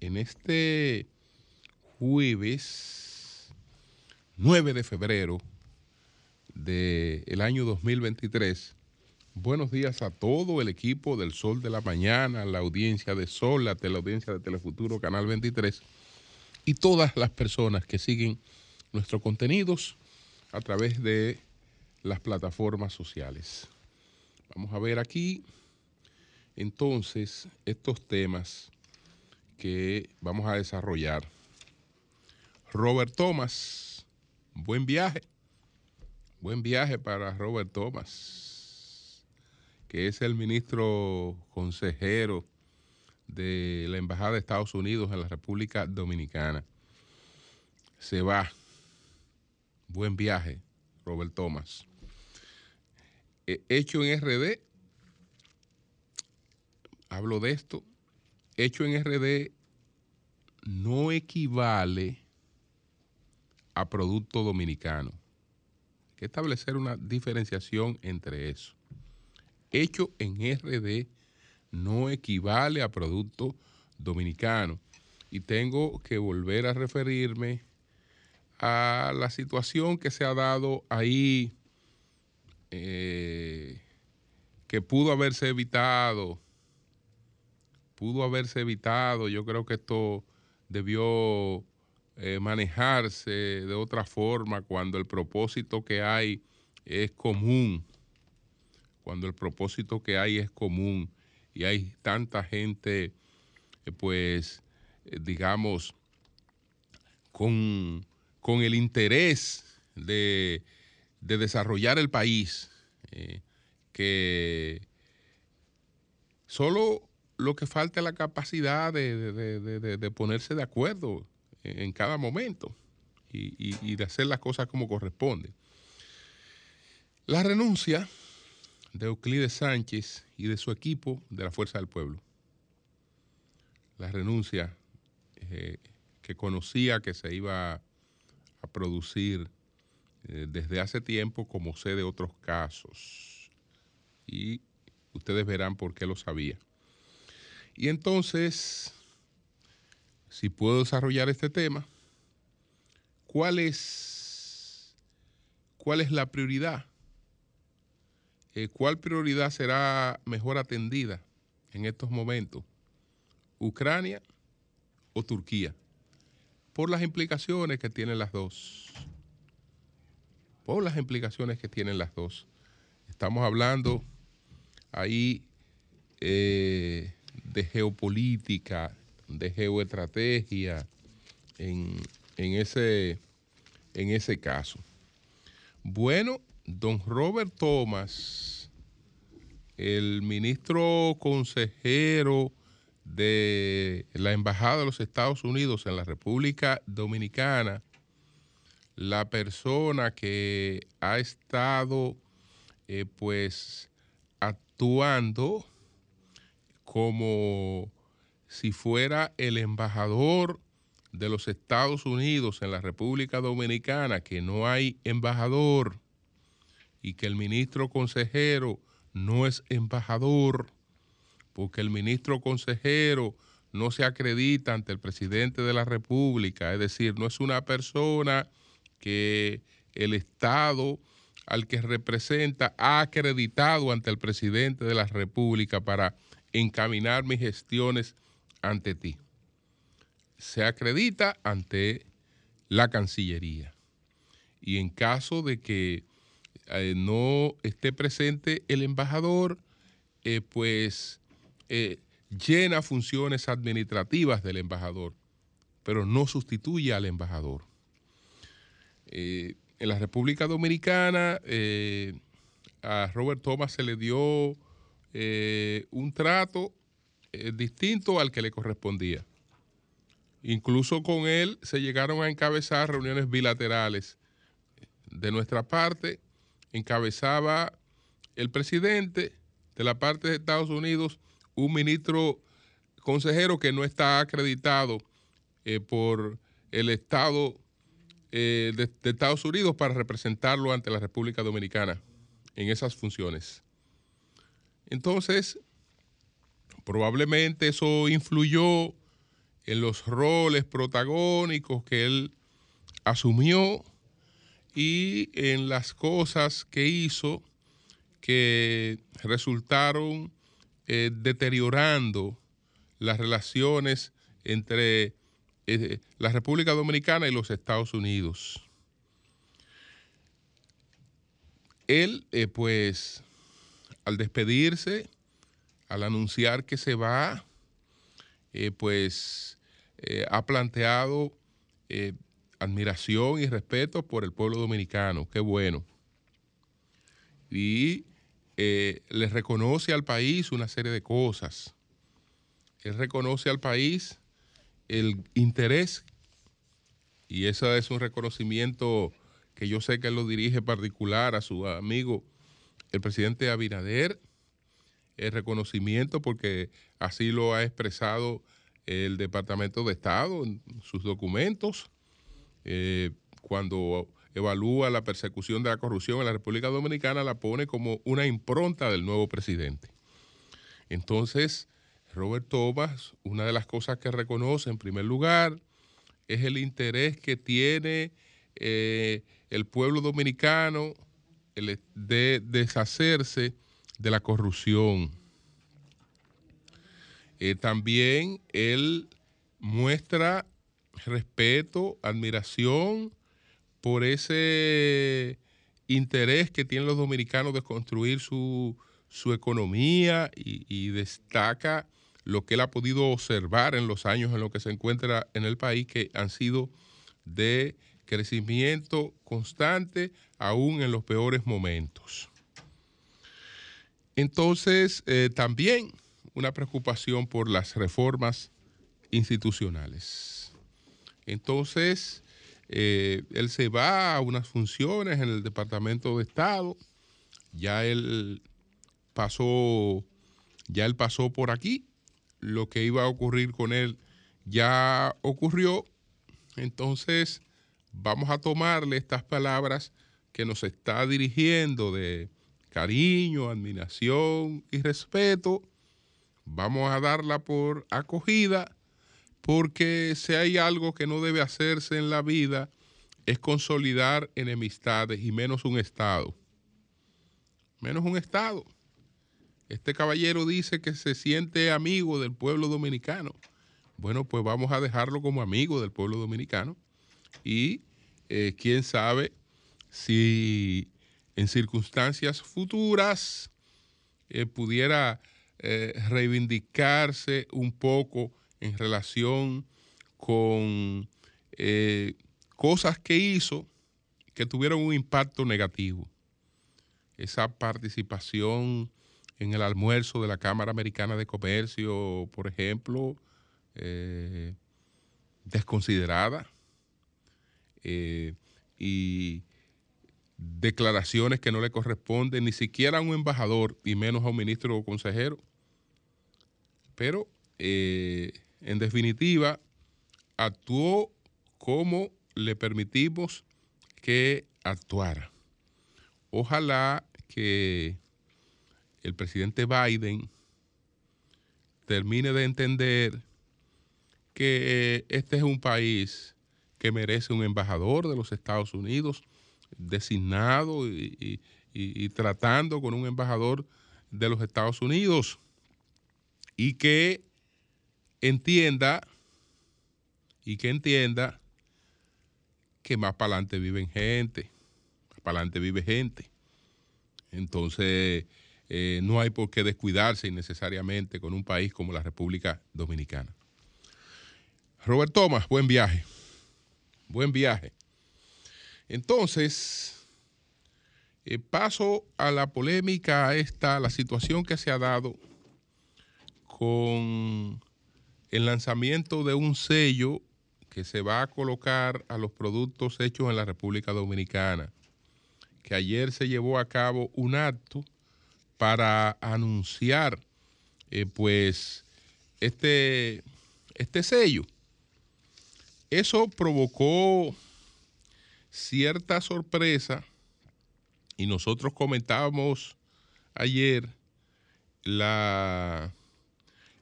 en este jueves 9 de febrero del año 2023, buenos días a todo el equipo del Sol de la Mañana, la audiencia de Sol, la teleaudiencia de Telefuturo, Canal 23, y todas las personas que siguen nuestros contenidos a través de las plataformas sociales. Vamos a ver aquí entonces estos temas que vamos a desarrollar. Robert Thomas, buen viaje. Buen viaje para Robert Thomas, que es el ministro consejero de la Embajada de Estados Unidos en la República Dominicana. Se va. Buen viaje, Robert Thomas. Eh, hecho en RD, hablo de esto, hecho en RD no equivale a producto dominicano. Hay que establecer una diferenciación entre eso. Hecho en RD no equivale a producto dominicano. Y tengo que volver a referirme a la situación que se ha dado ahí eh, que pudo haberse evitado, pudo haberse evitado. Yo creo que esto debió eh, manejarse de otra forma cuando el propósito que hay es común, cuando el propósito que hay es común y hay tanta gente, eh, pues, digamos, con, con el interés de de desarrollar el país, eh, que solo lo que falta es la capacidad de, ponerse de acuerdo en, cada momento y, de hacer las cosas como corresponde. La renuncia de Euclides Sánchez y de su equipo de la Fuerza del Pueblo. La renuncia eh, que conocía que se iba a producir eh, desde hace tiempo, como sé de otros casos. Y ustedes verán por qué lo sabía. Y entonces, si puedo desarrollar este tema, ¿cuál es, cuál es la prioridad? Eh, ¿Cuál prioridad será mejor atendida en estos momentos? ¿Ucrania o Turquía? Por las implicaciones que tienen las dos por las implicaciones que tienen las dos. Estamos hablando ahí eh, de geopolítica, de geoestrategia en, ese, en ese caso. Bueno, don Robert Thomas, el ministro consejero de la Embajada de los Estados Unidos en la República Dominicana, la persona que ha estado eh, pues actuando como si fuera el embajador de los Estados Unidos en la República Dominicana, que no hay embajador y que el ministro consejero no es embajador, porque el ministro consejero no se acredita ante el presidente de la República, es decir, no es una persona que el Estado al que representa ha acreditado ante el presidente de la República para encaminar mis gestiones ante ti. Se acredita ante la Cancillería. Y en caso de que eh, no esté presente el embajador, eh, pues eh, llena funciones administrativas del embajador, pero no sustituye al embajador. En la República Dominicana a Robert Thomas se le dio eh, un trato eh, distinto al que le correspondía. Incluso con él se llegaron a encabezar reuniones bilaterales. De nuestra parte, encabezaba el presidente, de la parte de Estados Unidos, un ministro consejero que no está acreditado eh, por el Estado de, Estados Unidos para representarlo ante la República Dominicana en esas funciones. Entonces, probablemente eso influyó en los roles protagónicos que él asumió y en las cosas que hizo que resultaron eh, deteriorando las relaciones entre eh, la República Dominicana y los Estados Unidos. Él, eh, pues, al despedirse, al anunciar que se va, eh, pues eh, ha planteado eh, admiración y respeto por el pueblo dominicano. Qué bueno. Y le reconoce al país una serie de cosas. Él reconoce al país el interés, y eso es un reconocimiento que yo sé que él lo dirige particular a su amigo, el presidente Abinader, el reconocimiento porque así lo ha expresado el Departamento de Estado en sus documentos eh, cuando evalúa la persecución de la corrupción en la República Dominicana, la pone como una impronta del nuevo presidente. Entonces, Robert Thomas, una de las cosas que reconoce en primer lugar es el interés que tiene eh, el pueblo dominicano de deshacerse de la corrupción. Eh, también él muestra respeto, admiración por ese interés que tienen los dominicanos de construir su, economía y, y, destaca lo que él ha podido observar en los años en los que se encuentra en el país, que han sido de crecimiento constante, aún en los peores momentos. Entonces, eh, también una preocupación por las reformas institucionales. Entonces, eh, él se va a unas funciones en el Departamento de Estado, ya él pasó, ya él pasó por aquí, lo que iba a ocurrir con él ya ocurrió, entonces vamos a tomarle estas palabras que nos está dirigiendo de cariño, admiración y respeto, vamos a darla por acogida, porque si hay algo que no debe hacerse en la vida, es consolidar enemistades y menos un Estado. Menos un Estado. Este caballero dice que se siente amigo del pueblo dominicano. Bueno, pues vamos a dejarlo como amigo del pueblo dominicano y eh, quién sabe si en circunstancias futuras eh, pudiera eh, reivindicarse un poco en relación con cosas que hizo que tuvieron un impacto negativo. Esa participación en el almuerzo de la Cámara Americana de Comercio, por ejemplo, desconsiderada. Y declaraciones que no le corresponden ni siquiera a un embajador y menos a un ministro o consejero. Pero, eh, en definitiva, actuó como le permitimos que actuara. Ojalá que el presidente Biden termine de entender que este es un país que merece un embajador de los Estados Unidos, designado y, tratando con un embajador de los Estados Unidos y que entienda y que entienda que más para adelante viven gente, más para adelante vive gente. Entonces, eh, no hay por qué descuidarse innecesariamente con un país como la República Dominicana. Robert Thomas, buen viaje. Buen viaje. Entonces, eh, paso a la polémica esta, la situación que se ha dado con el lanzamiento de un sello que se va a colocar a los productos hechos en la República Dominicana, que ayer se llevó a cabo un acto para anunciar eh, pues este, este sello. Eso provocó cierta sorpresa y nosotros comentábamos ayer la,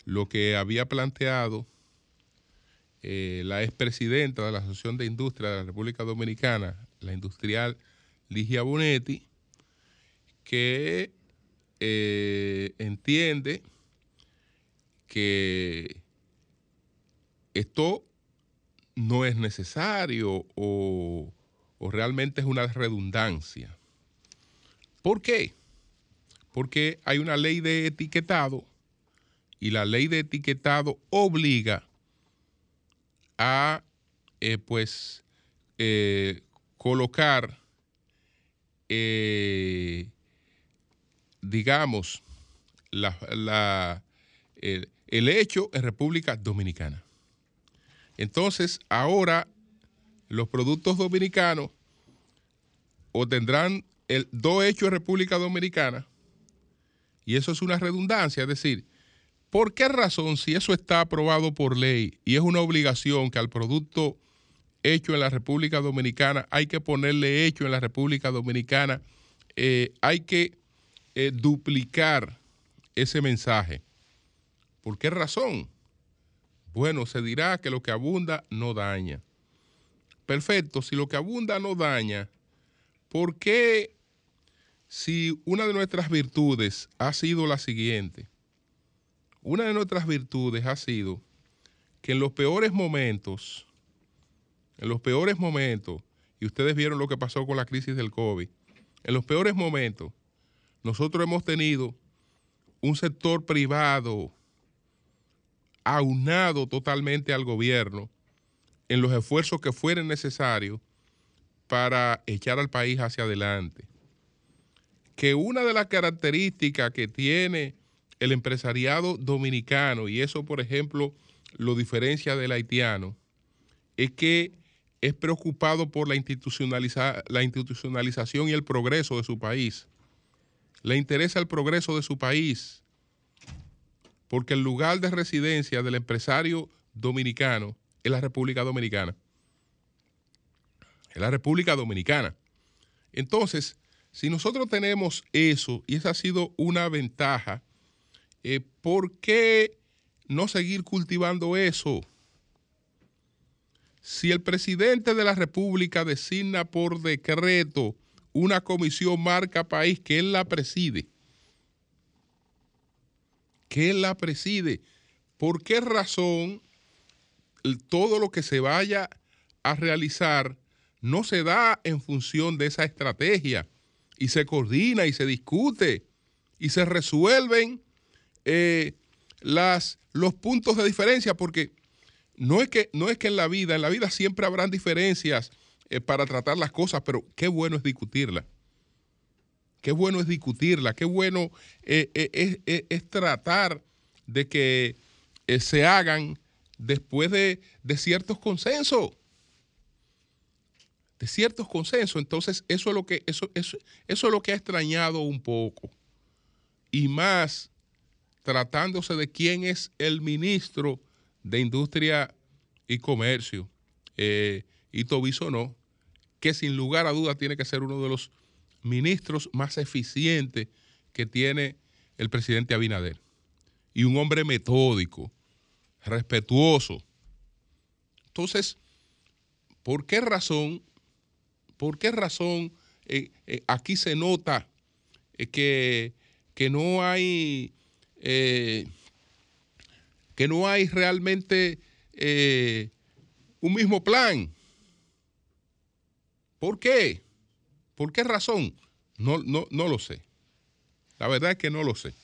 lo que había planteado eh, la expresidenta de la Asociación de Industria de la República Dominicana, la industrial Ligia Bonetti, que eh, entiende que esto no es necesario o, o realmente es una redundancia. ¿Por qué? Porque hay una ley de etiquetado y la ley de etiquetado obliga a eh, pues eh, colocar eh, digamos la, el, el hecho en República Dominicana. Entonces, ahora los productos dominicanos o tendrán el do hecho en República Dominicana, y eso es una redundancia, es decir, ¿por qué razón si eso está aprobado por ley y es una obligación que al producto hecho en la República Dominicana hay que ponerle hecho en la República Dominicana, eh, hay que eh, duplicar ese mensaje? ¿Por qué razón? Bueno, se dirá que lo que abunda no daña. Perfecto, si lo que abunda no daña, ¿por qué si una de nuestras virtudes ha sido la siguiente? Una de nuestras virtudes ha sido que en los peores momentos, en los peores momentos, y ustedes vieron lo que pasó con la crisis del COVID, en los peores momentos, nosotros hemos tenido un sector privado aunado totalmente al gobierno en los esfuerzos que fueren necesarios para echar al país hacia adelante. Que una de las características que tiene el empresariado dominicano, y eso por ejemplo lo diferencia del haitiano, es que es preocupado por la, institucionaliza la institucionalización y el progreso de su país. Le interesa el progreso de su país porque el lugar de residencia del empresario dominicano es la República Dominicana. Es la República Dominicana. Entonces, si nosotros tenemos eso, y esa ha sido una ventaja, eh, ¿por qué no seguir cultivando eso? Si el presidente de la República designa por decreto una comisión marca país que él la preside, que la preside. ¿Por qué razón todo lo que se vaya a realizar no se da en función de esa estrategia y se coordina y se discute y se resuelven eh, las, los puntos de diferencia? Porque no es, que, no es que en la vida, en la vida siempre habrán diferencias eh, para tratar las cosas, pero qué bueno es discutirlas. Qué bueno es discutirla, qué bueno eh, eh, es, tratar de que eh, se hagan después de, ciertos consensos. De ciertos consensos. Entonces, eso es lo que, eso, eso, eso es lo que ha extrañado un poco. Y más tratándose de quién es el ministro de Industria y Comercio, eh, Ito no, que sin lugar a dudas tiene que ser uno de los ministros más eficientes que tiene el presidente Abinader. Y un hombre metódico, respetuoso. Entonces, ¿por qué razón, por qué razón eh, eh, aquí se nota eh, que, que, no hay que no hay realmente un mismo plan? ¿Por qué? ¿Por qué razón? No, no, no lo sé. La verdad es que no lo sé.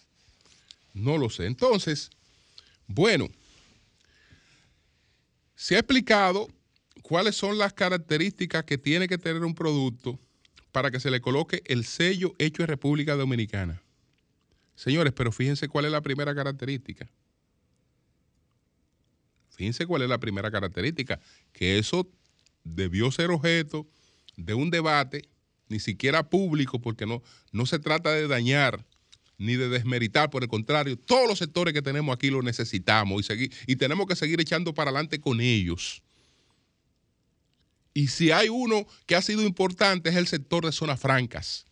No lo sé. Entonces, bueno, se ha explicado cuáles son las características que tiene que tener un producto para que se le coloque el sello hecho en República Dominicana. Señores, pero fíjense cuál es la primera característica. Fíjense cuál es la primera característica, que eso debió ser objeto de un debate, ni siquiera público, porque no, no se trata de dañar ni de desmeritar, por el contrario, todos los sectores que tenemos aquí los necesitamos y, seguir, y tenemos que seguir echando para adelante con ellos. Y si hay uno que ha sido importante es el sector de zonas francas,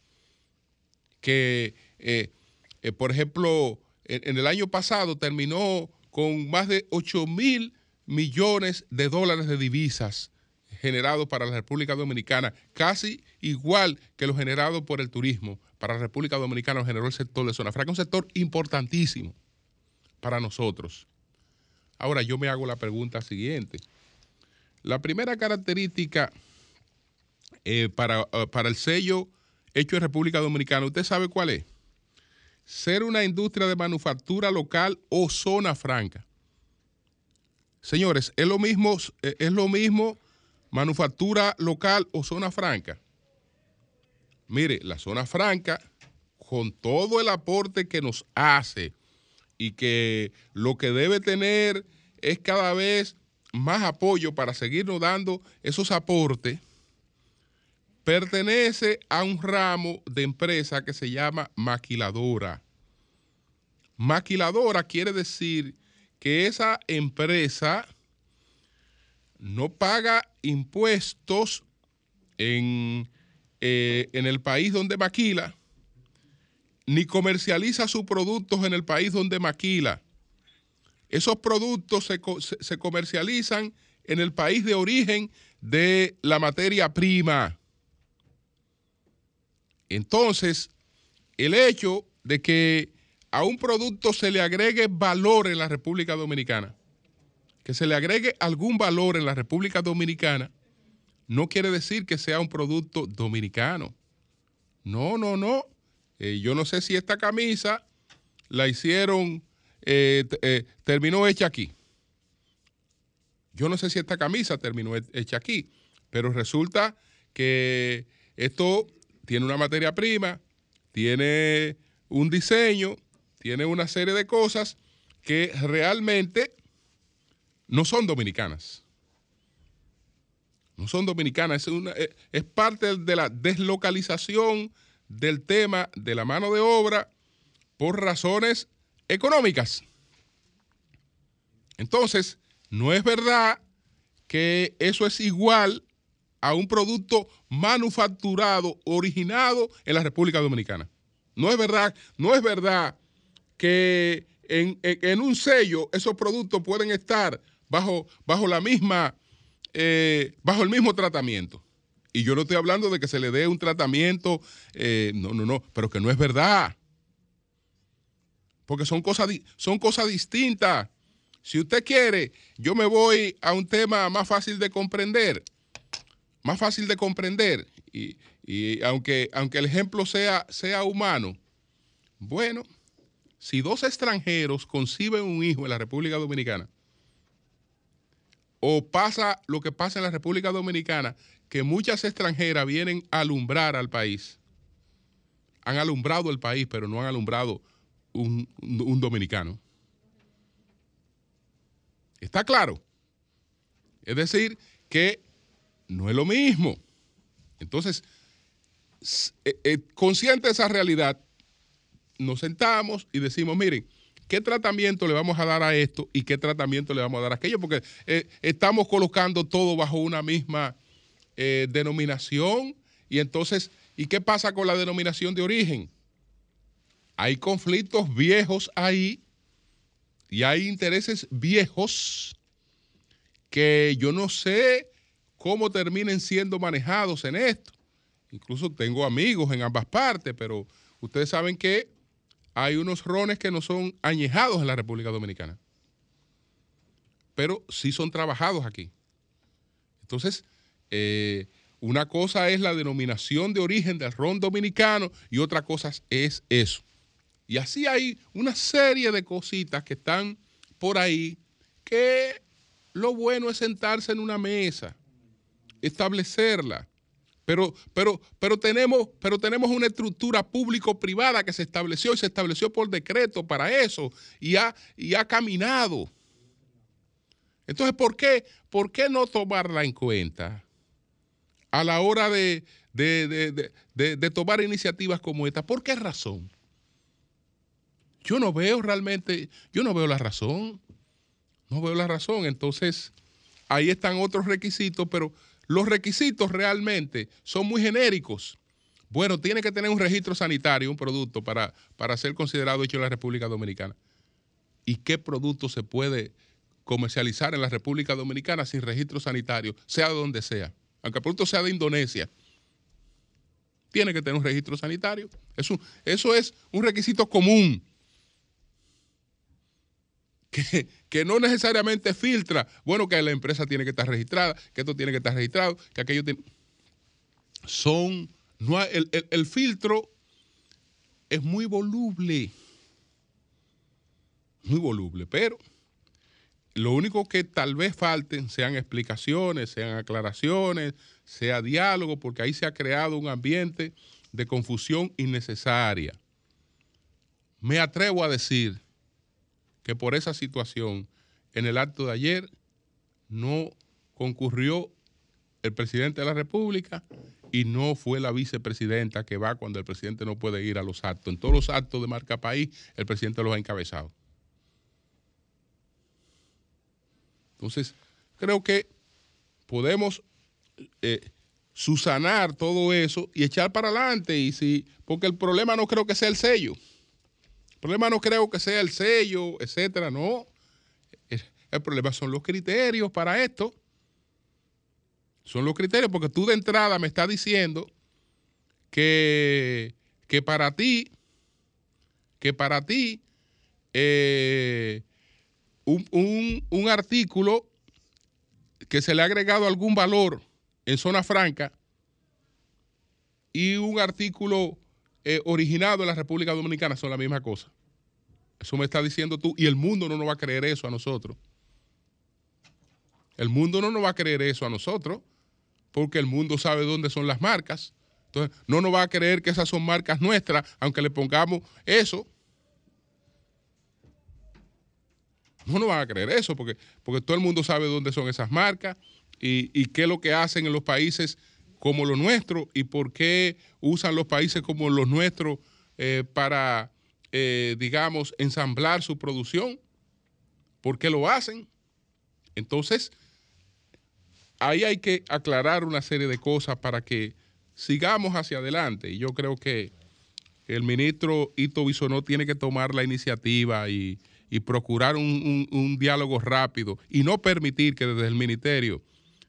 que, eh, eh, por ejemplo, en, el año pasado terminó con más de 8 mil millones de dólares de divisas generados para la República Dominicana, casi igual que lo generado por el turismo para la República Dominicana generó el sector de zona franca, un sector importantísimo para nosotros. Ahora yo me hago la pregunta siguiente. La primera característica eh, para, eh, para el sello hecho en República Dominicana, ¿usted sabe cuál es? Ser una industria de manufactura local o zona franca. Señores, es lo mismo, eh, es lo mismo manufactura local o zona franca. Mire, la zona franca, con todo el aporte que nos hace y que lo que debe tener es cada vez más apoyo para seguirnos dando esos aportes, pertenece a un ramo de empresa que se llama maquiladora. Maquiladora quiere decir que esa empresa no paga impuestos en eh, en el país donde maquila, ni comercializa sus productos en el país donde maquila. Esos productos se, se comercializan en el país de origen de la materia prima. Entonces, el hecho de que a un producto se le agregue valor en la República Dominicana, que se le agregue algún valor en la República Dominicana, no quiere decir que sea un producto dominicano. No, no, no. Eh, yo no sé si esta camisa la hicieron, eh, eh, terminó hecha aquí. Yo no sé si esta camisa terminó hecha aquí, pero resulta que esto tiene una materia prima, tiene un diseño, tiene una serie de cosas que realmente no son dominicanas no son dominicanas, es, eh, es parte de la deslocalización del tema de la mano de obra por razones económicas. Entonces, no es verdad que eso es igual a un producto manufacturado, originado en la República Dominicana. No es verdad, no es verdad que en, en un sello esos productos pueden estar bajo, bajo la misma eh, bajo el mismo tratamiento. Y yo no estoy hablando de que se le dé un tratamiento, eh, no, no, no, pero que no es verdad. Porque son cosas, son cosas distintas. Si usted quiere, yo me voy a un tema más fácil de comprender. Más fácil de comprender. Y, aunque, aunque el ejemplo sea, sea humano, bueno, si dos extranjeros conciben un hijo en la República Dominicana, o pasa lo que pasa en la República Dominicana, que muchas extranjeras vienen a alumbrar al país. Han alumbrado el país, pero no han alumbrado un, dominicano. ¿Está claro? Es decir, que no es lo mismo. Entonces, eh, eh, consciente de esa realidad, nos sentamos y decimos, miren, ¿Qué tratamiento le vamos a dar a esto y qué tratamiento le vamos a dar a aquello? Porque eh, estamos colocando todo bajo una misma eh, denominación y entonces, ¿y qué pasa con la denominación de origen? Hay conflictos viejos ahí y hay intereses viejos que yo no sé cómo terminen siendo manejados en esto. Incluso tengo amigos en ambas partes, pero ustedes saben que hay unos rones que no son añejados en la República Dominicana, pero sí son trabajados aquí. Entonces, eh, una cosa es la denominación de origen del ron dominicano y otra cosa es eso. Y así hay una serie de cositas que están por ahí que lo bueno es sentarse en una mesa, establecerla pero, pero, pero, tenemos, pero tenemos una estructura público-privada que se estableció y se estableció por decreto para eso y ha, y ha caminado. Entonces, ¿por qué, ¿por qué no tomarla en cuenta a la hora de, de, tomar iniciativas como esta? ¿Por qué razón? Yo no veo realmente, yo no veo la razón. No veo la razón. Entonces, ahí están otros requisitos, pero los requisitos realmente son muy genéricos. Bueno, tiene que tener un registro sanitario, un producto para, para ser considerado hecho en la República Dominicana. ¿Y qué producto se puede comercializar en la República Dominicana sin registro sanitario, sea de donde sea? Aunque el producto sea de Indonesia, tiene que tener un registro sanitario. Eso, eso es un requisito común que, no necesariamente filtra, bueno, que la empresa tiene que estar registrada, que esto tiene que estar registrado, que aquello tiene... Son, no el, el filtro es muy voluble, muy voluble, pero lo único que tal vez falten sean explicaciones, sean aclaraciones, sea diálogo, porque ahí se ha creado un ambiente de confusión innecesaria. Me atrevo a decir que por esa situación en el acto de ayer no concurrió el presidente de la República y no fue la vicepresidenta que va cuando el presidente no puede ir a los actos. En todos los actos de marca país, el presidente los ha encabezado. Entonces, creo que podemos eh, susanar todo eso y echar para adelante. Y porque el problema no creo que sea el sello. Problema no creo que sea el sello, etcétera, no. El problema son los criterios para esto. Son los criterios, porque tú de entrada me estás diciendo que, que para ti, que para ti, eh, un, un artículo que se le ha agregado algún valor en zona franca y un artículo eh, originado en la República Dominicana son la misma cosa. Eso me está diciendo tú. Y el mundo no nos va a creer eso a nosotros. El mundo no nos va a creer eso a nosotros, porque el mundo sabe dónde son las marcas. Entonces, no nos va a creer que esas son marcas nuestras, aunque le pongamos eso. No nos van a creer eso, porque, porque todo el mundo sabe dónde son esas marcas y, y qué es lo que hacen en los países como los nuestros y por qué usan los países como los nuestros eh, para, eh, digamos, ensamblar su producción. ¿Por qué lo hacen? Entonces, ahí hay que aclarar una serie de cosas para que sigamos hacia adelante. Y yo creo que el ministro Ito Bisonó tiene que tomar la iniciativa y, procurar un diálogo rápido y no permitir que desde el ministerio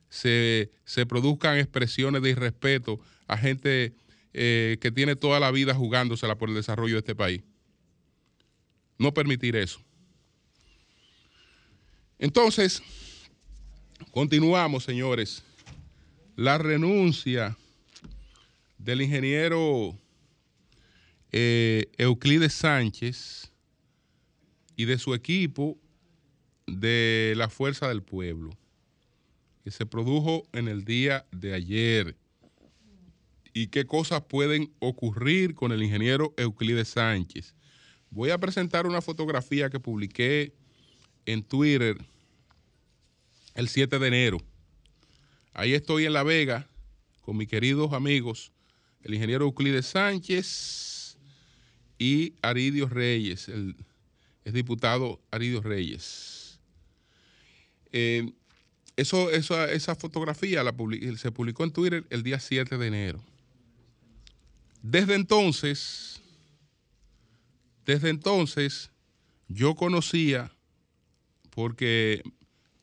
se, produzcan expresiones de irrespeto a gente eh, que tiene toda la vida jugándosela por el desarrollo de este país. No permitir eso. Entonces, continuamos, señores. La renuncia del ingeniero eh, Euclides Sánchez y de su equipo de la Fuerza del Pueblo que se produjo en el día de ayer y qué cosas pueden ocurrir con el ingeniero Euclides Sánchez. Voy a presentar una fotografía que publiqué en Twitter el 7 de enero. Ahí estoy en La Vega con mis queridos amigos, el ingeniero Euclides Sánchez y Aridio Reyes, el, diputado Aridio Reyes. Eh, esa fotografía se publicó en Twitter el día 7 de enero. Desde entonces, desde entonces, yo conocía, porque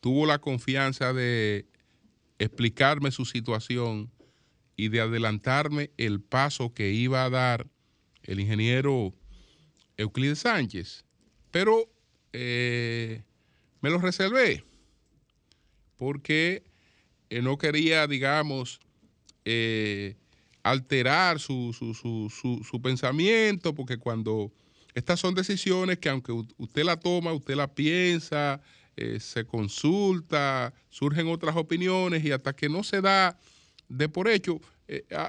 tuvo la confianza de explicarme su situación y de adelantarme el paso que iba a dar el ingeniero Euclides Sánchez, pero eh, me lo reservé porque eh, no quería, digamos, eh, alterar su, su, pensamiento, porque cuando estas son decisiones que aunque usted la toma, usted la piensa, eh, se consulta, surgen otras opiniones y hasta que no se da de por hecho,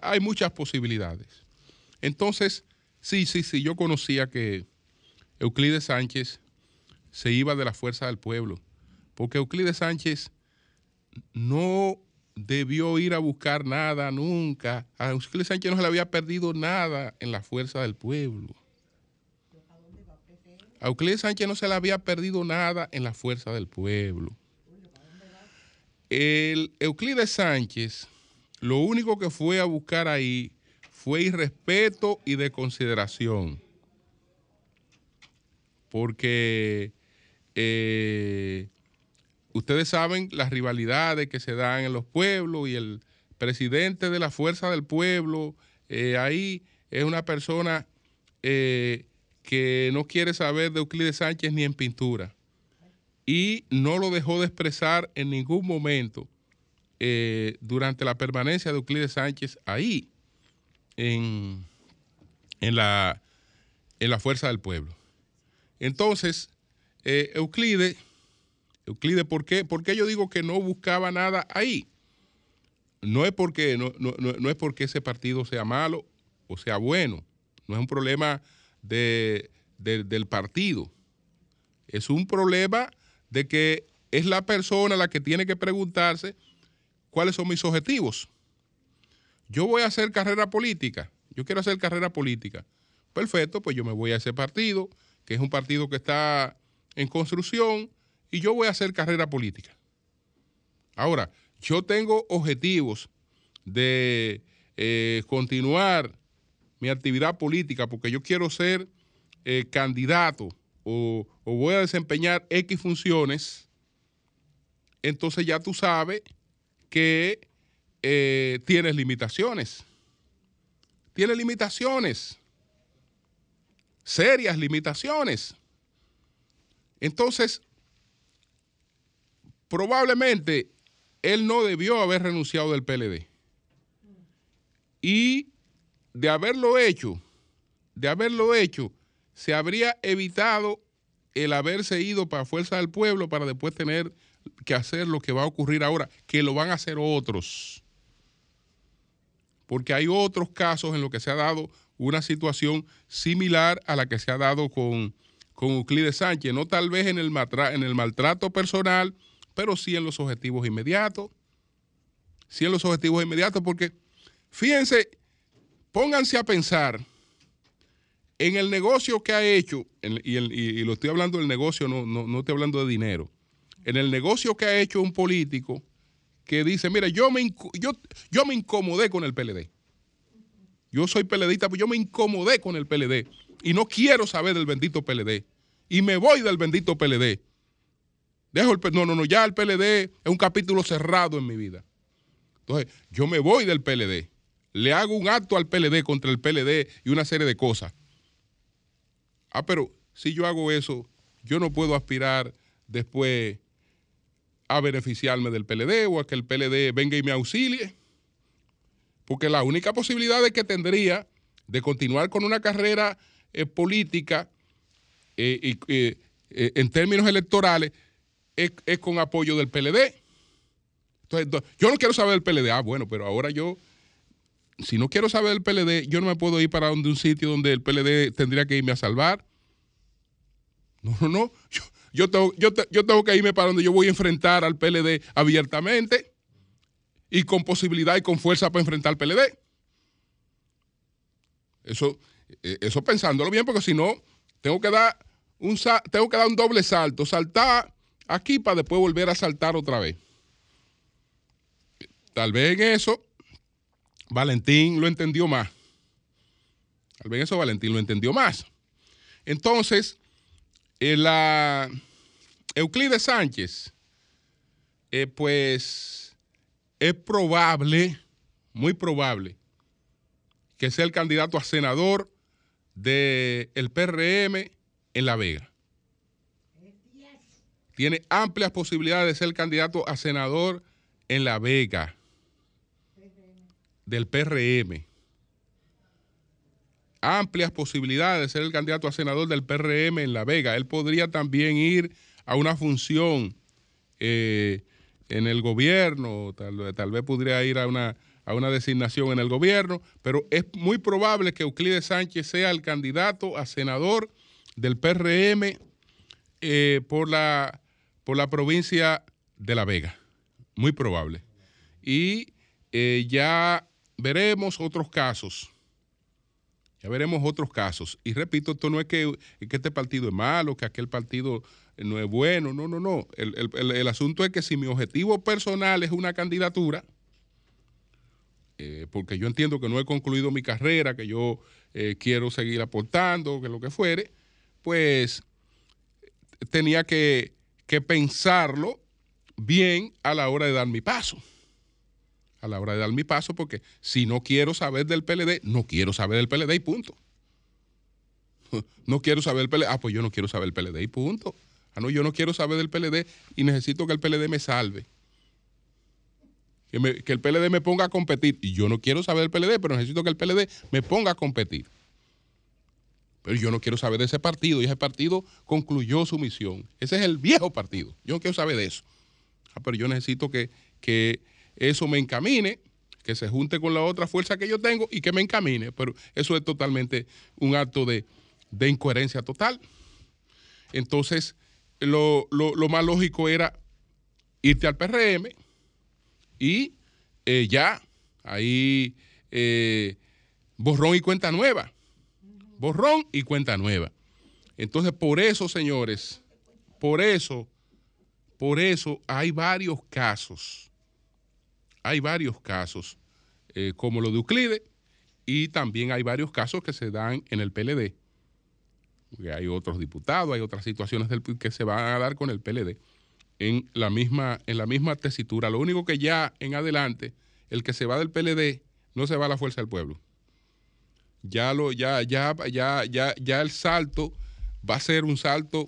hay muchas posibilidades. Entonces, sí, sí, sí, yo conocía que Euclides Sánchez se iba de la fuerza del pueblo porque Euclides Sánchez no debió ir a buscar nada nunca. A Euclides Sánchez no se le había perdido nada en la fuerza del pueblo. A Euclides Sánchez no se le había perdido nada en la fuerza del pueblo. El Euclides Sánchez, lo único que fue a buscar ahí fue irrespeto y de consideración. Porque eh, ustedes saben las rivalidades que se dan en los pueblos y el presidente de la Fuerza del Pueblo eh, ahí es una persona eh, que no quiere saber de Euclides Sánchez ni en pintura y no lo dejó de expresar en ningún momento durante la permanencia de Euclides Sánchez ahí en, en, la, en Fuerza del Pueblo. Entonces, eh, Euclides, Euclide, ¿por qué? Porque yo digo que no buscaba nada ahí. No es porque, no, no, es porque ese partido sea malo o sea bueno. No es un problema de, del partido. Es un problema de que es la persona la que tiene que preguntarse cuáles son mis objetivos. Yo voy a hacer carrera política. Yo quiero hacer carrera política. Perfecto, pues yo me voy a ese partido, que es un partido que está en construcción y yo voy a hacer carrera política. Ahora, yo tengo objetivos de eh, continuar mi actividad política porque yo quiero ser eh, candidato o, voy a desempeñar X funciones, entonces ya tú sabes que eh, tienes limitaciones. Tienes limitaciones, serias limitaciones. Entonces, probablemente él no debió haber renunciado del PLD. Y de haberlo hecho, de haberlo hecho, se habría evitado el haberse ido para Fuerza del Pueblo para después tener que hacer lo que va a ocurrir ahora, que lo van a hacer otros. Porque hay otros casos en los que se ha dado una situación similar a la que se ha dado con con Euclides Sánchez, no tal vez en el, en el maltrato personal, pero sí en los objetivos inmediatos. Sí en los objetivos inmediatos, porque fíjense, pónganse a pensar en el negocio que ha hecho, y, lo estoy hablando del negocio, no, no, estoy hablando de dinero, en el negocio que ha hecho un político que dice, mira, yo me, yo, yo me incomodé con el PLD. Yo soy PLDista, pero yo me incomodé con el PLD y no quiero saber del bendito PLD. Y me voy del bendito PLD. Dejo el, no, no, no, ya el PLD es un capítulo cerrado en mi vida. Entonces, yo me voy del PLD. Le hago un acto al PLD contra el PLD y una serie de cosas. Ah, pero si yo hago eso, yo no puedo aspirar después a beneficiarme del PLD o a que el PLD venga y me auxilie. Porque la única posibilidad que tendría de continuar con una carrera eh, política eh, y, eh, en términos electorales es, con apoyo del PLD. Entonces, yo no quiero saber del PLD. Ah, bueno, pero ahora yo, si no quiero saber del PLD, yo no me puedo ir para donde un sitio donde el PLD tendría que irme a salvar. No, no, no. Yo, tengo, yo, tengo que irme para donde yo voy a enfrentar al PLD abiertamente y con posibilidad y con fuerza para enfrentar al PLD. Eso, eh, eso pensándolo bien, porque si no, tengo que dar un, tengo que dar un doble salto, saltar aquí para después volver a saltar otra vez. Tal vez en eso Valentín lo entendió más. Tal vez en eso Valentín lo entendió más. Entonces, eh, la Euclides Sánchez, eh, pues es probable, muy probable, que sea el candidato a senador del PRM en La Vega. Tiene amplias posibilidades de ser candidato a senador en La Vega del PRM. Amplias posibilidades de ser el candidato a senador del PRM en La Vega. Él podría también ir a una función eh, en el gobierno, tal, vez podría ir a una a una designación en el gobierno, pero es muy probable que Euclides Sánchez sea el candidato a senador del PRM eh, por, la, por la provincia de La Vega, muy probable. Y eh, ya veremos otros casos. Ya veremos otros casos. Y repito, esto no es que, que este partido es malo, que aquel partido no es bueno, no, no, no. El, asunto es que si mi objetivo personal es una candidatura, eh, porque yo entiendo que no he concluido mi carrera, que yo eh, quiero seguir aportando, que lo que fuere, pues tenía que, que pensarlo bien a la hora de dar mi paso. A la hora de dar mi paso, porque si no quiero saber del PLD, no quiero saber del PLD y punto. No quiero saber del PLD. Ah, pues yo no quiero saber del PLD y punto. Ah, no, yo no quiero saber del PLD y necesito que el PLD me salve. Que, que, el PLD me ponga a competir. Y yo no quiero saber del PLD, pero necesito que el PLD me ponga a competir. Pero yo no quiero saber de ese partido. Y ese partido concluyó su misión. Ese es el viejo partido. Yo no quiero saber de eso. Ah, pero yo necesito que, que eso me encamine, que se junte con la otra fuerza que yo tengo y que me encamine. Pero eso es totalmente un acto de, de incoherencia total. Entonces, lo, más lógico era irte al PRM y eh, ya, ahí eh, borrón y cuenta nueva. Borrón y cuenta nueva. Entonces, por eso, señores, por eso, por eso hay varios casos, hay varios casos, eh, como lo de Euclide, y también hay varios casos que se dan en el PLD hay otros diputados, hay otras situaciones del, que se van a dar con el PLD en la misma, en la misma tesitura. Lo único que ya en adelante, el que se va del PLD no se va a la fuerza del pueblo. Ya lo, ya, ya, ya, ya, ya el salto va a ser un salto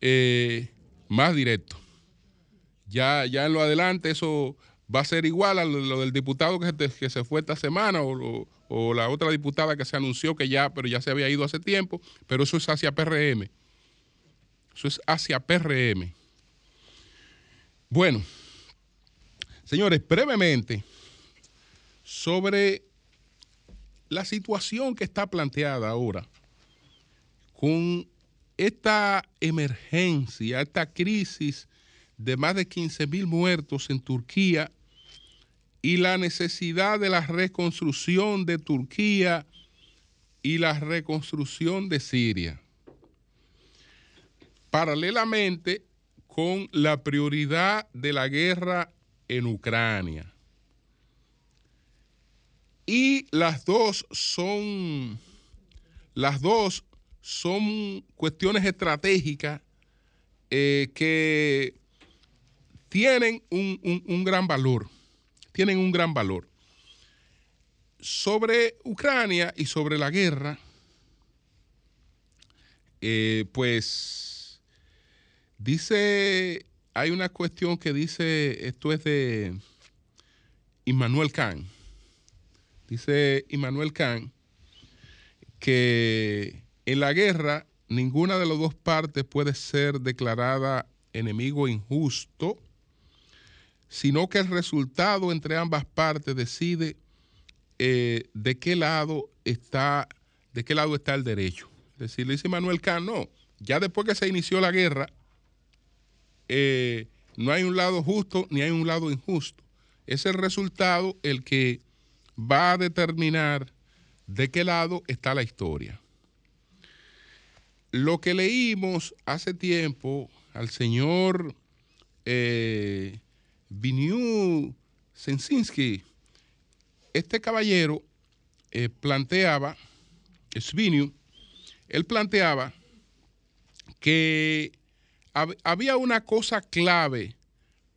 eh, más directo. Ya, ya en lo adelante eso va a ser igual a lo, del diputado que, se fue esta semana o, o la otra diputada que se anunció que ya, pero ya se había ido hace tiempo, pero eso es hacia PRM. Eso es hacia PRM. Bueno, señores, brevemente sobre la situación que está planteada ahora con esta emergencia, esta crisis de más de 15 mil muertos en Turquía y la necesidad de la reconstrucción de Turquía y la reconstrucción de Siria. Paralelamente con la prioridad de la guerra en Ucrania. Y las dos son, las dos son cuestiones estratégicas eh, que tienen un gran valor tienen un gran valor. Sobre Ucrania y sobre la guerra, eh, pues dice, hay una cuestión que dice, esto es de Immanuel Kant, dice Immanuel Kant, que en la guerra ninguna de las dos partes puede ser declarada enemigo injusto sino que el resultado entre ambas partes decide eh, de qué lado está, de qué lado está el derecho. Es decir, dice Manuel Kant, no, ya después que se inició la guerra, eh, no hay un lado justo ni hay un lado injusto. Es el resultado el que va a determinar de qué lado está la historia. Lo que leímos hace tiempo al señor eh, Viniu Sensinski, este caballero eh, planteaba, Sviniu, él planteaba que había una cosa clave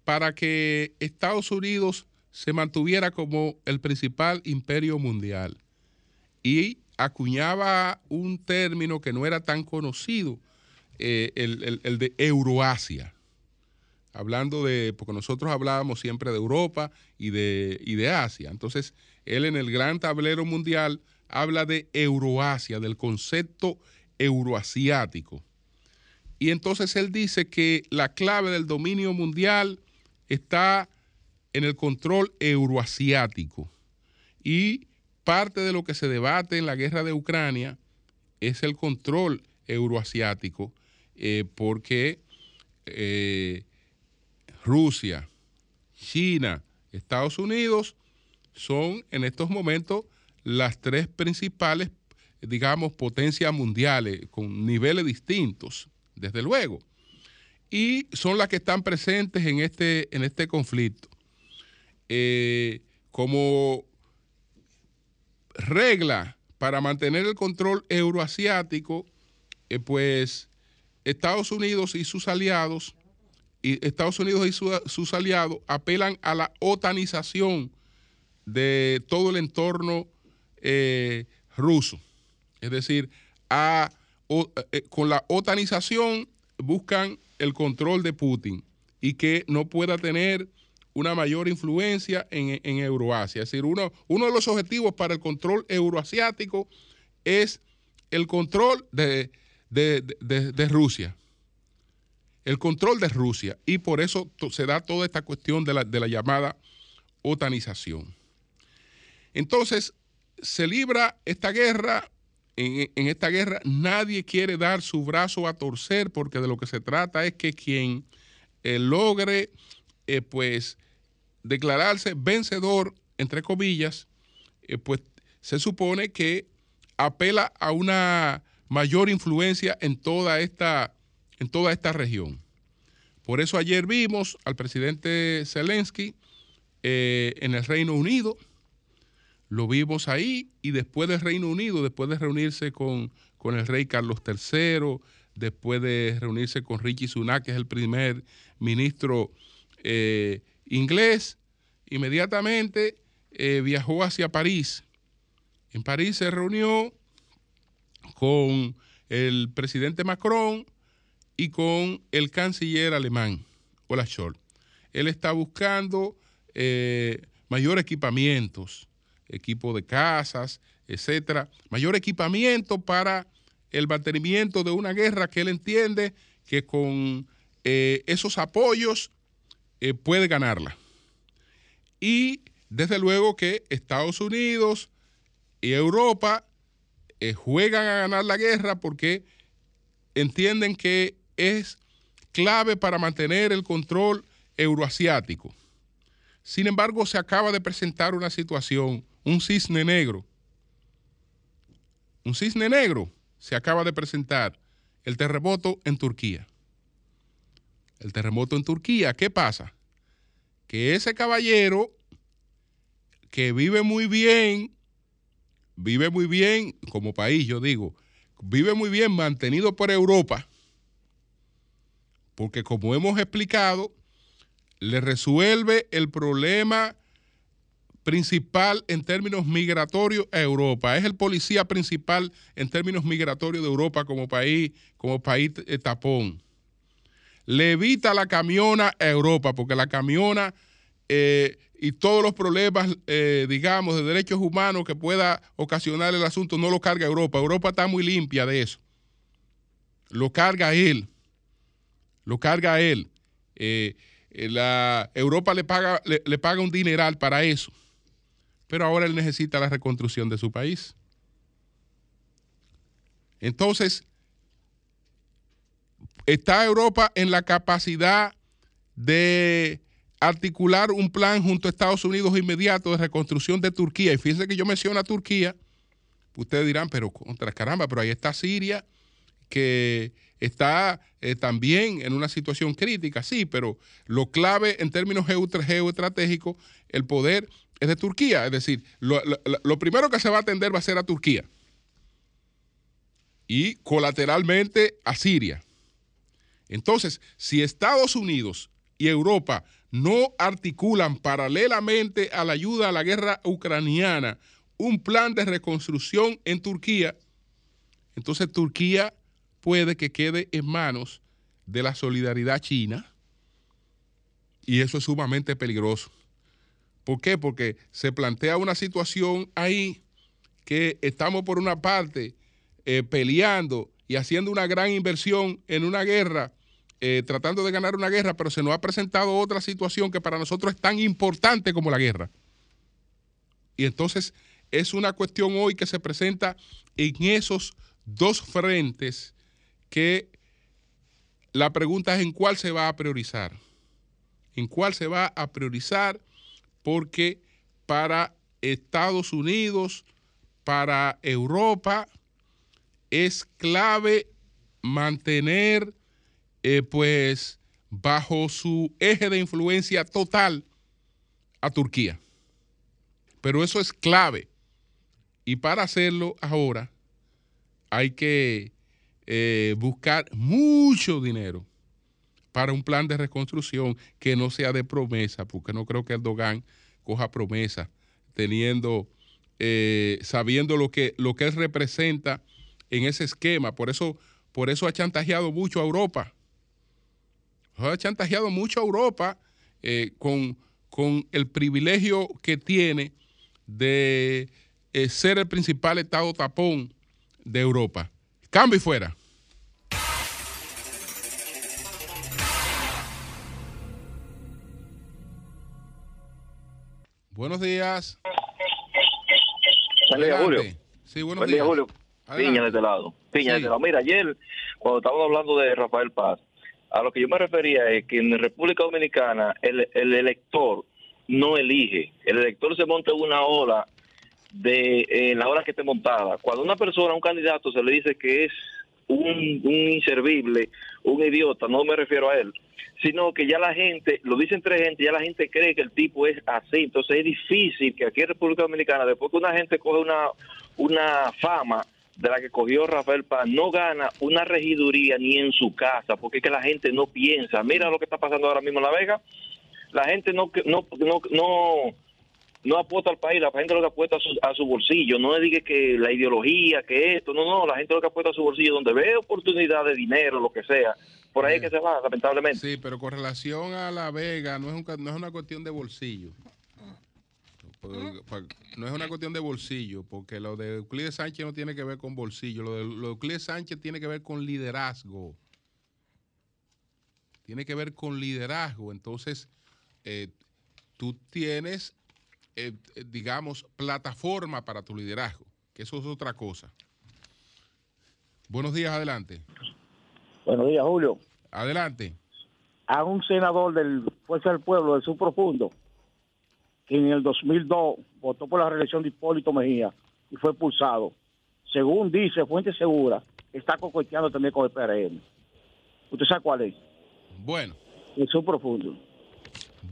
para que Estados Unidos se mantuviera como el principal imperio mundial. Y acuñaba un término que no era tan conocido, eh, el de Euroasia hablando de, porque nosotros hablábamos siempre de Europa y de, y de Asia. Entonces, él en el gran tablero mundial habla de Euroasia, del concepto euroasiático. Y entonces él dice que la clave del dominio mundial está en el control euroasiático. Y parte de lo que se debate en la guerra de Ucrania es el control euroasiático, eh, porque eh, Rusia, China, Estados Unidos son en estos momentos las tres principales, digamos, potencias mundiales con niveles distintos, desde luego. Y son las que están presentes en este, en este conflicto. Eh, como regla para mantener el control euroasiático, eh, pues Estados Unidos y sus aliados y Estados Unidos y sus aliados apelan a la otanización de todo el entorno eh, ruso. Es decir, a, eh, con la otanización buscan el control de Putin y que no pueda tener una mayor influencia en, Euroasia. Es decir, uno, uno, de los objetivos para el control euroasiático es el control de, de Rusia el control de Rusia y por eso se da toda esta cuestión de la, llamada otanización. Entonces, se libra esta guerra, en, esta guerra nadie quiere dar su brazo a torcer porque de lo que se trata es que quien eh, logre, eh, pues, declararse vencedor, entre comillas, eh, pues se supone que apela a una mayor influencia en toda esta en toda esta región. Por eso ayer vimos al presidente Zelensky eh, en el Reino Unido, lo vimos ahí y después del Reino Unido, después de reunirse con, el rey Carlos III, después de reunirse con Richie Sunak, que es el primer ministro eh, inglés, inmediatamente eh, viajó hacia París. En París se reunió con el presidente Macron, y con el canciller alemán, Olaf Scholz. Él está buscando eh, mayor equipamientos, equipo de casas, etcétera, mayor equipamiento para el mantenimiento de una guerra que él entiende que con eh, esos apoyos eh, puede ganarla. Y desde luego que Estados Unidos y Europa juegan a ganar la guerra porque entienden que es clave para mantener el control euroasiático. Sin embargo, se acaba de presentar una situación, un cisne negro. Un cisne negro se acaba de presentar, el terremoto en Turquía. El terremoto en Turquía, ¿qué pasa? Que ese caballero que vive muy bien, vive muy bien como país, yo digo, vive muy bien mantenido por Europa, porque como hemos explicado, le resuelve el problema principal en términos migratorios a Europa. Es el policía principal en términos migratorios de Europa como país, como país eh, tapón. Le evita la camiona a Europa, porque la camiona eh, y todos los problemas, eh, digamos, de derechos humanos que pueda ocasionar el asunto no lo carga Europa. Europa está muy limpia de eso. Lo carga él lo carga él. Eh, eh, la Europa le paga, le, paga un dineral para eso. Pero ahora él necesita la reconstrucción de su país. Entonces, está Europa en la capacidad de articular un plan junto a Estados Unidos inmediato de reconstrucción de Turquía. Y fíjense que yo menciono a Turquía, ustedes dirán, pero contra caramba, pero ahí está Siria, que está eh, también en una situación crítica, sí, pero lo clave en términos geoestratégicos, el poder es de Turquía. Es decir, lo, lo, primero que se va a atender va a ser a Turquía y colateralmente a Siria. Entonces, si Estados Unidos y Europa no articulan paralelamente a la ayuda a la guerra ucraniana un plan de reconstrucción en Turquía, entonces Turquía puede que quede en manos de la solidaridad china y eso es sumamente peligroso. ¿Por qué? Porque se plantea una situación ahí que estamos por una parte eh, peleando y haciendo una gran inversión en una guerra, eh, tratando de ganar una guerra, pero se nos ha presentado otra situación que para nosotros es tan importante como la guerra. Y entonces es una cuestión hoy que se presenta en esos dos frentes que la pregunta es en cuál se va a priorizar. En cuál se va a priorizar porque para Estados Unidos, para Europa, es clave mantener eh, pues bajo su eje de influencia total a Turquía. Pero eso es clave. Y para hacerlo ahora hay que eh, buscar mucho dinero para un plan de reconstrucción que no sea de promesa, porque no creo que Erdogan coja promesa teniendo, eh, sabiendo lo que, lo que él representa en ese esquema. Por eso, por eso ha chantajeado mucho a Europa. Ha chantajeado mucho a Europa eh, con, con, el privilegio que tiene de ser el principal estado tapón de Europa. Cambio y fuera. Buenos días. Buen día, Julio. Sí, buenos días. Julio. Piña de este lado. Piña de este lado. Mira, ayer, cuando estábamos hablando de Rafael Paz, a lo que yo me refería es que en República Dominicana el, el elector no elige. El elector se monta una ola de en la hora que esté montada. Cuando una persona, un candidato, se le dice que es un, un inservible, un idiota, no me refiero a él, sino que ya la gente, lo dicen tres gente, ya la gente cree que el tipo es así. Entonces es difícil que aquí en República Dominicana, después que una gente coge una, una fama, de la que cogió Rafael Paz no gana una regiduría ni en su casa, porque es que la gente no piensa. Mira lo que está pasando ahora mismo en La Vega. La gente no no no no, no apuesta al país, la gente lo que apuesta a su, a su bolsillo. No le diga que la ideología, que esto, no, no, la gente lo que apuesta a su bolsillo, donde ve oportunidad de dinero, lo que sea. Por ahí es que se va, lamentablemente. Sí, pero con relación a La Vega, no es, un, no es una cuestión de bolsillo. No es una cuestión de bolsillo, porque lo de Euclides Sánchez no tiene que ver con bolsillo. Lo de, Euclides Sánchez tiene que ver con liderazgo. Tiene que ver con liderazgo. Entonces, eh, tú tienes, eh, digamos, plataforma para tu liderazgo, que eso es otra cosa. Buenos días, adelante. Buenos días, Julio. Adelante. A un senador del Fuerza del Pueblo, del Sur Profundo, que en el 2002 votó por la reelección de Hipólito Mejía y fue expulsado. Según dice Fuente Segura, está coqueteando también con el PRM. ¿Usted sabe cuál es? Bueno. Eso profundo.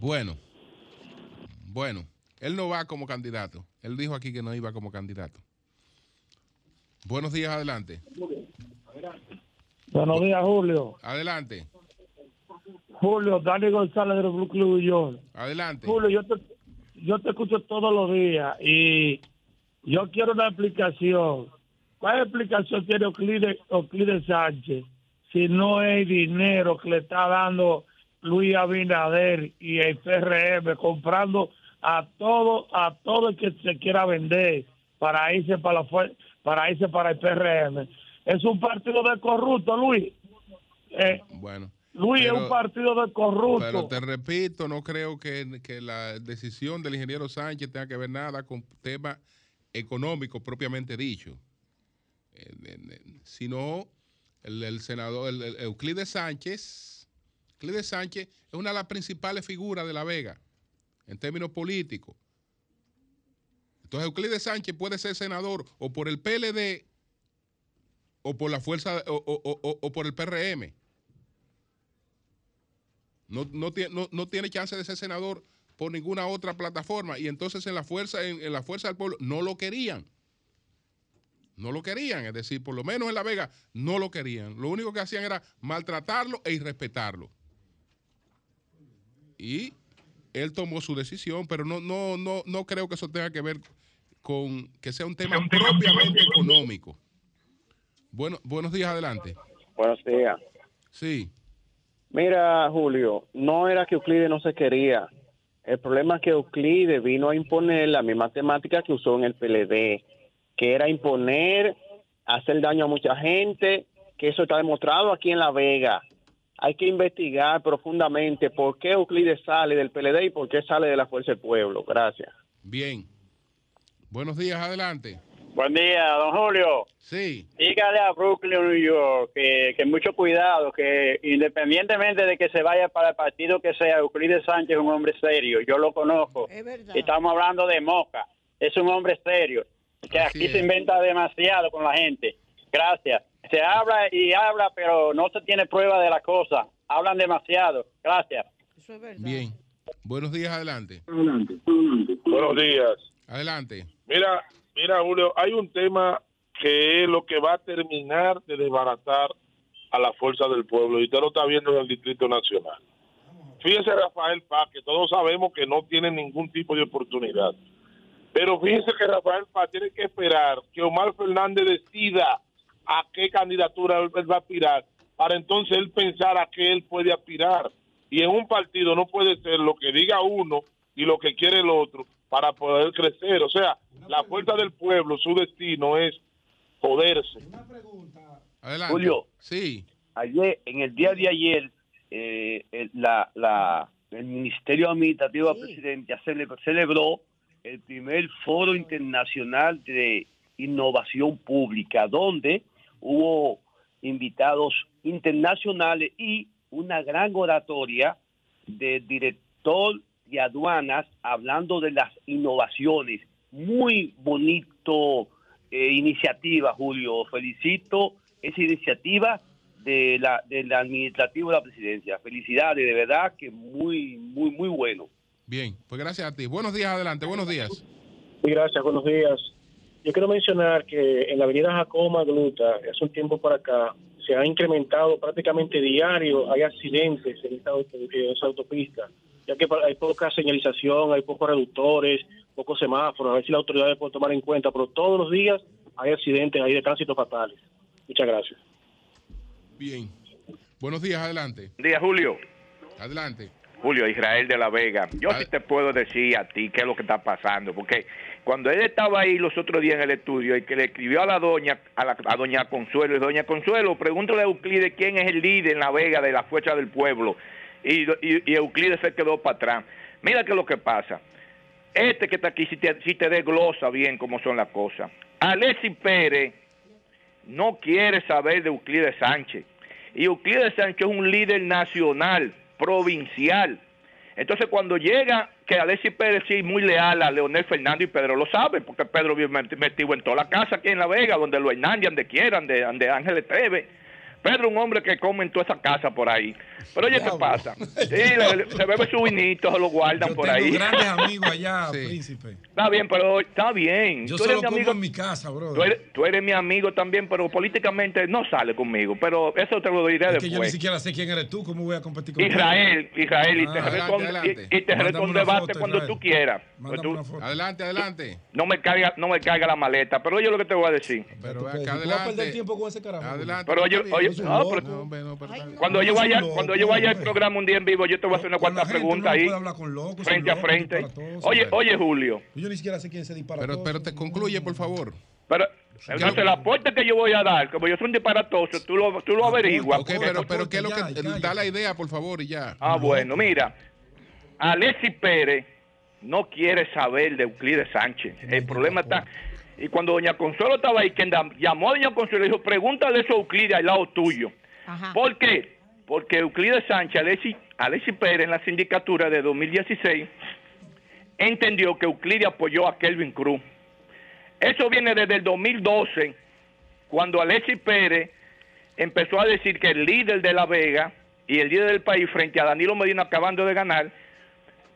Bueno. Bueno. Él no va como candidato. Él dijo aquí que no iba como candidato. Buenos días, adelante. Buenos días, Julio. Adelante. Julio, Dani González de Brooklyn, York. Adelante. Julio, yo te, yo te escucho todos los días y yo quiero una explicación. ¿Cuál explicación tiene Euclides, Sánchez si no es dinero que le está dando Luis Abinader y el PRM comprando a todo a todo el que se quiera vender para irse para la para irse para el PRM? Es un partido de corrupto, Luis. Eh, bueno. Luis es un partido de corrupto. Pero te repito, no creo que, la decisión del ingeniero Sánchez tenga que ver nada con tema económico propiamente dicho, sino el, senador el, Euclides Sánchez. Euclides Sánchez es una de las principales figuras de La Vega en términos políticos. Entonces Euclides Sánchez puede ser senador o por el PLD o por la fuerza o, o por el PRM. No, no, no, tiene chance de ser senador por ninguna otra plataforma. Y entonces en la fuerza, en, la fuerza del pueblo, no lo querían. No lo querían, es decir, por lo menos en La Vega no lo querían. Lo único que hacían era maltratarlo e irrespetarlo. Y él tomó su decisión, pero no, no, no, no creo que eso tenga que ver con que sea un tema propiamente económico. Bueno, buenos días, adelante. Buenos días. Sí. Mira, Julio, no era que Euclides no se quería. El problema es que Euclides vino a imponer la misma temática que usó en el PLD, que era imponer, hacer daño a mucha gente, que eso está demostrado aquí en La Vega. Hay que investigar profundamente por qué Euclides sale del PLD y por qué sale de la Fuerza del Pueblo. Gracias. Bien. Buenos días, adelante. Buen día, don Julio. Sí. Dígale a Brooklyn, New York, que, que mucho cuidado, que independientemente de que se vaya para el partido que sea, Euclides Sánchez es un hombre serio, yo lo conozco. Es verdad. Estamos hablando de Moca, es un hombre serio, que Así aquí es. se inventa demasiado con la gente. Gracias. Se habla y habla, pero no se tiene prueba de la cosa. Hablan demasiado. Gracias. Eso es verdad. Bien. Buenos días, adelante. Buenos días. Adelante. Mira, mira, Julio, hay un tema que es lo que va a terminar de desbaratar a la fuerza del pueblo y usted lo está viendo en el Distrito Nacional. Fíjese Rafael Paz, que todos sabemos que no tiene ningún tipo de oportunidad. Pero fíjese que Rafael Paz tiene que esperar que Omar Fernández decida a qué candidatura él va a aspirar, para entonces él pensar a qué él puede aspirar. Y en un partido no puede ser lo que diga uno y lo que quiere el otro para poder crecer. O sea, la fuerza del pueblo, su destino es poderse. Adelante. Julio. Sí. ayer, en el día de ayer, eh, el, la, la- el Ministerio Administrativo de la Presidencia cele- celebró el primer foro internacional de innovación pública, donde hubo invitados internacionales y una gran oratoria del director de aduanas hablando de las innovaciones. Muy bonito eh, iniciativa, Julio. Felicito esa iniciativa de la, del administrativo de la presidencia. Felicidades, de verdad que muy, muy, muy bueno. Bien. Pues gracias a ti. Buenos días, adelante. Buenos días. Sí, gracias, buenos días. Yo quiero mencionar que en la avenida Jacobo Magluta, hace un tiempo para acá, se ha incrementado prácticamente diario, hay accidentes en esta, auto- en esa autopista, ya que hay poca señalización, hay pocos reductores, pocos semáforos, a ver si las autoridades pueden tomar en cuenta, pero todos los días hay accidentes, hay de tránsito fatales. Muchas gracias. Bien. Buenos días, adelante. Buen día, Julio. Adelante. Julio Israel de la Vega. Yo sí te puedo decir a ti qué es lo que está pasando, porque cuando él estaba ahí los otros días en el estudio y que le escribió a la doña, a, doña Consuelo, y doña Consuelo, pregúntale a Euclides quién es el líder en la Vega de la Fuerza del Pueblo. Y, y, y Euclides se quedó para atrás. Mira qué es lo que pasa. Este que está aquí, si te, si te desglosa bien cómo son las cosas. Alexis Pérez no quiere saber de Euclides Sánchez. Y Euclides Sánchez es un líder nacional, provincial. Entonces cuando llega, que Alexis Pérez sí muy leal a Leonel Fernández y Pedro lo sabe, porque Pedro vive met- metido en toda la casa aquí en La Vega, donde lo Hernández, donde quieran, de, de Ángeles Treve. Pedro un hombre que come en toda esa casa por ahí. Pero oye, ¿qué pasa? Sí, le- le- se bebe su vinito, se lo guardan por Tengo ahí. grandes amigos allá, príncipe. Está bien, pero está bien. Yo Tú eres solo mi como amigo- en mi casa, bro. Tú eres, tú eres mi amigo también, pero políticamente no sale conmigo. Pero eso te lo diré Es que yo ni después. siquiera sé quién eres tú, cómo voy a competir contigo. Israel, Israel, y te Ah, respondo, adelante, y- adelante. y te una debate foto, cuando Israel. tú quieras. Mándame Tú- una foto. Adelante, adelante. no me caiga, no me caiga la maleta, pero oye lo que te voy a decir. Pero acá tú vas a perder adelante. tiempo con ese carajo. Adelante. Pero oye, oye, Es un no, loco. pero No, hombre, no, pero está bien. cuando yo vaya, loco, cuando yo vaya al programa un día en vivo, yo te voy a hacer una uno no ahí, con locos, frente a frente. Oye, oye, Julio, Yo ni siquiera sé quién se dispara. Pero, pero te concluye, por favor. pero entonces la apuesta que yo voy a dar, como yo soy un disparatoso, tú lo, tú lo averiguas. Ok, pero, pero ¿qué es lo que ya, da la idea, por favor, y ya? Ah, bueno, mira, Alexis Pérez no quiere saber de Euclides Sánchez. El problema está... Y cuando doña Consuelo estaba ahí, quien llamó a doña Consuelo y dijo, pregúntale eso a Euclides al lado tuyo. Ajá. ¿Por qué? Porque Euclides Sánchez, Alexis, Alexis Pérez en la sindicatura de 2016, entendió que Euclides apoyó a Kelvin Cruz. Eso viene desde el 2012, cuando Alexis Pérez empezó a decir que el líder de La Vega y el líder del país frente a Danilo Medina acabando de ganar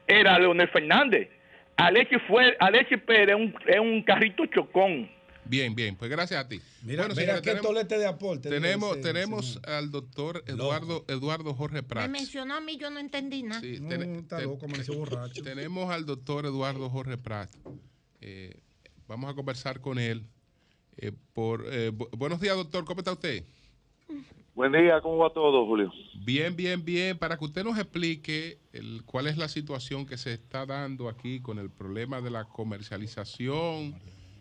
era Leonel Fernández. Alexis, fue, Alexis Pérez es un, es un carrito chocón. Bien, bien, pues gracias a ti. Mira, Bueno, mira qué tenemos, tolete de aporte. tenemos, ese tenemos señor. al doctor Eduardo, Eduardo Jorge Me Prats. mencionó a mí, yo no entendí nada. Sí, No, ten- está ten- loco, amaneció borracho. Tenemos al doctor Eduardo Jorge Prat. Eh, vamos a conversar con él. eh, por, eh, bu- buenos días, doctor. ¿Cómo está usted? Buen día, ¿cómo va todo, Julio? Bien, bien, bien. Para que usted nos explique el- cuál es la situación que se está dando aquí con el problema de la comercialización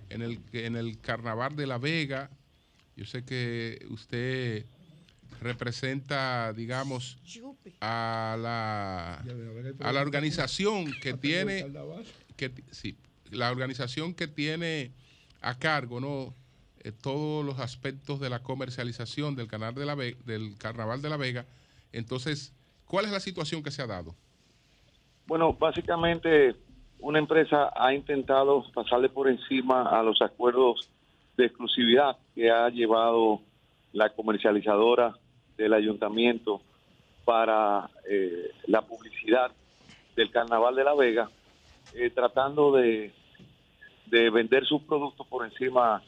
en el, en el Carnaval de La Vega. Yo sé que usted representa, digamos, a la, a la organización que tiene, la organización que tiene a cargo, ¿no? Eh, todos los aspectos de la comercialización del, canal de la del Carnaval de la Vega. Entonces, ¿cuál es la situación que se ha dado? Bueno, básicamente una empresa ha intentado pasarle por encima a los acuerdos de exclusividad que ha llevado la comercializadora del ayuntamiento para eh, la publicidad del Carnaval de la Vega, eh, tratando de, de vender sus productos por encima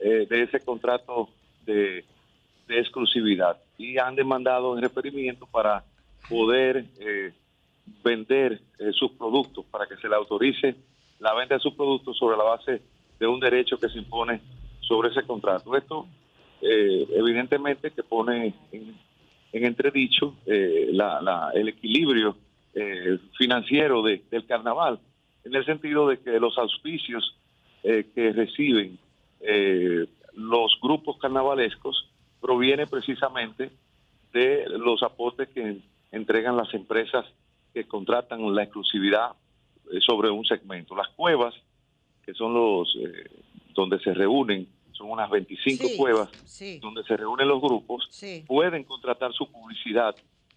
eh, de ese contrato de, de exclusividad. Y han demandado en requerimiento para poder eh, vender eh, sus productos, para que se le autorice la venta de sus productos sobre la base de un derecho que se impone sobre ese contrato. Esto, eh, evidentemente, que pone en, en entredicho la- la- el equilibrio financiero de- del carnaval, en el sentido de que los auspicios que reciben eh, los grupos carnavalescos proviene precisamente de los aportes que entregan las empresas que contratan la exclusividad eh, sobre un segmento. Las cuevas, que son los eh, donde se reúnen, son unas 25 Sí, cuevas sí. donde se reúnen los grupos, Sí. pueden contratar su publicidad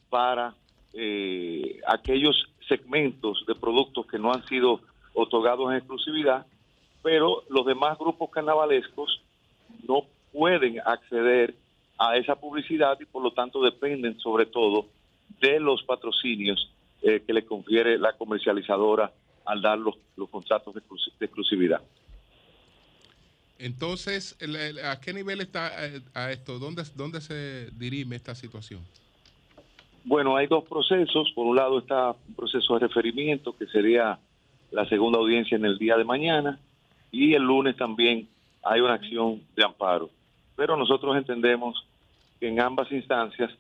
para eh, aquellos segmentos de productos que no han sido otorgados en exclusividad, pero los demás grupos carnavalescos no pueden acceder a esa publicidad y por lo tanto dependen sobre todo de los patrocinios eh, que le confiere la comercializadora al dar los, los contratos de exclusi- de exclusividad. Entonces, ¿a qué nivel está eh, a esto? ¿Dónde, ¿Dónde se dirime esta situación? Bueno, hay dos procesos. Por un lado está un proceso de referimiento, que sería la segunda audiencia en el día de mañana, y el lunes también hay una acción de amparo. Pero nosotros entendemos que en ambas instancias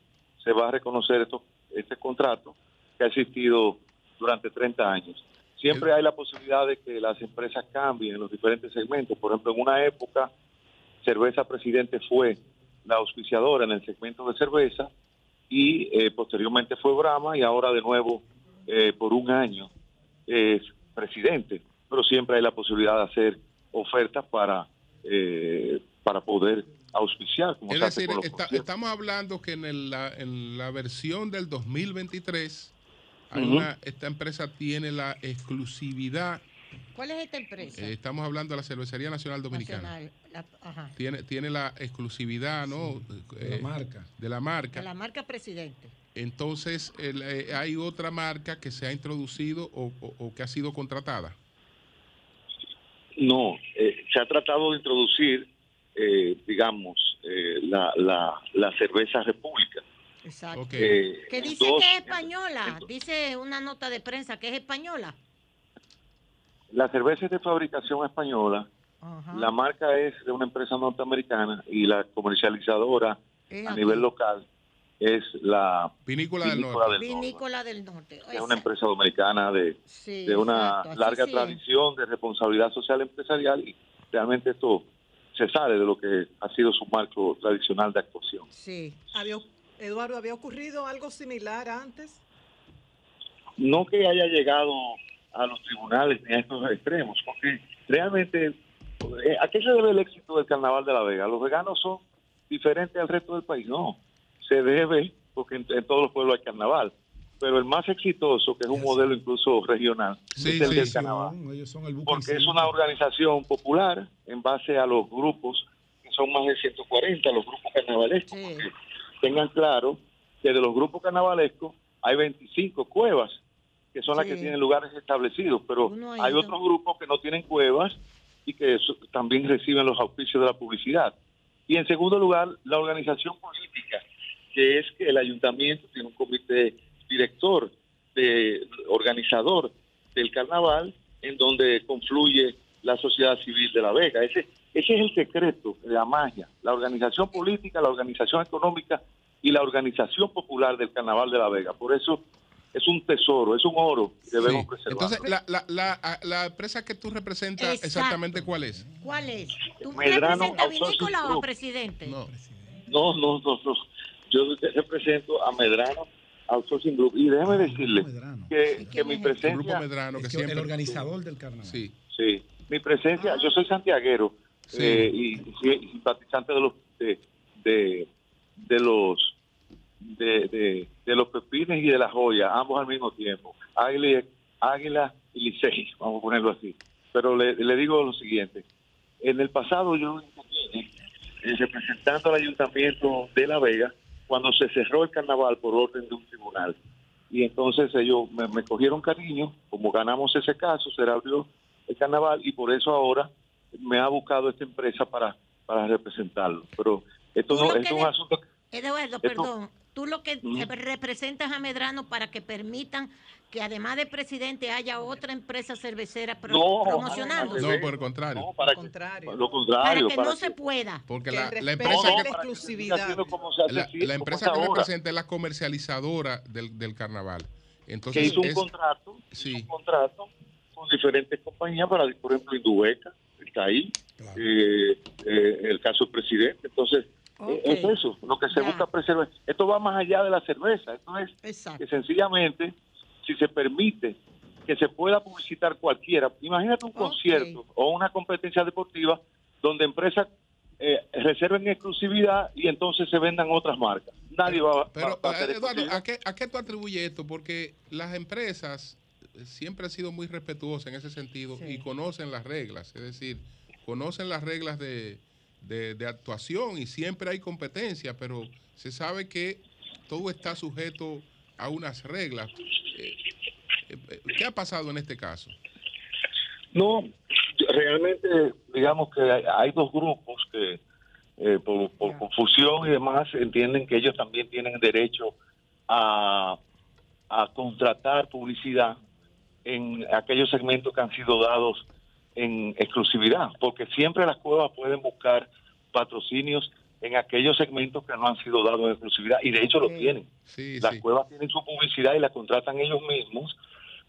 se va a reconocer esto, este contrato que ha existido durante 30 años. Siempre hay la posibilidad de que las empresas cambien en los diferentes segmentos. Por ejemplo, en una época, Cerveza Presidente fue la auspiciadora en el segmento de cerveza y eh, posteriormente fue Brahma y ahora de nuevo eh, por un año es presidente. Pero siempre hay la posibilidad de hacer ofertas para, eh, para poder auspiciar. Como Es decir, está- estamos hablando que en, el- la, en la versión del 2023, hay Ujú. una- esta empresa tiene la exclusividad. ¿Cuál es esta empresa? eh, estamos hablando de la Cervecería Nacional Dominicana. Nacional. La, ajá. Tiene, tiene la exclusividad, ¿no? de la Eh, marca. De la marca. De la marca Presidente. Entonces, el, eh, hay otra marca que se ha introducido o, o- o que ha sido contratada. No, eh, se ha tratado de introducir, eh, digamos, eh, la, la, la cerveza república. Exacto. Eh, Que dice dos- que es española. Dice una nota de prensa que es española. La cerveza es de fabricación española, la marca es de una empresa norteamericana y la comercializadora a aquí. nivel local es la Vinícola del Vinícola Norte. del Norte, Vinícola del Norte. que es una empresa dominicana de, Sí, de una exacto, larga sí tradición de responsabilidad social empresarial y realmente esto se sale de lo que ha sido su marco tradicional de actuación. Sí. Había- Eduardo, ¿había ocurrido algo similar antes? no que haya llegado a los tribunales ni a estos extremos, porque realmente, eh, ¿a qué se debe el éxito del Carnaval de la Vega? ¿Los veganos son diferentes al resto del país? No, se debe, porque en, en todos los pueblos hay carnaval, pero el más exitoso, que es un modelo incluso regional, Sí, es el sí, del sí. carnaval, Ellos son el buque porque es una organización popular en base a los grupos, que son más de 140, los grupos carnavalescos, porque tengan claro que de los grupos carnavalescos hay 25 cuevas, que son las que tienen lugares establecidos, pero hay otros grupos que no tienen cuevas y que eso- también reciben los auspicios de la publicidad. Y en segundo lugar, la organización política, que es que el ayuntamiento tiene un comité director, de, organizador del carnaval, en donde confluye la sociedad civil de La Vega. Ese, ese es el secreto de la magia, la organización política, la organización económica y la organización popular del carnaval de La Vega. Por eso es un tesoro, es un oro que debemos Sí. preservar. Entonces, la, la, la, a- la empresa que tú representas, Exacto. exactamente cuál es? ¿Cuál es? ¿Tú Medrano representas Vinícola o. Presidente? No. No, no, no, no. Yo represento a Medrano Outsourcing Group. Y déjeme decirle que, que mi presencia... Grupo Medrano, que Es que siempre. el organizador del carnaval. Sí. Sí, mi presencia, yo soy santiaguero, eh, y, y simpatizante de los de, de, de los de, de, de los pepines y de la joya, ambos al mismo tiempo. Águila, y- Águila y Licey, vamos a ponerlo así. Pero le, le digo lo siguiente. En el pasado yo eh, representando al ayuntamiento de La Vega cuando se cerró el carnaval por orden de un tribunal. Y entonces ellos me, me cogieron cariño, como ganamos ese caso, se abrió el carnaval y por eso ahora me ha buscado esta empresa para, para representarlo. Pero esto no es un asunto Eduardo, Esto- perdón. Tú lo que representas a Medrano para que permitan que además de presidente haya otra empresa cervecera pro- No, promocionando. No, por el contrario. para contrario. lo contrario. Para que para no se pueda. Porque Que la, empresa la que, exclusividad. la, la empresa que representa es la comercializadora del, del carnaval. Entonces que hizo un es- contrato, sí. hizo un contrato con diferentes compañías para, por ejemplo, Indubeca, está ahí, eh, eh, el caso del presidente. Entonces, eh, es eso, lo que se busca preservar. Esto va más allá de la cerveza, esto es que sencillamente, si se permite que se pueda publicitar cualquiera, imagínate un concierto o una competencia deportiva donde empresas eh, reserven exclusividad y entonces se vendan otras marcas. Nadie va, va- Pero, va a hacer eh, Eduardo. ¿a qué, ¿a qué tú atribuyes esto? Porque las empresas eh, siempre han sido muy respetuosas en ese sentido y conocen las reglas, es decir, conocen las reglas de, de- de actuación y siempre hay competencia, pero se sabe que todo está sujeto a unas reglas. Eh, eh, ¿Qué ha pasado en este caso? No, realmente digamos que hay, hay dos grupos que eh, por, por confusión y demás entienden que ellos también tienen derecho a, a contratar publicidad en aquellos segmentos que han sido dados en exclusividad, porque siempre las cuevas pueden buscar patrocinios en aquellos segmentos que no han sido dados en exclusividad y de hecho lo tienen. Sí, Las sí. cuevas tienen su publicidad y la contratan ellos mismos,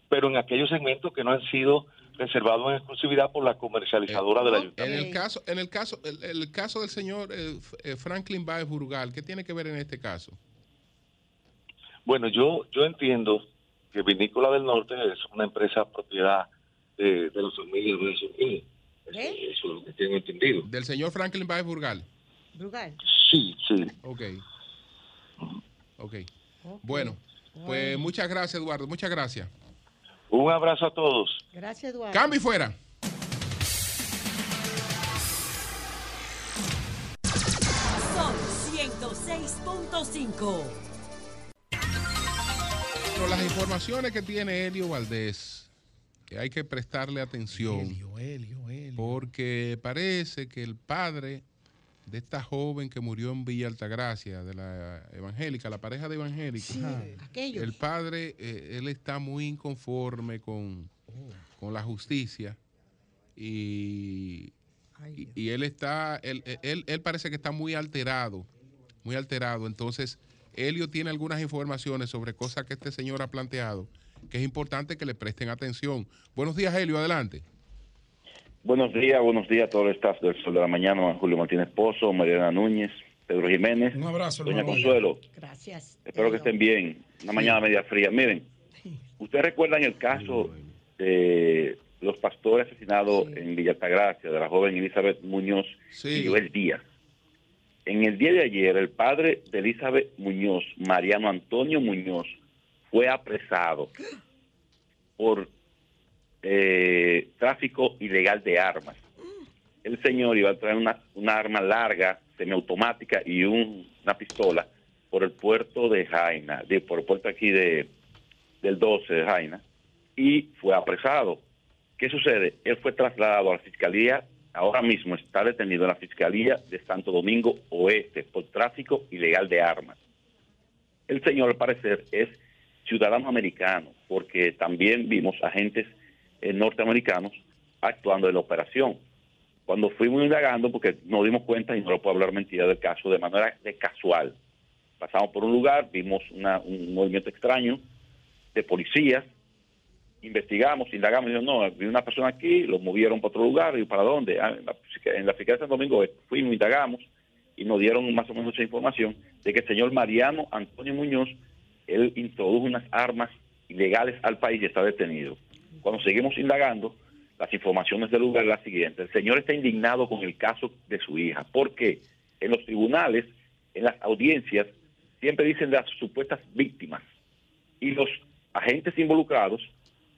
pero en aquellos segmentos que no han sido reservados en exclusividad por la comercializadora del En ayuntamiento. el caso, en el caso, el, el caso del señor eh, eh, Franklin Baez Burgal, ¿qué tiene que ver en este caso? Bueno, yo yo entiendo que Vinícola del Norte es una empresa propiedad de, de la familia Benson Hill. Eso, eso es lo que tengo entendido. Del señor Franklin Baez Burgal. Brugal. Sí, sí. Ok. Ok. Bueno, pues muchas gracias, Eduardo. Muchas gracias. Un abrazo a todos. Gracias, Eduardo. Cambio y fuera. Son 106.5. Pero las informaciones que tiene Helio Valdés, hay que prestarle atención. Porque parece que el padre de esta joven que murió en Villa Altagracia, de la evangélica, la pareja de evangélica, Sí, el padre, eh, él está muy inconforme con, con la justicia y, y, y él está, él, él, él parece que está muy alterado, muy alterado. Entonces, Helio tiene algunas informaciones sobre cosas que este señor ha planteado, que es importante que le presten atención. Buenos días, Helio, adelante. Buenos días, buenos días a todo el staff del Sol de la Mañana, Julio Martínez Pozo, Mariana Núñez, Pedro Jiménez, Un abrazo, Doña hermano. Consuelo. Gracias. Espero que estén bien. Una mañana media fría. Miren, ¿ustedes recuerdan el caso de los pastores asesinados en Villa Altagracia, de la joven Elizabeth Muñoz y Joel Díaz? En el día de ayer, el padre de Elizabeth Muñoz, Mariano Antonio Muñoz, fue apresado por eh, tráfico ilegal de armas. El señor iba a traer una, una arma larga, semiautomática y un- una pistola por el puerto de Jaina, de, por el puerto aquí de, del 12 de Jaina, y fue apresado. ¿Qué sucede? Él fue trasladado a la fiscalía, ahora mismo está detenido en la fiscalía de Santo Domingo Oeste por tráfico ilegal de armas. El señor, al parecer, es ciudadano americano, porque también vimos agentes eh, norteamericanos actuando en la operación. Cuando fuimos indagando, porque nos dimos cuenta, y no lo puedo hablar mentira del caso, de manera de casual. Pasamos por un lugar, vimos una- un movimiento extraño de policías, investigamos, indagamos, y dijo, no, vi una persona aquí, lo movieron para otro lugar, y ¿para dónde? Ah, en la, en la de San Domingo Este. fuimos, indagamos, y nos dieron más o menos esa información de que el señor Mariano Antonio Muñoz, él introdujo unas armas ilegales al país y está detenido. Cuando seguimos indagando, las informaciones del lugar es la siguiente. El señor está indignado con el caso de su hija, porque en los tribunales, en las audiencias, siempre dicen de las supuestas víctimas y los agentes involucrados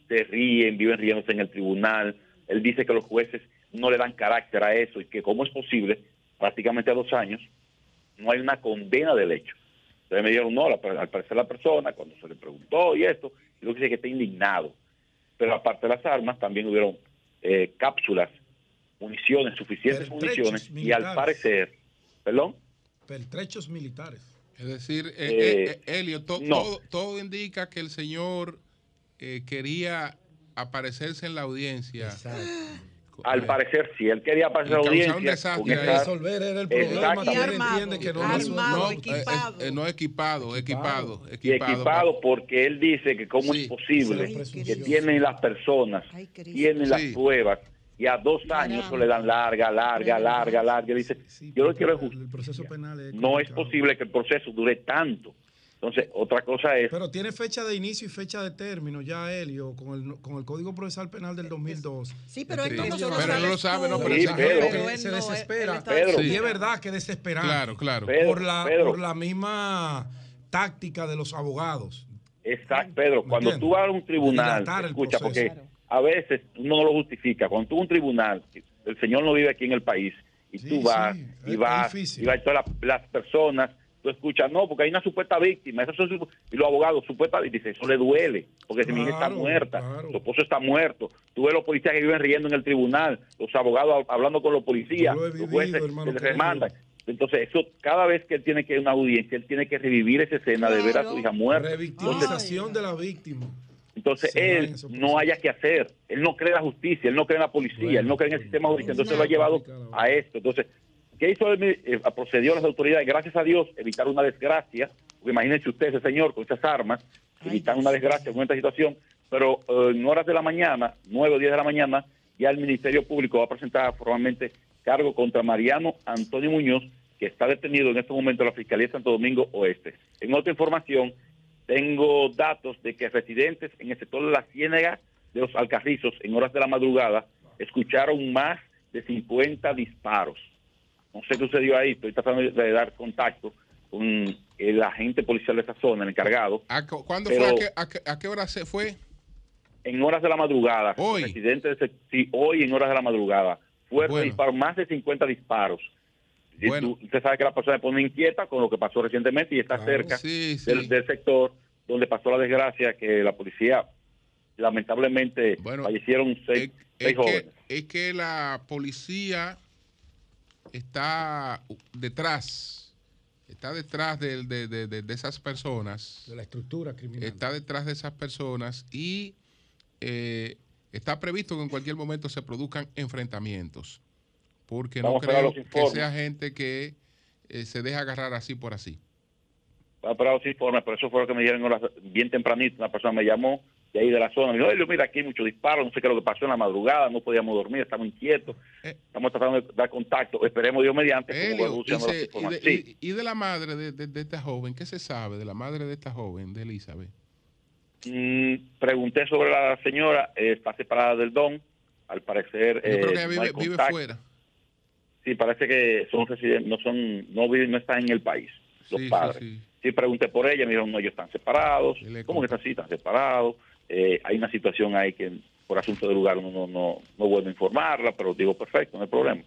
se ríen, viven riéndose en el tribunal. Él dice que los jueces no le dan carácter a eso y que cómo es posible, prácticamente a dos años, no hay una condena del hecho. Entonces me dijeron, no, la- al parecer la persona, cuando se le preguntó y esto, y lo que dice que está indignado. Pero aparte de las armas, también hubieron eh, cápsulas, municiones, suficientes Pertrechos municiones, y militares. al parecer, perdón, Pertrechos militares. Es decir, eh, Eh, eh, eh, Elio, to- no. todo, todo indica que el señor eh, quería aparecerse en la audiencia. Al parecer sí, él quería pasar Y audiencia. un desastre. Y esa- resolver era el problema, él entiende que no No, resuelve. no, eh, eh, no equipado, equipado, y equipado. equipado porque él dice que cómo es posible que tienen las personas, tienen las Sí. pruebas y a dos años eso le dan larga, larga, larga, larga. Dice, yo lo quiero es justicia. El proceso penal es No es posible que el proceso dure tanto. Entonces, otra cosa es, Pero tiene fecha de inicio y fecha de término ya, Elio, con el, con el Código Procesal Penal del 2002. Sí, pero esto no Pero él no lo sabe, no, pero Sí, esa Pedro, gente- que Pero él se no, él- desespera. él. Y es verdad que desesperante. Claro, claro. Pedro, por, la, Pedro. por la misma táctica de los abogados. Exacto, Pedro, cuando tú vas a un tribunal, escucha, proceso. porque a veces uno no lo justifica. Cuando tú vas a un tribunal, el señor no vive aquí en el país, y tú vas, y vas, y vas, y todas las, las personas, tú escuchas, no, porque hay una supuesta víctima, esos son su- y los abogados, supuesta víctima, dice, eso le duele, porque si mi hija está Claro, muerta, su esposo está muerto, tú ves los policías que viven riendo en el tribunal, los abogados hablando con los policías, lo los jueces hermano que le querido. demandan. Entonces, eso, cada vez que él tiene que ir a una audiencia, él tiene que revivir esa escena de ver a su hija muerta. Entonces, Revictimización de la víctima. entonces Se él no haya que hacer, él no cree en la justicia, él no cree en la policía, él no cree en el sistema judicial, entonces lo ha llevado a esto. Entonces, ¿qué hizo él? Eh, procedió las autoridades, gracias a Dios, evitar una desgracia, porque imagínense usted, ese señor, con esas armas, evitar una desgracia con esta situación, pero eh, en horas de la mañana, 9 o 10 de la mañana, ya el Ministerio Público va a presentar formalmente cargo contra Mariano Antonio Muñoz, que está detenido en este momento en la Fiscalía de Santo Domingo Oeste. En otra información, tengo datos de que residentes en el sector de la Ciénaga de los Alcarrizos, en horas de la madrugada, escucharon más de 50 disparos. No sé qué sucedió ahí, estoy tratando de dar contacto con el agente policial de esa zona, el encargado. ¿A cu- ¿Cuándo fue? ¿A qué, a qué- a qué hora se fue? En horas de la madrugada. Hoy. Residentes de sí, hoy en horas de la madrugada. Fueron Bueno. disparos, más de 50 disparos. Bueno. usted sabe que la persona se pone inquieta con lo que pasó recientemente y está cerca Sí, sí. Del, del sector donde pasó la desgracia que la policía lamentablemente fallecieron seis, seis Es jóvenes. que, es que la policía está detrás, está detrás de, de- de- de- de esas personas. De la estructura criminal. Está detrás de esas personas y eh, está previsto que en cualquier momento se produzcan enfrentamientos. Porque Vamos no creo que sea gente que eh, se deja agarrar así por así. Esperando los informes, pero eso fue lo que me dieron horas- bien tempranito. Una persona me llamó de ahí de la zona. Me dijo, "Elio, mira, aquí hay muchos disparos, no sé qué es lo que pasó en la madrugada, no podíamos dormir, estamos inquietos. Estamos tratando de dar contacto. Esperemos Dios mediante. Eh. Elio, y, se- y de, informaciones. Sí. y- y de la madre de, de- de esta joven, ¿qué se sabe de la madre de esta joven, de Elizabeth? Mm, pregunté sobre la señora, eh, está separada del don. Al parecer, Yo creo eh, que ella no vive, vive fuera. Sí, parece que son residentes, no son, no viven, no están en el país, los Sí, padres. sí. Sí, pregunté por ella, me dijeron, no, ellos están separados. ¿Cómo que están así? Están separados. Eh, hay una situación ahí que por asunto de lugar uno no, no, no vuelve a informarla, pero digo, perfecto, no hay problema.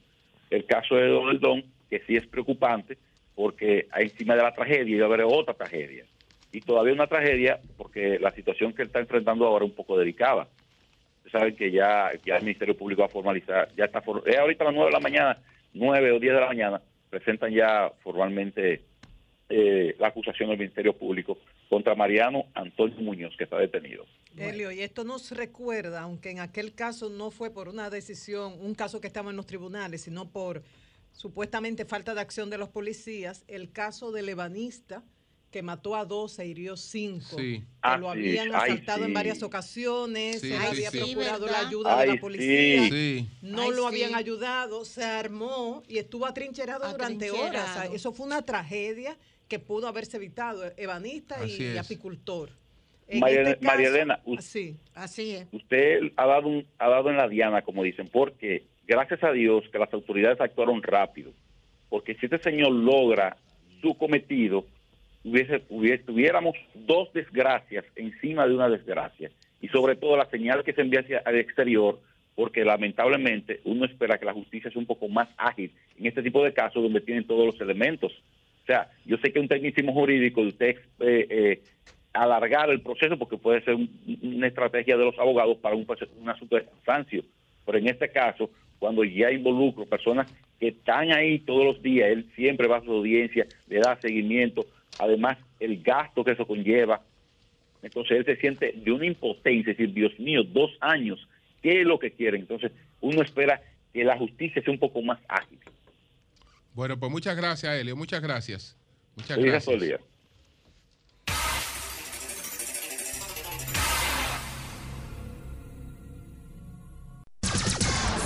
El caso de Don El Don, que sí es preocupante, porque encima de la tragedia iba a haber otra tragedia. Y todavía una tragedia, porque la situación que él está enfrentando ahora es un poco delicada. Ustedes saben que ya, el Ministerio Público va a formalizar, ya está, for- ahorita a las 9 de la mañana, 9 o 10 de la mañana, presentan ya formalmente eh, la acusación del Ministerio Público contra Mariano Antonio Muñoz, que está detenido. Elio, y esto nos recuerda, aunque en aquel caso no fue por una decisión, un caso que estaba en los tribunales, sino por supuestamente falta de acción de los policías, el caso del ebanista que mató a dos e hirió cinco. Sí. Que Ah, lo sí. habían Ay, asaltado en varias ocasiones, Sí, había sí. procurado ¿verdad? la ayuda de la policía, Sí. no Ay, lo sí. habían ayudado, se armó y estuvo atrincherado durante horas. O sea, Atrincherado. eso fue una tragedia que pudo haberse evitado, ebanista y, Así y es. apicultor. María, este caso- María Elena, u- Sí. Así es. usted ha dado, un- ha dado en la diana, como dicen, porque gracias a Dios que las autoridades actuaron rápido. Porque si este señor logra su cometido, hubiese, hubiese- tuviéramos dos desgracias encima de una desgracia. Y sobre todo la señal que se envía hacia el exterior, porque lamentablemente uno espera que la justicia sea un poco más ágil en este tipo de casos donde tienen todos los elementos. O sea, yo sé que un tecnicismo jurídico de usted eh, eh, alargar el proceso porque puede ser un- una estrategia de los abogados para un, proceso- un asunto de cansancio. Pero en este caso, cuando ya involucro personas que están ahí todos los días, él siempre va a su audiencia, le da seguimiento, además el gasto que eso conlleva. Entonces él se siente de una impotencia, es decir, Dios mío, dos años, ¿qué es lo que quiere? Entonces uno espera que la justicia sea un poco más ágil. Bueno, pues muchas gracias, Elio. Muchas gracias. Muchas Feliz gracias. día.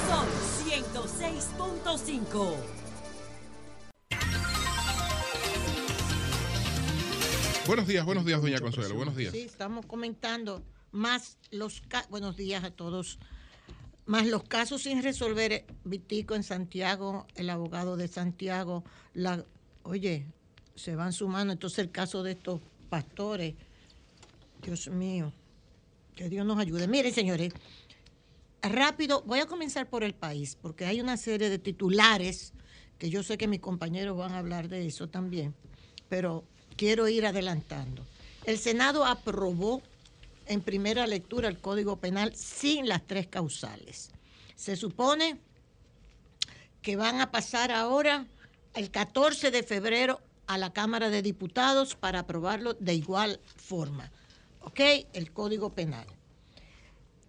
Sol 106.5. Buenos días, buenos días, doña Consuelo. Buenos días. Sí, estamos comentando más los buenos días a todos. Más los casos sin resolver, eh, Vitico en Santiago, el abogado de Santiago, la oye, se van sumando entonces el caso de estos pastores. Dios mío. Que Dios nos ayude. Miren, señores, rápido, voy a comenzar por el país, porque hay una serie de titulares que yo sé que mis compañeros van a hablar de eso también, pero quiero ir adelantando. El Senado aprobó en primera lectura el Código Penal sin las tres causales. Se supone que van a pasar ahora el 14 de febrero a la Cámara de Diputados para aprobarlo de igual forma. ¿Ok? El Código Penal.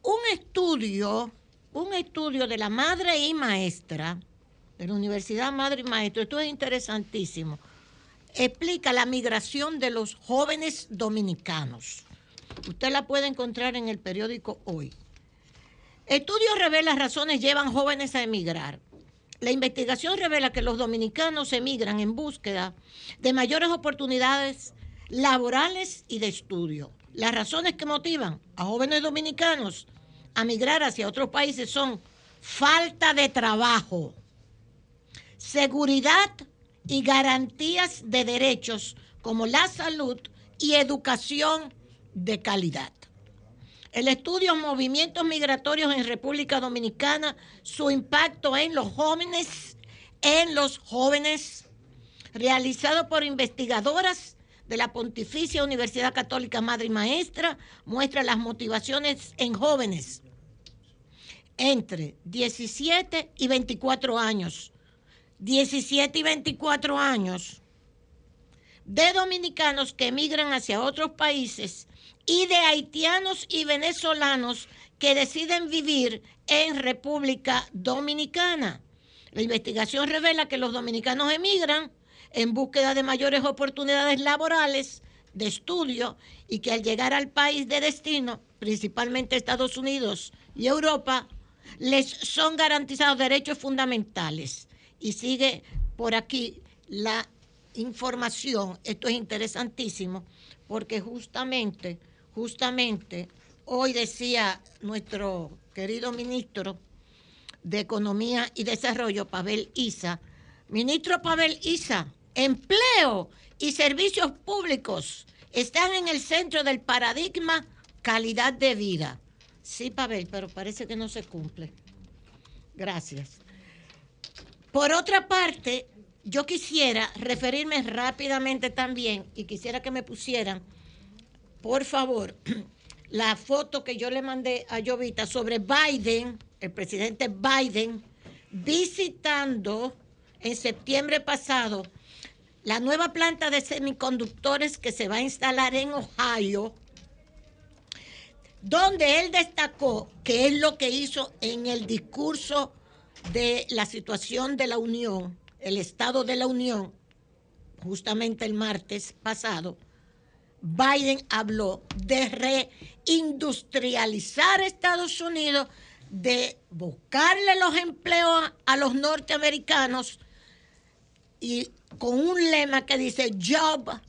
Un estudio, un estudio de la madre y maestra, de la Universidad Madre y Maestro, esto es interesantísimo, explica la migración de los jóvenes dominicanos. Usted la puede encontrar en el periódico Hoy. Estudio revela razones llevan jóvenes a emigrar. La investigación revela que los dominicanos emigran en búsqueda de mayores oportunidades laborales y de estudio. Las razones que motivan a jóvenes dominicanos a migrar hacia otros países son falta de trabajo, seguridad y garantías de derechos como la salud y educación de calidad. El estudio Movimientos Migratorios en República Dominicana, su impacto en los jóvenes, en los jóvenes, realizado por investigadoras de la Pontificia Universidad Católica Madre y Maestra, muestra las motivaciones en jóvenes entre 17 y 24 años. 17 y 24 años de dominicanos que emigran hacia otros países y de haitianos y venezolanos que deciden vivir en República Dominicana. La investigación revela que los dominicanos emigran en búsqueda de mayores oportunidades laborales, de estudio, y que al llegar al país de destino, principalmente Estados Unidos y Europa, les son garantizados derechos fundamentales. Y sigue por aquí la información, esto es interesantísimo, porque justamente, justamente, hoy decía nuestro querido ministro de Economía y Desarrollo, Pavel Isa, ministro Pavel Isa, empleo y servicios públicos están en el centro del paradigma calidad de vida. Sí, Pavel, pero parece que no se cumple. Gracias. Por otra parte, yo quisiera referirme rápidamente también y quisiera que me pusieran, por favor, la foto que yo le mandé a Jovita sobre Biden, el presidente Biden, visitando en septiembre pasado la nueva planta de semiconductores que se va a instalar en Ohio, donde él destacó que es lo que hizo en el discurso de la situación de la Unión, el Estado de la Unión, justamente el martes pasado, Biden habló de reindustrializar Estados Unidos, de buscarle los empleos a, los norteamericanos y con un lema que dice Job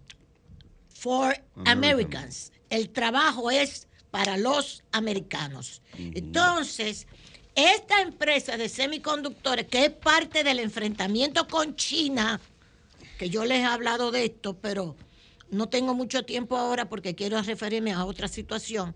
for Americans, el trabajo es para los americanos. Entonces, esta empresa de semiconductores, que es parte del enfrentamiento con China, que yo les he hablado de esto, pero no tengo mucho tiempo ahora porque quiero referirme a otra situación,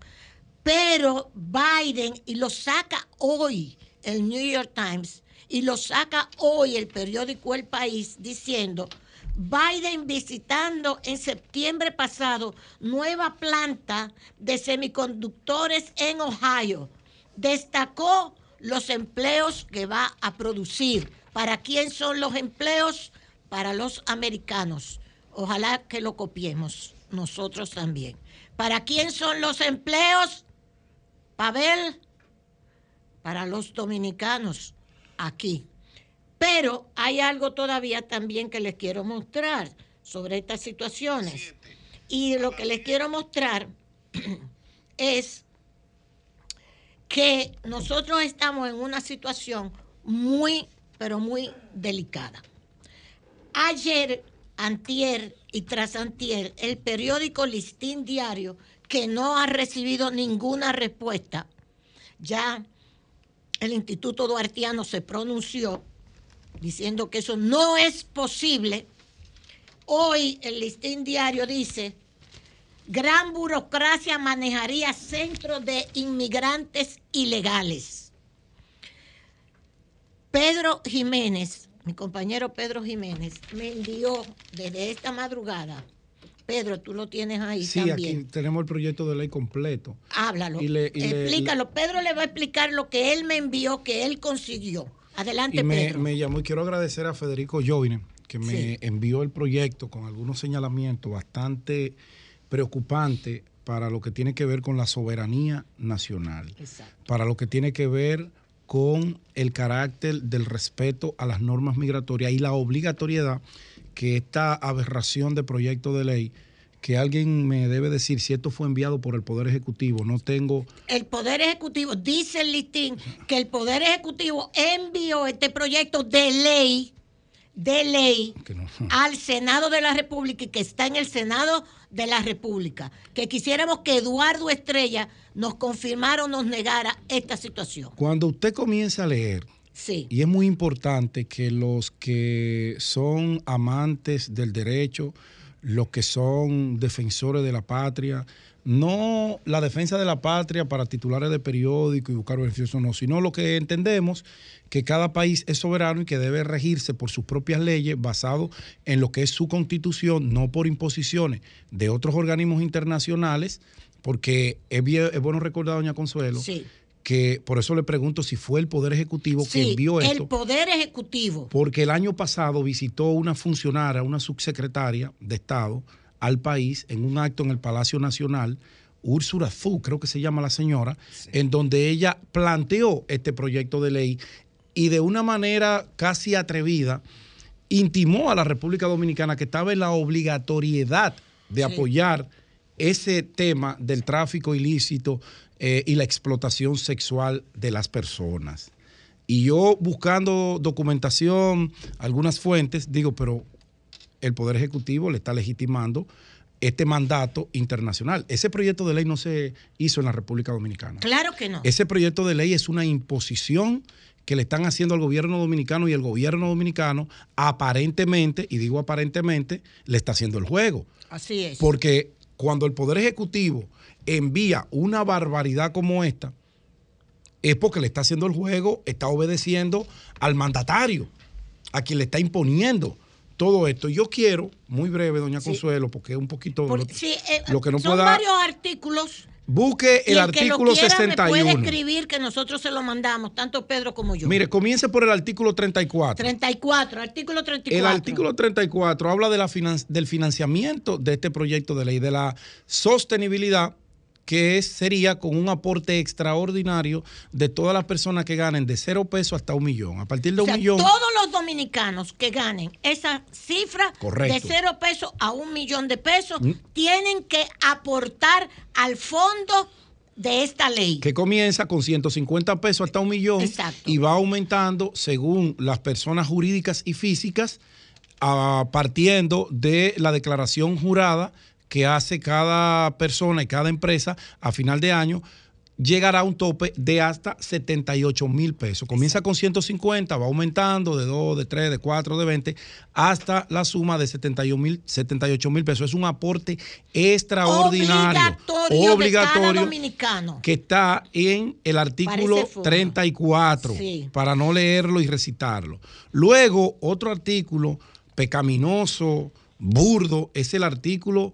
pero Biden, y lo saca hoy el New York Times, y lo saca hoy el periódico El País, diciendo, Biden visitando en septiembre pasado nueva planta de semiconductores en Ohio, destacó los empleos que va a producir. ¿Para quién son los empleos? Para los americanos. Ojalá que lo copiemos nosotros también. ¿Para quién son los empleos? Pavel, para los dominicanos aquí. Pero hay algo todavía también que les quiero mostrar sobre estas situaciones. Y lo que les quiero mostrar es que nosotros estamos en una situación muy, pero muy delicada. Ayer, antier y tras antier, el periódico Listín Diario, que no ha recibido ninguna respuesta, ya el Instituto Duartiano se pronunció diciendo que eso no es posible. Hoy el Listín Diario dice, gran burocracia manejaría centros de inmigrantes ilegales. Pedro Jiménez, mi compañero Pedro Jiménez, me envió desde esta madrugada. Pedro, tú lo tienes ahí Sí, también. aquí tenemos el proyecto de ley completo. Háblalo. Y le- y le- Explícalo. Pedro le va a explicar lo que él me envió, que él consiguió. Adelante, Y me, Pedro. me llamó y quiero agradecer a Federico Jovine, que me Sí. envió el proyecto con algunos señalamientos bastante preocupantes para lo que tiene que ver con la soberanía nacional, para lo que tiene que ver con el carácter del respeto a las normas migratorias y la obligatoriedad que esta aberración de proyecto de ley, que alguien me debe decir si esto fue enviado por el Poder Ejecutivo, no tengo El Poder Ejecutivo, dice el listín, que el Poder Ejecutivo envió este proyecto de ley, de ley, al Senado de la República y que está en el Senado de la República. Que quisiéramos que Eduardo Estrella nos confirmara o nos negara esta situación. Cuando usted comienza a leer, Sí. y es muy importante que los que son amantes del derecho, los que son defensores de la patria, no la defensa de la patria para titulares de periódico y buscar beneficios, no, sino lo que entendemos que cada país es soberano y que debe regirse por sus propias leyes basado en lo que es su constitución, no por imposiciones de otros organismos internacionales, porque es, bien- es bueno recordar, doña Consuelo, Sí. que por eso le pregunto si fue el Poder Ejecutivo que Sí, envió esto. el Poder Ejecutivo. Porque el año pasado visitó una funcionaria, una subsecretaria de Estado al país en un acto en el Palacio Nacional, Úrsula Zú, creo que se llama la señora, en donde ella planteó este proyecto de ley y de una manera casi atrevida intimó a la República Dominicana que estaba en la obligatoriedad de Sí. apoyar ese tema del tráfico ilícito eh, y la explotación sexual de las personas. Y yo buscando documentación, algunas fuentes, digo, pero el Poder Ejecutivo le está legitimando este mandato internacional. Ese proyecto de ley no se hizo en la República Dominicana. Claro que no. Ese proyecto de ley es una imposición que le están haciendo al gobierno dominicano y el gobierno dominicano aparentemente, y digo aparentemente, le está haciendo el juego. Así es. Porque cuando el Poder Ejecutivo envía una barbaridad como esta, es porque le está haciendo el juego, está obedeciendo al mandatario, a quien le está imponiendo todo esto. Yo quiero, muy breve, doña Consuelo, porque es un poquito Por- lo, sí, eh, lo que no son pueda... varios artículos. Busque y el que lo artículo quiera Me puede 61. escribir que nosotros se lo mandamos, tanto Pedro como yo. Mire, comience por el artículo 34. 34, artículo 34. El artículo 34 habla de la finan- del financiamiento de este proyecto de ley, de la sostenibilidad, que sería con un aporte extraordinario de todas las personas que ganen de cero pesos hasta un millón. A partir de O un millón. todos los dominicanos que ganen esa cifra Correcto. de cero pesos a un millón de pesos Mm. tienen que aportar al fondo de esta ley. que comienza con 150 pesos hasta un millón y va aumentando según las personas jurídicas y físicas, ah, partiendo de la declaración jurada que hace cada persona y cada empresa a final de año llegará a un tope de hasta 78 mil pesos. Comienza con 150, va aumentando de 2, de 3, de 4, de 20, hasta la suma de 78 mil 78 mil pesos. Es un aporte extraordinario, Obligatorio, obligatorio, dominicano. que está en el artículo Parece fuma. 34, Sí. para no leerlo y recitarlo. Luego, otro artículo pecaminoso, burdo, es el artículo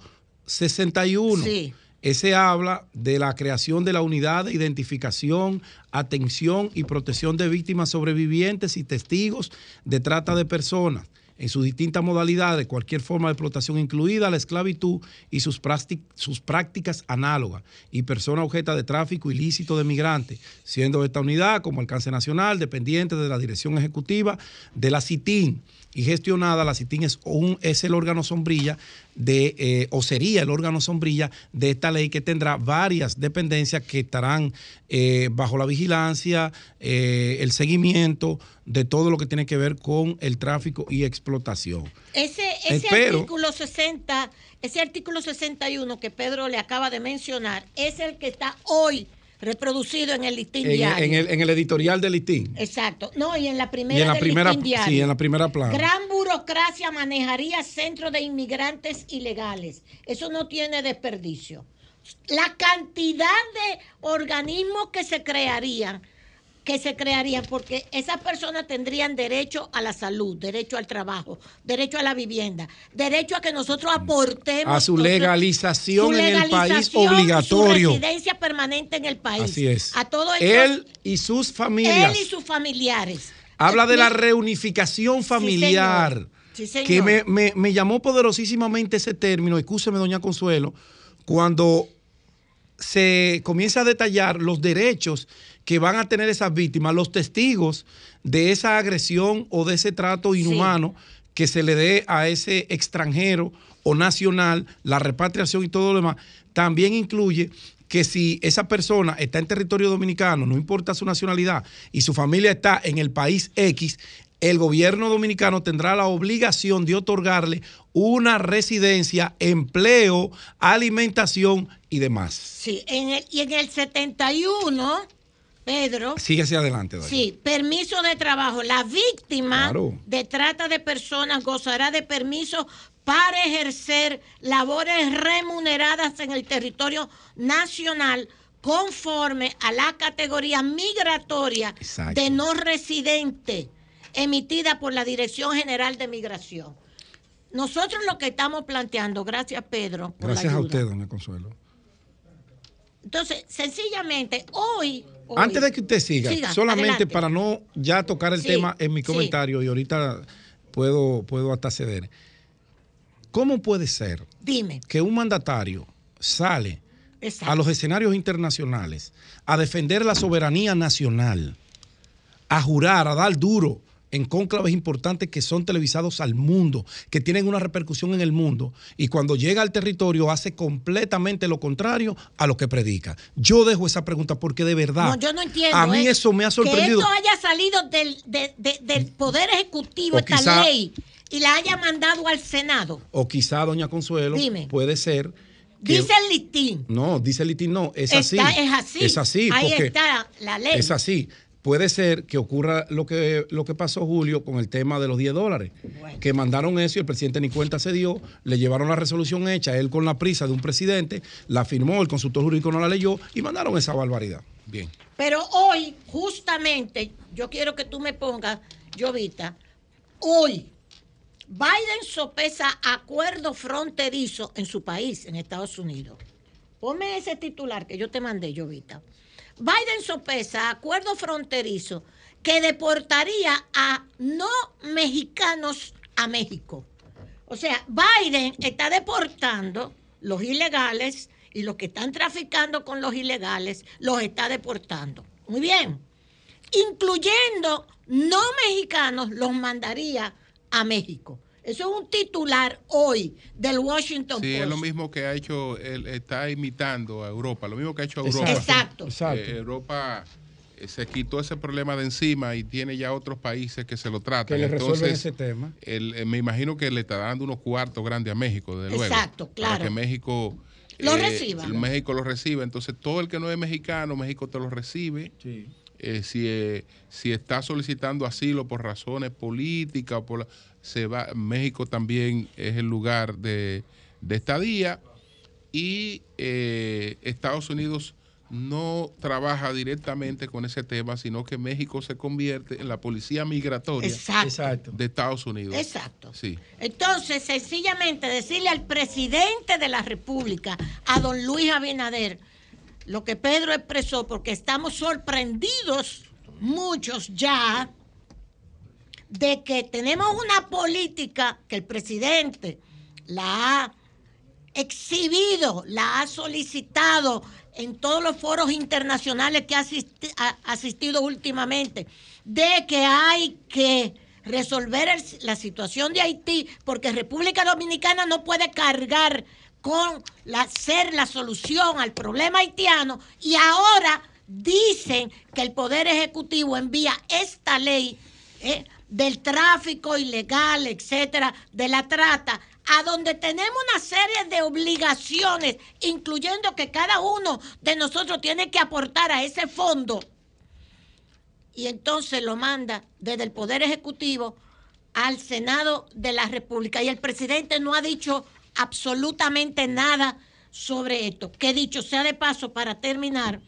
61. Sí. Ese habla de la creación de la unidad de identificación, atención y protección de víctimas sobrevivientes y testigos de trata de personas en sus distintas modalidades, cualquier forma de explotación incluida la esclavitud y sus, prácti- sus prácticas análogas, y persona objeto de tráfico ilícito de migrantes, siendo esta unidad como alcance nacional dependiente de la dirección ejecutiva de la CITIN y gestionada, la CITIN es, un, es el órgano sombrilla de, eh, o sería el órgano sombrilla de esta ley que tendrá varias dependencias que estarán eh, bajo la vigilancia, eh, el seguimiento de todo lo que tiene que ver con el tráfico y explotación. Ese, ese artículo 60, ese artículo 61 que Pedro le acaba de mencionar, es el que está hoy reproducido en el listín En, diario. en el, en el editorial del listín. Exacto. No, y en la primera Y en la del primera, listín diario. sí, en la primera plana. Gran burocracia manejaría centros de inmigrantes ilegales. Eso no tiene desperdicio. La cantidad de organismos que se crearían, que se crearían, porque esas personas tendrían derecho a la salud, derecho al trabajo, derecho a la vivienda, derecho a que nosotros aportemos A su legalización su en el país legalización, obligatorio. Su residencia permanente en el país. Así es. A todo esto, Él y sus familias. él y sus familiares. Habla de la reunificación familiar. Sí, señor. que me, me- me llamó poderosísimamente ese término, escúcheme, doña Consuelo, cuando se comienza a detallar los derechos que van a tener esas víctimas, los testigos de esa agresión o de ese trato inhumano que se le dé a ese extranjero o nacional, la repatriación y todo lo demás, también incluye que si esa persona está en territorio dominicano, no importa su nacionalidad, y su familia está en el país X, el gobierno dominicano tendrá la obligación de otorgarle una residencia, empleo, alimentación y demás. Sí, en el, y en el 71, Pedro, Sigue hacia adelante, sí, permiso de trabajo. La víctima Claro. de trata de personas gozará de permiso para ejercer labores remuneradas en el territorio nacional conforme a la categoría migratoria Exacto. de no residente emitida por la Dirección General de Migración. Nosotros lo que estamos planteando, gracias Pedro. por la Gracias a usted, doña Consuelo. Entonces, sencillamente, hoy. Hoy- Antes de que usted siga, Siga, solamente adelante. para no ya tocar el Sí, tema en mi sí. comentario y ahorita puedo, puedo hasta ceder. ¿Cómo puede ser Dime. que un mandatario sale Exacto. a los escenarios internacionales a defender la soberanía nacional, a jurar, a dar duro en cónclaves importantes que son televisados al mundo, que tienen una repercusión en el mundo, y cuando llega al territorio hace completamente lo contrario a lo que predica. Yo dejo esa pregunta porque de verdad, No, yo no entiendo. a mí ¿eh? eso me ha sorprendido. Que esto haya salido del, de- de- del Poder Ejecutivo, O esta quizá- ley, y la haya mandado al Senado. O quizá, doña Consuelo, Dime. puede ser que... Dice el listín. No, dice el litín, no, es así. Es así. Es así. Ahí está la ley. Es así. Puede ser que ocurra lo que, lo que pasó, Julio, con el tema de los 10 dólares. Que mandaron eso y el presidente ni cuenta se dio, le llevaron la resolución hecha, él con la prisa de un presidente, la firmó, el consultor jurídico no la leyó y mandaron esa barbaridad. Bien. Pero hoy, justamente, yo quiero que tú me pongas, Jovita, hoy, Biden sopesa acuerdo fronterizo en su país, en Estados Unidos. Ponme ese titular que yo te mandé, Jovita. Biden sopesa acuerdo fronterizo que deportaría a no mexicanos a México. O sea, Biden está deportando los ilegales y los que están traficando con los ilegales los está deportando. Muy bien. Incluyendo no mexicanos los mandaría a México. Eso es un titular hoy del Washington Sí, Post. es lo mismo que ha hecho, él está imitando a Europa, lo mismo que ha hecho Europa. Exacto. Exacto. Eh, Europa eh, se quitó ese problema de encima y tiene ya otros países que se lo tratan. Que le resuelven Entonces, ese tema. el- eh, me imagino que le está dando unos cuartos grandes a México, de luego. Exacto, claro. Para que México Lo eh, reciba. México lo recibe. Entonces, todo el que no es mexicano, México te lo recibe. Eh, si, eh, si está solicitando asilo por razones políticas, o por la- se va, México también es el lugar de, de estadía y eh, Estados Unidos no trabaja directamente con ese tema, sino que México se convierte en la policía migratoria Exacto. de Estados Unidos. Exacto. Sí. Entonces, sencillamente decirle al presidente de la República, a don Luis Abinader, lo que Pedro expresó, porque estamos sorprendidos, muchos ya, de que tenemos una política que el presidente la ha exhibido, la ha solicitado en todos los foros internacionales que ha asisti- ha asistido últimamente, de que hay que resolver la situación de Haití, porque República Dominicana no puede cargar con la, ser la solución al problema haitiano y ahora dicen que el Poder Ejecutivo envía esta ley eh, del tráfico ilegal, etcétera, de la trata, a donde tenemos una serie de obligaciones, incluyendo que cada uno de nosotros tiene que aportar a ese fondo y entonces lo manda desde el Poder Ejecutivo al Senado de la República. Y el presidente no ha dicho absolutamente nada sobre esto. Que dicho sea de paso, para terminar,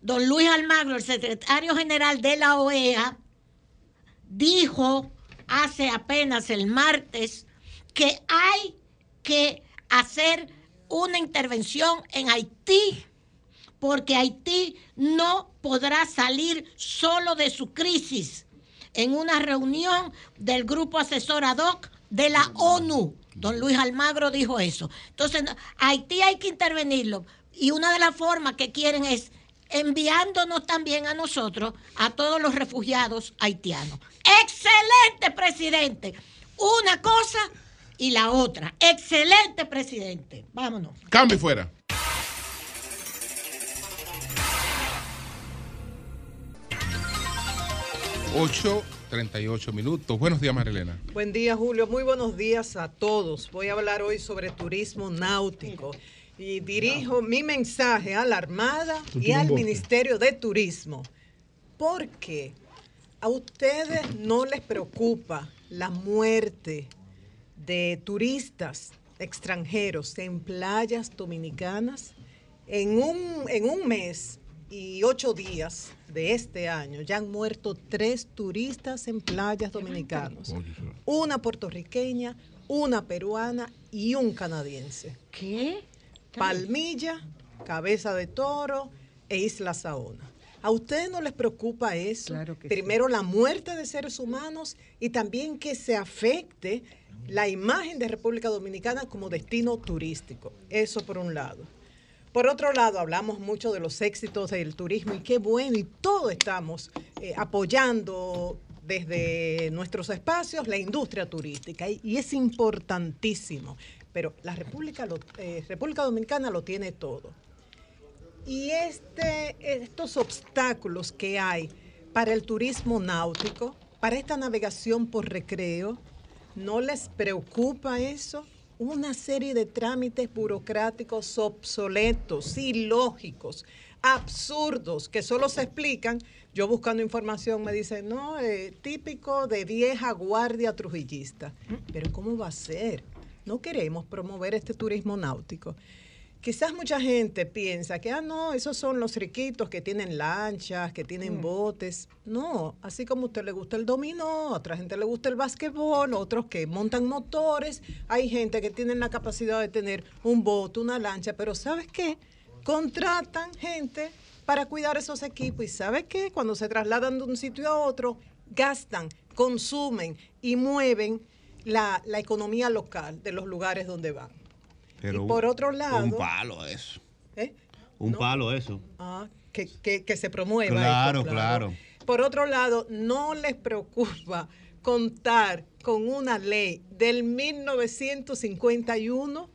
don Luis Almagro, el secretario general de la OEA, dijo hace apenas el martes que hay que hacer una intervención en Haití porque Haití no podrá salir solo de su crisis en una reunión del grupo asesor ad hoc de la ONU. Don Luis Almagro dijo eso. Entonces, Haití hay que intervenirlo. Y una de las formas que quieren es enviándonos también a nosotros, a todos los refugiados haitianos. Excelente presidente. Una cosa y la otra. Excelente presidente. Vámonos. Cambio y fuera. Ocho, 38 minutos. Buenos días, Marilena. Buen día, Julio. Muy buenos días a todos. Voy a hablar hoy sobre turismo náutico y dirijo mi mensaje a la Armada y al. Ministerio de Turismo. Porque a ustedes no les preocupa la muerte de turistas extranjeros en playas dominicanas. En un, en un mes y ocho días de este año ya han muerto tres turistas en playas dominicanas. Una puertorriqueña, una peruana y un canadiense. ¿Qué? Palmilla, Cabeza de Toro e Isla Saona. ¿A ustedes no les preocupa eso? Primero la muerte de seres humanos y también que se afecte la imagen de República Dominicana como destino turístico. Eso por un lado. Por otro lado, hablamos mucho de los éxitos del turismo y qué bueno, y todos estamos eh, apoyando desde nuestros espacios la industria turística y, y es importantísimo. Pero la República, lo- eh, República Dominicana lo tiene todo. Y este, estos obstáculos que hay para el turismo náutico, para esta navegación por recreo, ¿no les preocupa eso? Una serie de trámites burocráticos obsoletos, ilógicos, absurdos, que solo se explican. Yo buscando información me dicen, no, eh, típico de vieja guardia trujillista. Pero ¿cómo va a ser? No queremos promover este turismo náutico. Quizás mucha gente piensa que, ah, no, esos son los riquitos que tienen lanchas, que tienen botes. No, así como a usted le gusta el dominó, a otra gente le gusta el básquetbol, otros que montan motores. Hay gente que tiene la capacidad de tener un bote, una lancha, pero ¿sabes qué? Contratan gente para cuidar esos equipos y ¿sabe qué? Cuando se trasladan de un sitio a otro, gastan, consumen y mueven la, la economía local de los lugares donde van. Pero Y por otro lado- Un palo eso. ¿Eh? Un No. palo eso. Ah, que, que- que se promueva. Claro, esto, claro. Por otro lado, no les preocupa contar con una ley del 1951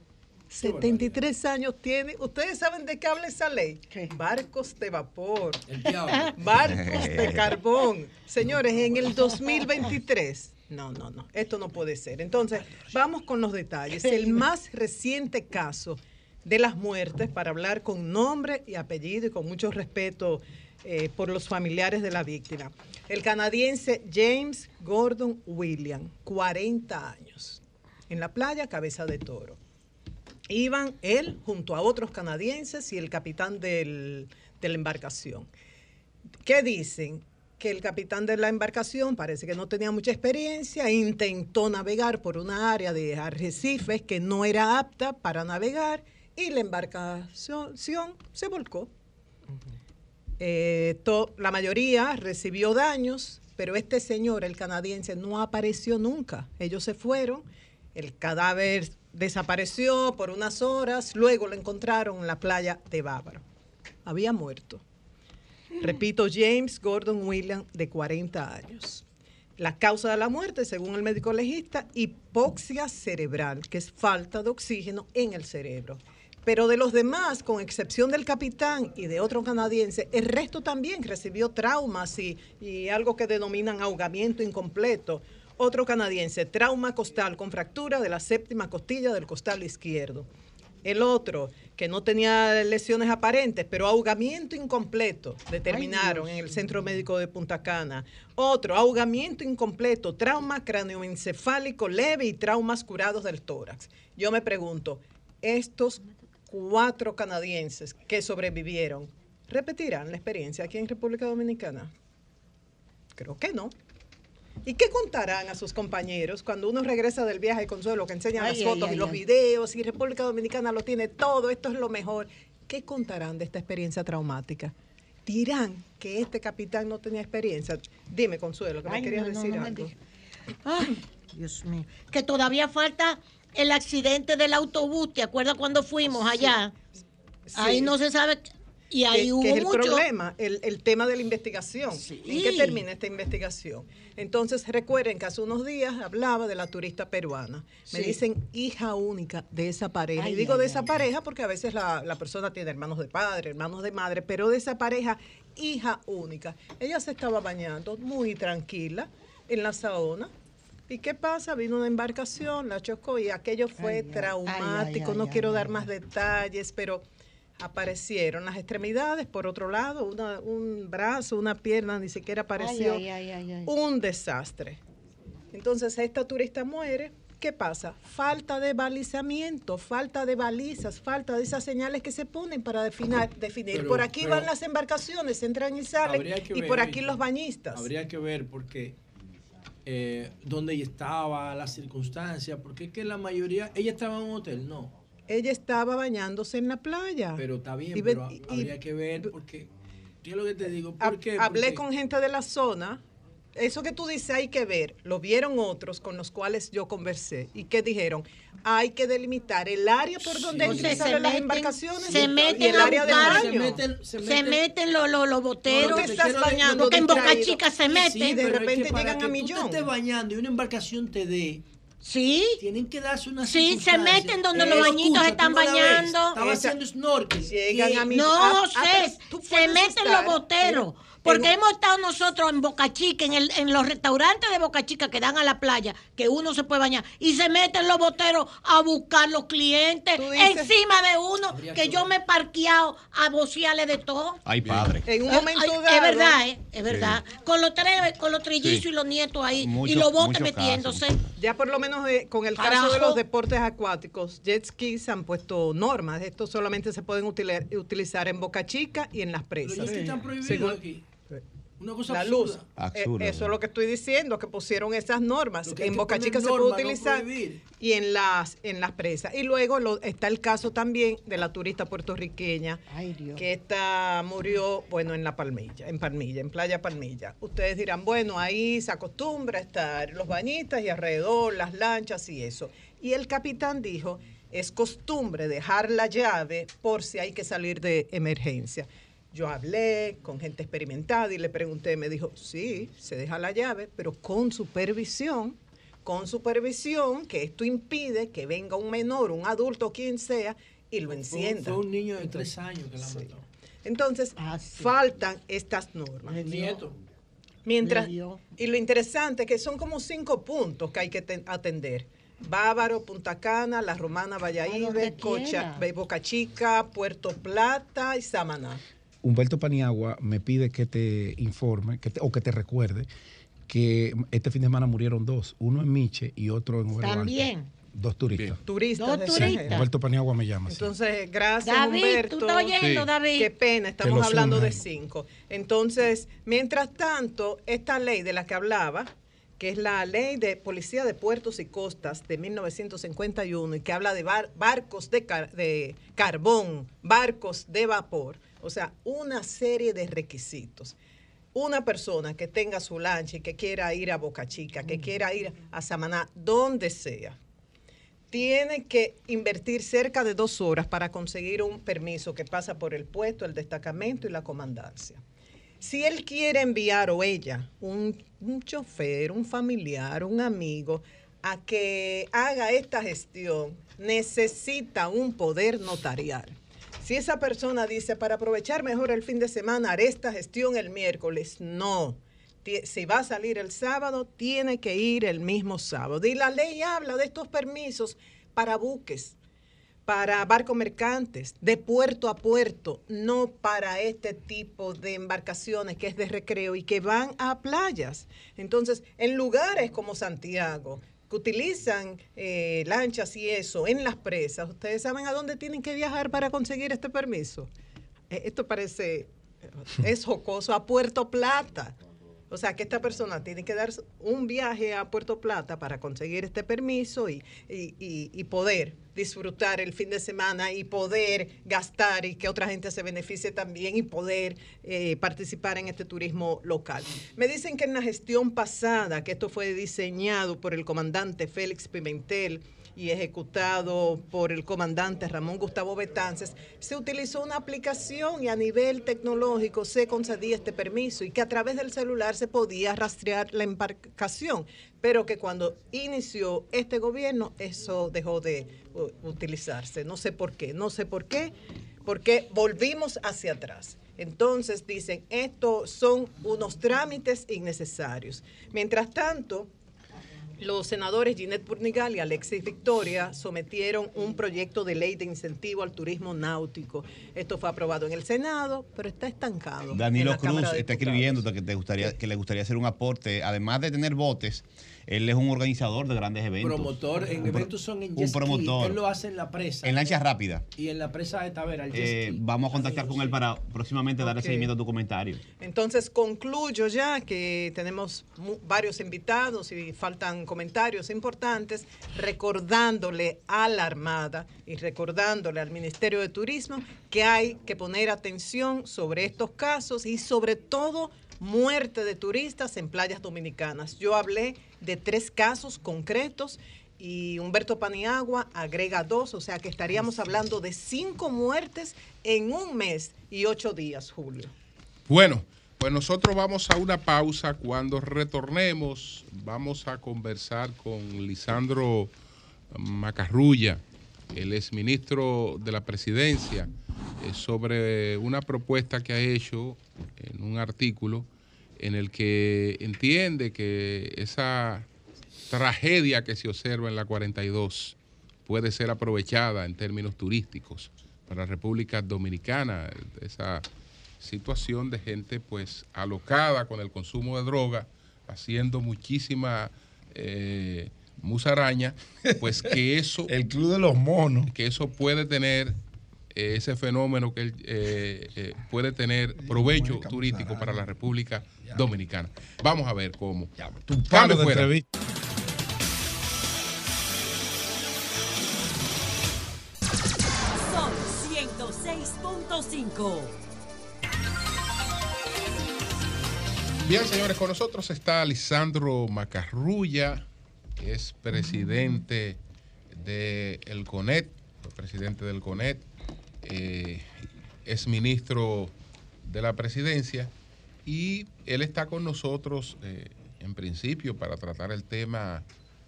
73 años tiene. ¿Ustedes saben de qué habla esa ley? Barcos de vapor. Barcos de carbón. Señores, en el 2023. No, no, no. Esto no puede ser. Entonces, vamos con los detalles. El más reciente caso de las muertes, para hablar con nombre y apellido y con mucho respeto eh, por los familiares de la víctima. El canadiense James Gordon William, 40 años, en la playa Cabeza de Toro. Iban él junto a otros canadienses y el capitán del- de la embarcación. ¿Qué dicen? Que el capitán de la embarcación parece que no tenía mucha experiencia, intentó navegar por una área de arrecifes que no era apta para navegar y la embarcación se volcó. Eh, to- la mayoría recibió daños, pero este señor, el canadiense, no apareció nunca. Ellos se fueron, el cadáver desapareció por unas horas, luego lo encontraron en la playa de Bávaro. Había muerto. Repito, James Gordon William, de 40 años. La causa de la muerte, según el médico legista, hipoxia cerebral, que es falta de oxígeno en el cerebro. Pero de los demás, con excepción del capitán y de otro canadiense, el resto también recibió traumas y, y algo que denominan ahogamiento incompleto. Otro canadiense, trauma costal con fractura de la séptima costilla del costal izquierdo. El otro, que no tenía lesiones aparentes, pero ahogamiento incompleto, determinaron Ay, en el Centro Médico de Punta Cana. Otro, ahogamiento incompleto, trauma cráneoencefálico leve y traumas curados del tórax. Yo me pregunto, estos cuatro canadienses que sobrevivieron, ¿repetirán la experiencia aquí en República Dominicana? Creo que no. ¿Y qué contarán a sus compañeros cuando uno regresa del viaje de consuelo, que enseñan Ay, las fotos ay, y los videos y República Dominicana lo tiene todo, esto es lo mejor? ¿Qué contarán de esta experiencia traumática? Dirán que este capitán no tenía experiencia. Dime, Consuelo, que me querías no, decir no algo. Ay, Dios mío. Que todavía falta el accidente del autobús. ¿Te acuerdas cuando fuimos allá? Ahí Sí. no se sabe. Y ahí que, hubo que es el mucho. problema, el, el tema de la investigación. ¿En qué termina esta investigación? Entonces, recuerden que hace unos días hablaba de la turista peruana. Me Sí. dicen hija única de esa pareja. Ay, y digo ay, de ay, esa pareja porque a veces la, la persona tiene hermanos de padre, hermanos de madre, pero de esa pareja, hija única. Ella se estaba bañando muy tranquila en la saona. ¿Y qué pasa? Vino una embarcación, la chocó y aquello fue traumático. no quiero dar más detalles, pero aparecieron las extremidades, por otro lado, una- un brazo, una pierna, ni siquiera apareció. Ay, ay, ay, ay, ay. Un desastre. Entonces, esta turista muere. ¿Qué pasa? Falta de balizamiento, falta de balizas, falta de esas señales que se ponen para definir. definir. Pero- por aquí pero- van las embarcaciones, entran y salen, y ver, por aquí los bañistas. Habría que ver porque eh, dónde ella estaba, las circunstancias, porque es que la mayoría, ella estaba en un hotel, no, Ella estaba bañándose en la playa. pero está bien, Y pero y- habría que ver porque, yo lo que te digo, ¿por qué? Hablé Porque- con gente de la zona. Eso que tú dices hay que ver, lo vieron otros con los cuales yo conversé y que dijeron, hay que delimitar el área por donde se salen las meten- embarcaciones se y meten el a área del buscar- baño. se meten, se Se meten los boteros. No, te estás bañando Porque en Boca. Chica se Sí, meten. de es que repente llegan que a tú millón. te estés bañando y una embarcación te dé. Sí. Tienen que darse una Sí, se meten donde los bañitos están bañando. Estaba haciendo snorkel. Llegan a mi- No, Ah, ah, José, tú se meten estar los boteros. Porque en- hemos estado nosotros en Boca Chica, en, el, en los restaurantes de Boca Chica que dan a la playa, que uno se puede bañar, y se meten los boteros a buscar los clientes dices- encima de uno, que yo me he parqueado a bocearle de todo. Ay, padre. En un momento ay, dado. Es verdad, eh, es verdad. Con los tres, con los trillizos Sí. y los nietos ahí, y los botes metiéndose. Ya por lo menos eh, con el caso Carajo. de los deportes acuáticos, jet skis han puesto normas. Estos solamente se pueden utili- utilizar en Boca Chica y en las presas. Pero ya están prohibidos Según- aquí. Una cosa la absurda. luz. Absurdo, Eh, eso es lo que estoy diciendo, que pusieron esas normas. En Boca Chica se puede utilizar y en las en las presas. Y luego lo- está el caso también de la turista puertorriqueña Ay, Dios. que esta murió, bueno, en la Palmilla, en Palmilla, en Playa Palmilla. Ustedes dirán, bueno, ahí se acostumbra a estar los bañistas y alrededor las lanchas y eso. Y el capitán dijo, es costumbre dejar la llave por si hay que salir de emergencia. Yo hablé con gente experimentada y le pregunté, me dijo, sí, se deja la llave, pero con supervisión, con supervisión, que esto impide que venga un menor, un adulto, quien sea, y lo encienda. fue un niño de tres años que la mató. Entonces, faltan estas normas. Nieto. Mientras, y lo interesante es que son como cinco puntos que hay que ten- atender. Bávaro, Punta Cana, La Romana, Valladolid, Cocha. Boca Chica, Puerto Plata y Samaná. Humberto Paniagua me pide que te informe que te- o que te recuerde que este fin de semana murieron dos, uno en Miche y otro en Alto. También. Dos turistas. Turistas. Dos Sí, turistas. Humberto Paniagua me llama. Entonces, gracias, David, Humberto. ¿tú estás oyendo, Sí. David? Qué pena, estamos hablando de cinco. Entonces, mientras tanto, esta ley de la que hablaba, que es la ley de policía de puertos y costas de 1951 y que habla de bar- barcos de, car- de carbón, barcos de vapor, o sea, una serie de requisitos. Una persona que tenga su lancha y que quiera ir a Boca Chica, que quiera ir a Samaná, donde sea, tiene que invertir cerca de dos horas para conseguir un permiso que pasa por el puesto, el destacamento y la comandancia. Si él quiere enviar o ella un, un chofer, un familiar, un amigo, a que haga esta gestión, necesita un poder notarial. Si esa persona dice, para aprovechar mejor el fin de semana, haré esta gestión el miércoles, no. Si va a salir el sábado, tiene que ir el mismo sábado. Y la ley habla de estos permisos para buques, para barcos mercantes, de puerto a puerto, no para este tipo de embarcaciones que es de recreo y que van a playas. Entonces, en lugares como Santiago, que utilizan eh, lanchas y eso en las presas, ¿ustedes saben a dónde tienen que viajar para conseguir este permiso? Eh, Esto parece, es jocoso, a Puerto Plata. O sea, que esta persona tiene que dar un viaje a Puerto Plata para conseguir este permiso y- y poder disfrutar el fin de semana y poder gastar y que otra gente se beneficie también y poder eh, participar en este turismo local. Me dicen que en la gestión pasada, que esto fue diseñado por el comandante Félix Pimentel, y ejecutado por el comandante Ramón Gustavo Betances, se utilizó una aplicación y a nivel tecnológico se concedía este permiso y que a través del celular se podía rastrear la embarcación, pero que cuando inició este gobierno eso dejó de utilizarse. No sé por qué, no sé por qué, porque volvimos hacia atrás. Entonces dicen, estos son unos trámites innecesarios. Mientras tanto, los senadores Ginette Purnigal y Alexis Victoria sometieron un proyecto de ley de incentivo al turismo náutico. Esto fue aprobado en el Senado, pero está estancado. Danilo Cruz está escribiendo que te gustaría que le gustaría hacer un aporte, además de tener botes, él es un organizador de grandes eventos. Promotor, en Un eventos son en un jet ski, promotor. Él lo hace en la presa. En lancha rápida. Y en la presa de Tavera, el jet Eh, ski. vamos a contactar con él para próximamente darle seguimiento a tu comentario. Entonces concluyo ya que tenemos varios invitados y faltan comentarios importantes, recordándole a la Armada y recordándole al Ministerio de Turismo que hay que poner atención sobre estos casos y sobre todo muerte de turistas en playas dominicanas. Yo hablé de tres casos concretos y Humberto Paniagua agrega dos, o sea que estaríamos hablando de cinco muertes en un mes y ocho días, Julio. Bueno, pues nosotros vamos a una pausa. Cuando retornemos, vamos a conversar con Lisandro Macarrulla, el exministro de la presidencia, eh, sobre una propuesta que ha hecho en un artículo en el que entiende que esa tragedia que se observa en la 42 puede ser aprovechada en términos turísticos para la República Dominicana, esa situación de gente pues alocada con el consumo de droga, haciendo muchísima eh, musaraña, pues que eso... El club de los monos. Que eso puede tener, eh, ese fenómeno que él, eh, eh, puede tener provecho turístico para la República Dominicana. Vamos a ver cómo. Tu Cambio de fuera. entrevista. Son 106.5. Bien, señores, con nosotros está Lisandro Macarrulla, es presidente del CONET, presidente del CONET, eh, es ministro de la presidencia y él está con nosotros eh, en principio para tratar el tema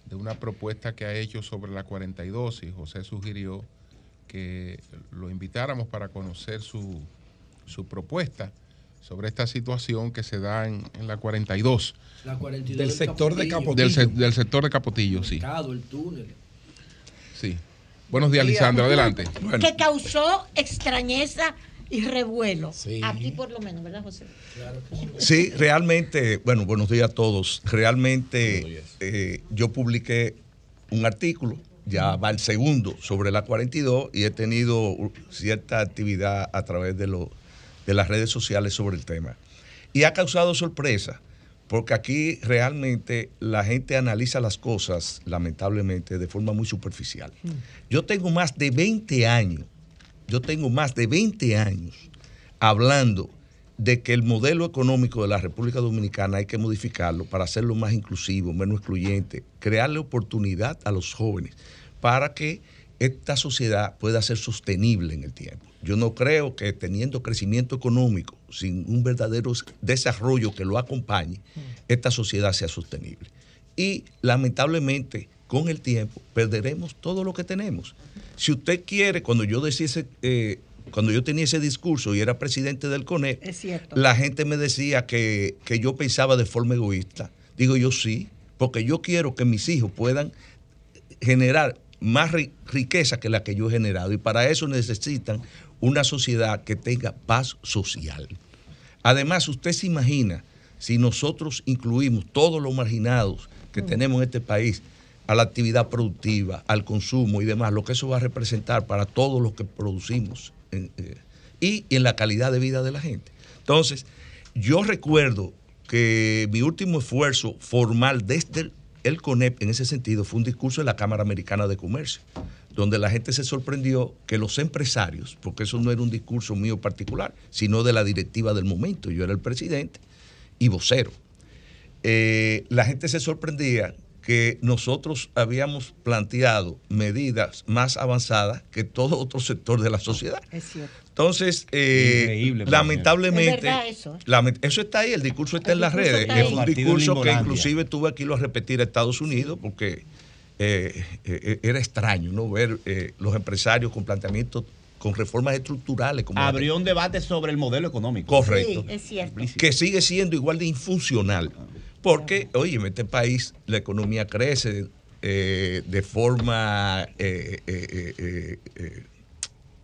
de una propuesta que ha hecho sobre la 42 y José sugirió que lo invitáramos para conocer su, su propuesta sobre esta situación que se da en, en la 42. La 42 Del sector de Capotillo. Del, se- del sector de Capotillo, sí. mercado, el túnel. sí. Buenos días, Lisandro, adelante. Que causó extrañeza y revuelo. Aquí por lo menos, ¿verdad, José? Sí, realmente, bueno, buenos días a todos. Realmente eh, yo publiqué un artículo, ya va el segundo, sobre la 42 y he tenido cierta actividad a través de, lo- de las redes sociales sobre el tema. Y ha causado sorpresa, porque aquí realmente la gente analiza las cosas, lamentablemente, de forma muy superficial. Yo tengo más de 20 años, yo tengo más de 20 años hablando de que el modelo económico de la República Dominicana hay que modificarlo para hacerlo más inclusivo, menos excluyente, crearle oportunidad a los jóvenes para que esta sociedad pueda ser sostenible en el tiempo. Yo no creo que teniendo crecimiento económico, sin un verdadero desarrollo que lo acompañe, esta sociedad sea sostenible. Y lamentablemente, con el tiempo, perderemos todo lo que tenemos. Si usted quiere, cuando yo decía ese, eh, cuando yo tenía ese discurso y era presidente del cierto. la gente me decía que, que yo pensaba de forma egoísta. Digo yo sí, porque yo quiero que mis hijos puedan generar más ri- riqueza que la que yo he generado. Y para eso necesitan una sociedad que tenga paz social. Además, usted se imagina si nosotros incluimos todos los marginados que tenemos en este país a la actividad productiva, al consumo y demás, lo que eso va a representar para todos los que producimos en- eh, y en la calidad de vida de la gente. Entonces, yo recuerdo que mi último esfuerzo formal desde el, el CONEP en ese sentido fue un discurso en la Cámara Americana de Comercio, donde la gente se sorprendió que los empresarios, porque eso no era un discurso mío particular, sino de la directiva del momento, yo era el presidente y vocero, eh, la gente se sorprendía que nosotros habíamos planteado medidas más avanzadas que todo otro sector de la sociedad. Es cierto. Entonces, eh, lamentablemente, Es verdad eso, ¿eh? lament- eso está ahí, el discurso está El en las redes. Es un discurso que inclusive tuve aquí lo a repetir a Estados Unidos porque eh, eh, era extraño no ver eh, los empresarios con planteamientos con reformas estructurales como Abrió un debate sobre el modelo económico. Correcto. Sí, es cierto. que sigue siendo igual de infuncional. Porque, oye, en este país la economía crece eh, de forma eh, eh, eh, eh, eh,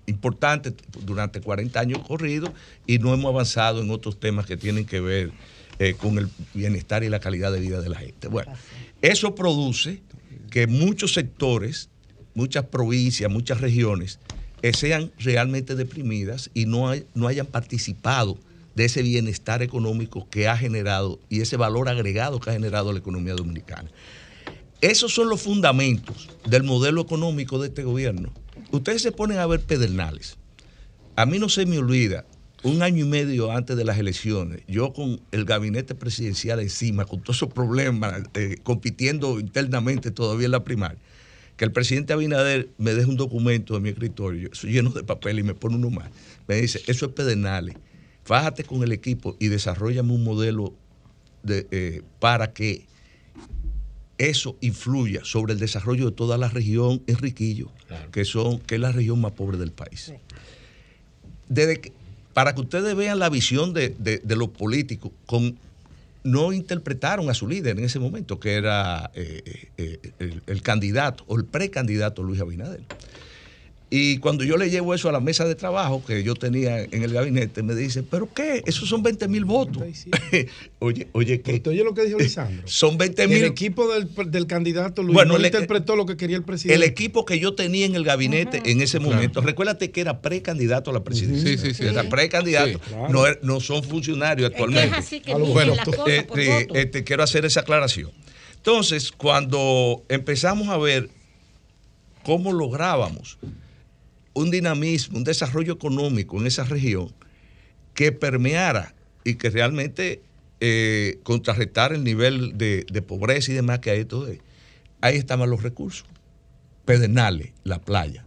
importante durante 40 años corridos y no hemos avanzado en otros temas que tienen que ver eh, con el bienestar y la calidad de vida de la gente. Bueno, eso produce que muchos sectores, muchas provincias, muchas regiones eh, sean realmente deprimidas y no, hay- no hayan participado de ese bienestar económico que ha generado y ese valor agregado que ha generado la economía dominicana. Esos son los fundamentos del modelo económico de este gobierno. Ustedes se ponen a ver pedernales. A mí no se me olvida, un año y medio antes de las elecciones, yo con el gabinete presidencial encima, con todos esos problemas, eh, compitiendo internamente todavía en la primaria, que el presidente Abinader me deja un documento de mi escritorio, eso lleno de papel y me pone uno más. Me dice, eso es pedernales, fájate con el equipo y desarrollame un modelo de, eh, para que eso influya sobre el desarrollo de toda la región Enriquillo, que, son, que es la región más pobre del país. Desde que- para que ustedes vean la visión de, de- los políticos, con, no interpretaron a su líder en ese momento, que era eh, eh, el, el candidato o el precandidato Luis Abinader. Y cuando yo le llevo eso a la mesa de trabajo que yo tenía en el gabinete, me dice, ¿pero qué? Esos son 20 mil votos. oye, oye, ¿qué? Oye lo que dijo Lisandro. Son 20 El mil. equipo del, del candidato Luis Bueno, no le- interpretó lo que quería el El presidente. equipo que yo tenía en el gabinete en ese momento, recuérdate que era precandidato a la presidencia. Sí, sí, sí. Era precandidato. Sí, claro. no, er- no son funcionarios Es que actualmente. es así que A lo miden bueno, las cosas Eh, por eh, voto. eh, te quiero hacer esa aclaración. Entonces, cuando empezamos a ver cómo lográbamos un dinamismo, un desarrollo económico en esa región que permeara y que realmente eh, contrarrestara el nivel de, de pobreza y demás que hay todo ahí, ahí estaban los recursos. Pedernales, la playa.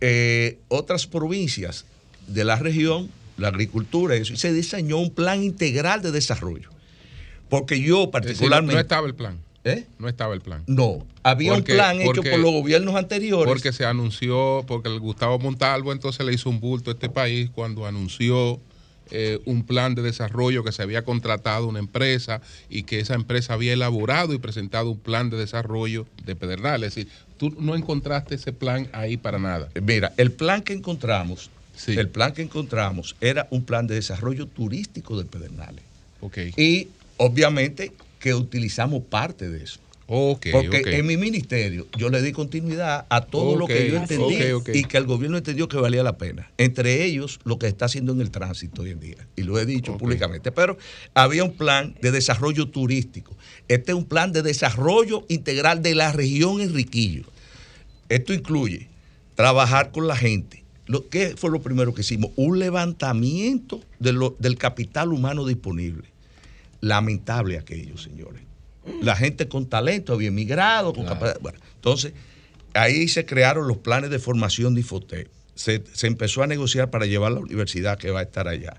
Eh, otras provincias de la región, la agricultura, eso, y se diseñó un plan integral de desarrollo. Porque yo Es decir, particularmente... no estaba el plan. ¿Eh? No estaba el plan. No, había Porque- un plan hecho por los gobiernos anteriores. Porque se anunció, porque el Gustavo Montalvo entonces le hizo un bulto a este país cuando anunció eh, un plan de desarrollo que se había contratado una empresa y que esa empresa había elaborado y presentado un plan de desarrollo de Pedernales. Es decir, tú no encontraste ese plan ahí para nada. Mira, el plan que encontramos, el plan que encontramos era un plan de desarrollo turístico de Pedernales. Ok. Y obviamente que utilizamos parte de eso. Porque en mi ministerio yo le di continuidad a todo lo que yo entendí y que el gobierno entendió que valía la pena. Entre ellos, lo que está haciendo en el tránsito hoy en día. Y lo he dicho públicamente. Pero había un plan de desarrollo turístico. Este es un plan de desarrollo integral de la región Enriquillo. Esto incluye trabajar con la gente. Lo, ¿Qué fue lo primero que hicimos? Un levantamiento de lo- del capital humano disponible. Lamentable aquello, señores. La gente con talento había emigrado, con capacidad. Bueno, entonces, ahí se crearon los planes de formación de Infotec. Se, se empezó a negociar para llevar la universidad que va a estar allá.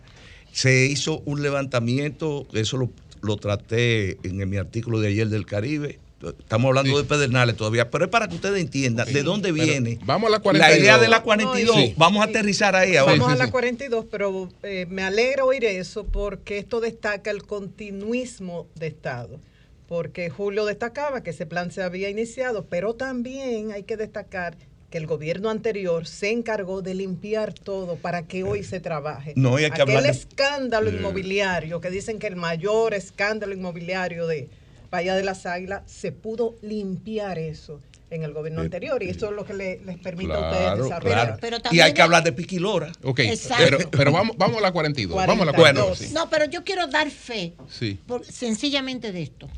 Se hizo un levantamiento, eso lo, lo traté en mi artículo de ayer del Caribe. Estamos hablando de Pedernales todavía, pero es para que ustedes entiendan de dónde Pero viene vamos a la 42. idea de la 42. No, y- vamos a aterrizar ahí ahora. Vamos a la 42, pero eh, me alegra oír eso porque esto destaca el continuismo de Estado. Porque Julio destacaba que ese plan se había iniciado, pero también hay que destacar que el gobierno anterior se encargó de limpiar todo para que hoy se trabaje. No, y hay que Aquel hablar de- escándalo inmobiliario, que dicen que el mayor escándalo inmobiliario de Bahía de las Águilas, se pudo limpiar eso en el gobierno anterior y eso es lo que le- les permite a ustedes Claro, desarrollar. y hay que hablar de Piquilora. Ok, Exacto. pero, pero vamos, vamos a la 42. Vamos a la 42. 42. sí. No, pero yo quiero dar fe Sí. por- sencillamente de esto.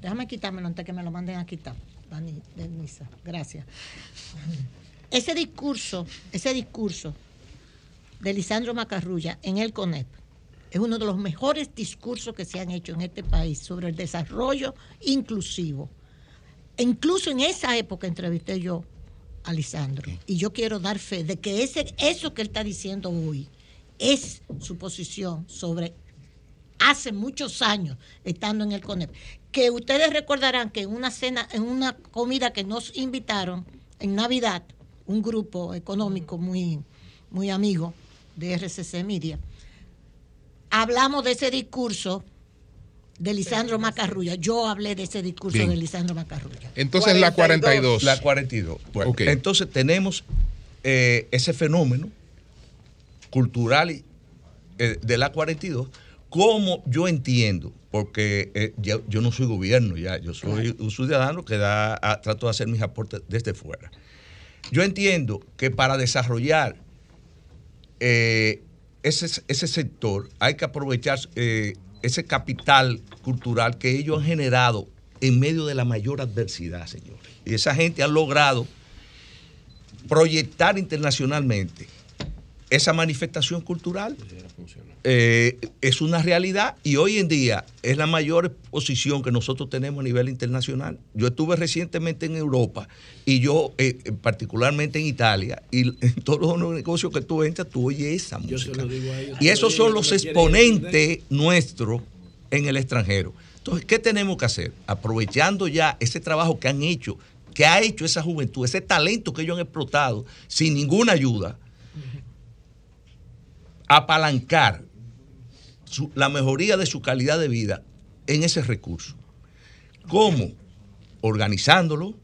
Déjame quitármelo antes que me lo manden a quitar. Dani, Denisa, gracias. Ese discurso, ese discurso de Lisandro Macarrulla en el CONEP es uno de los mejores discursos que se han hecho en este país sobre el desarrollo inclusivo. E incluso en esa época entrevisté yo a Lisandro y yo quiero dar fe de que ese, eso que él está diciendo hoy es su posición sobre hace muchos años estando en el CONEP. Que ustedes recordarán que en una cena, en una comida que nos invitaron en Navidad, un grupo económico muy, muy amigo de RCC Media, hablamos de ese discurso de Lisandro Macarrulla. Yo hablé de ese discurso Bien. de Lisandro Macarrulla. Entonces la 42. La 42. Bueno, Ok. Entonces tenemos eh, ese fenómeno cultural y, eh, de la 42, como yo entiendo, porque eh, yo, yo no soy gobierno ya, yo soy un ciudadano que da, a- trato de hacer mis aportes desde fuera. Yo entiendo que para desarrollar eh, ese, ese sector hay que aprovechar eh, ese capital cultural que ellos han generado en medio de la mayor adversidad, señores. Y esa gente ha logrado proyectar internacionalmente esa manifestación cultural. eh, es una realidad y hoy en día es la mayor exposición que nosotros tenemos a nivel internacional. Yo estuve recientemente en Europa y yo, eh, particularmente en Italia, y en todos los negocios que tú entras, tú oyes esa música. ellos. Y esos son los exponentes nuestros en el extranjero. Entonces, ¿qué tenemos que hacer? Aprovechando ya ese trabajo que han hecho, que ha hecho esa juventud, ese talento que ellos han explotado sin ninguna ayuda, apalancar su- la mejoría de su calidad de vida en ese recurso. ¿Cómo? Organizándolo,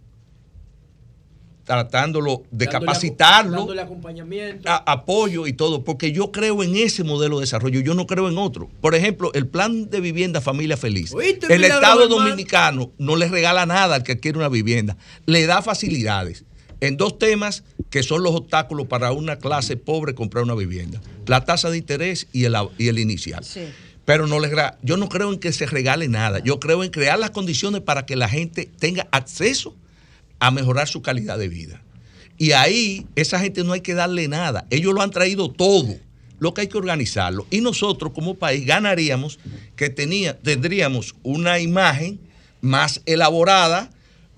tratándolo de Dándole capacitarlo, Dándole acompañamiento. a- apoyo y todo, porque yo creo en ese modelo de desarrollo, yo no creo en otro. Por ejemplo, el plan de vivienda Familia Feliz. ¿Oíste, El Estado dominicano no le regala nada al que quiere una vivienda, le da facilidades en dos temas que son los obstáculos para una clase pobre comprar una vivienda, la tasa de interés y el, y el inicial. Pero no les yo no creo en que se regale nada, yo creo en crear las condiciones para que la gente tenga acceso a mejorar su calidad de vida. Y ahí esa gente no hay que darle nada. Ellos lo han traído todo. Lo que hay que organizarlo. Y nosotros como país ganaríamos que tenía, tendríamos una imagen más elaborada,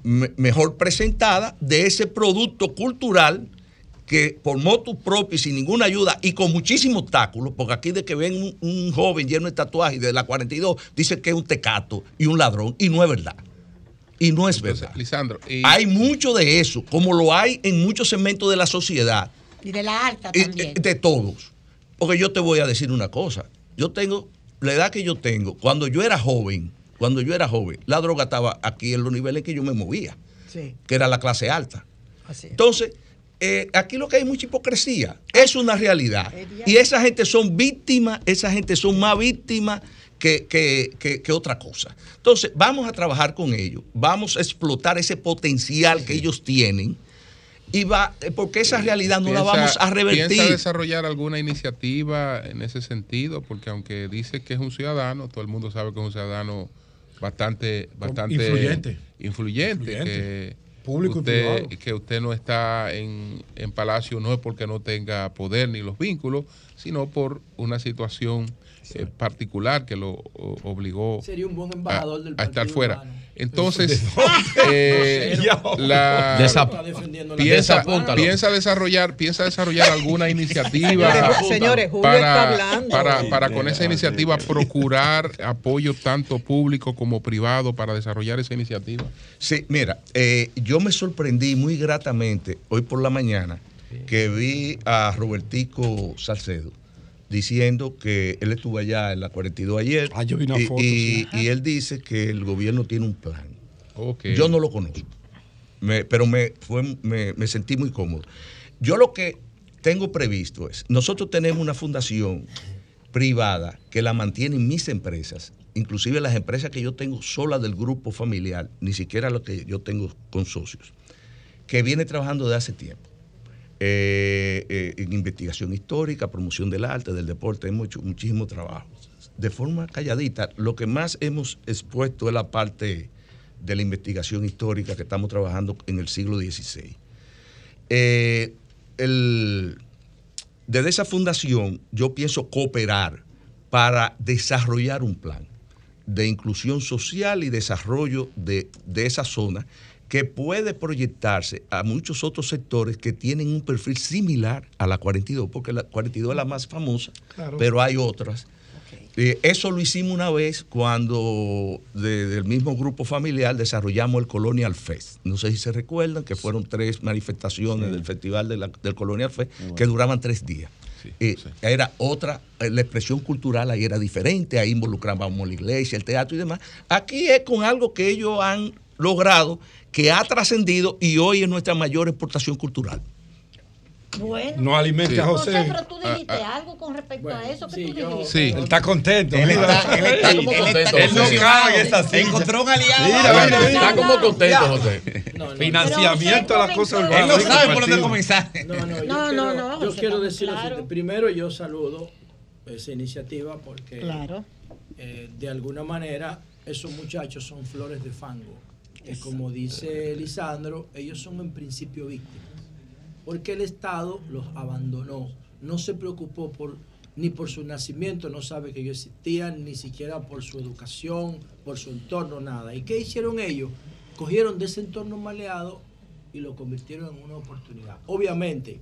me- mejor presentada de ese producto cultural que por motu propio y sin ninguna ayuda y con muchísimos obstáculos, porque aquí de que ven un, un joven lleno de tatuajes de la 42, dicen que es un tecato y un ladrón, y no es verdad. Y no es verdad. Lisandro, y- Hay mucho de eso, como lo hay en muchos segmentos de la sociedad, Y de la alta también. de todos. Porque yo te voy a decir una cosa. Yo tengo, la edad que yo tengo, cuando yo era joven, cuando yo era joven, la droga estaba aquí en los niveles que yo me movía, Sí, que era la clase alta. así. Entonces, eh, aquí lo que hay es mucha hipocresía. Es una realidad. Y esa gente son víctimas, esa gente son más víctimas que, que- que- que otra cosa. Entonces, vamos a trabajar con ellos, vamos a explotar ese potencial que ellos tienen. Y va, eh, porque esa realidad no la vamos a revertir. ¿Piensa desarrollar alguna iniciativa en ese sentido? Porque aunque dice que es un ciudadano, todo el mundo sabe que es un ciudadano bastante, bastante Influyente. influyente, Influyente. que Público y usted, privado. que usted no está en, en Palacio no es porque no tenga poder ni los vínculos, sino por una situación eh, particular que lo o- obligó Sería un buen a, embajador del a estar fuera. Entonces, eh, la, piensa, desarrollar, piensa desarrollar alguna iniciativa Señores, para, está hablando. para, para con esa iniciativa procurar apoyo tanto público como privado para desarrollar esa iniciativa. Sí, mira, eh, yo me sorprendí muy gratamente hoy por la mañana que vi a Robertico Salcedo diciendo que él estuvo allá en la 42 ayer Ah, yo vi una y, foto, y- él dice que el gobierno tiene un plan. Yo no lo conozco, Me- pero me, fue, me, me sentí muy cómodo. Yo lo que tengo previsto es, nosotros tenemos una fundación privada que la mantienen mis empresas, inclusive las empresas que yo tengo solas del grupo familiar, ni siquiera lo que yo tengo con socios, que viene trabajando de hace tiempo. Eh, eh, en investigación histórica, promoción del arte, del deporte, hemos hecho muchísimo trabajo. De forma calladita, lo que más hemos expuesto es la parte de la investigación histórica que estamos trabajando en el siglo XVI. Eh, desde esa fundación yo pienso cooperar para desarrollar un plan de inclusión social y desarrollo de, de esa zona que puede proyectarse a muchos otros sectores que tienen un perfil similar a la 42, porque la 42 es la más famosa, Claro. pero hay otras. Eh, eso lo hicimos una vez cuando de- del mismo grupo familiar desarrollamos el Colonial Fest. No sé si se recuerdan que fueron tres manifestaciones del Festival de la- del Colonial Fest que duraban tres días. Eh, Era otra, eh, la expresión cultural ahí era diferente, ahí involucrábamos la iglesia, el teatro y demás. Aquí es con algo que ellos han logrado, que ha trascendido y hoy es nuestra mayor exportación cultural. Bueno. No alimente a José. pero tú dijiste algo con respecto a eso que tú dijiste. Sí. Él está contento. Él mira. está- él está como contento, Él no José. cae en esa. Encontró un aliado. Mira, Mira, mira, mira. está como contento, José. Financiamiento a las cosas urbanas. Él no sabe por dónde comenzar. No, no, yo No, quiero, no, no, Yo José, quiero decir siguiente. Primero, yo saludo esa iniciativa porque Claro. eh, de alguna manera esos muchachos son flores de fango. Que como dice Lisandro, ellos son en principio víctimas. Porque el Estado los abandonó. No se preocupó por ni por su nacimiento, no sabe que ellos existían, ni siquiera por su educación, por su entorno, nada. ¿Y qué hicieron ellos? Cogieron de ese entorno maleado y lo convirtieron en una oportunidad. Obviamente,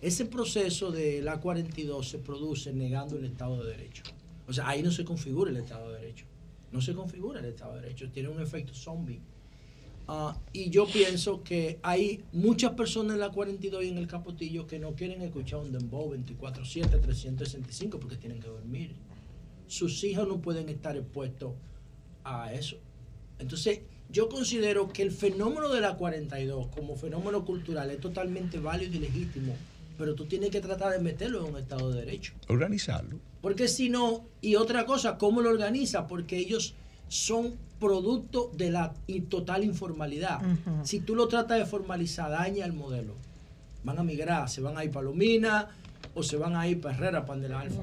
ese proceso de la 42 se produce negando el Estado de Derecho. O sea, ahí no se configura el Estado de Derecho. No se configura el Estado de Derecho. Tiene un efecto zombie. Ah, y yo pienso que hay muchas personas en la 42 y en el Capotillo que no quieren escuchar un dembow 24-7, 365 porque tienen que dormir. Sus hijos no pueden estar expuestos a eso. Entonces, yo considero que el fenómeno de la 42 como fenómeno cultural es totalmente válido y legítimo, pero tú tienes que tratar de meterlo en un Estado de Derecho. Organizarlo. Porque si no, y otra cosa, ¿cómo lo organiza? Porque ellos son producto de la total informalidad. Si tú lo tratas de formalizar, daña el modelo. Van a migrar, se van a ir para o se van a ir para Herrera, para del Alfa.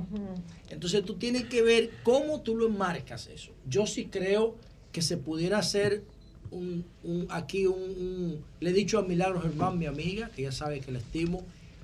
Entonces tú tienes que ver cómo tú lo enmarcas eso. Yo sí creo que se pudiera hacer un, un- aquí un, un- Le he dicho a Milagro Germán, mi amiga, que ya sabe que la estimo,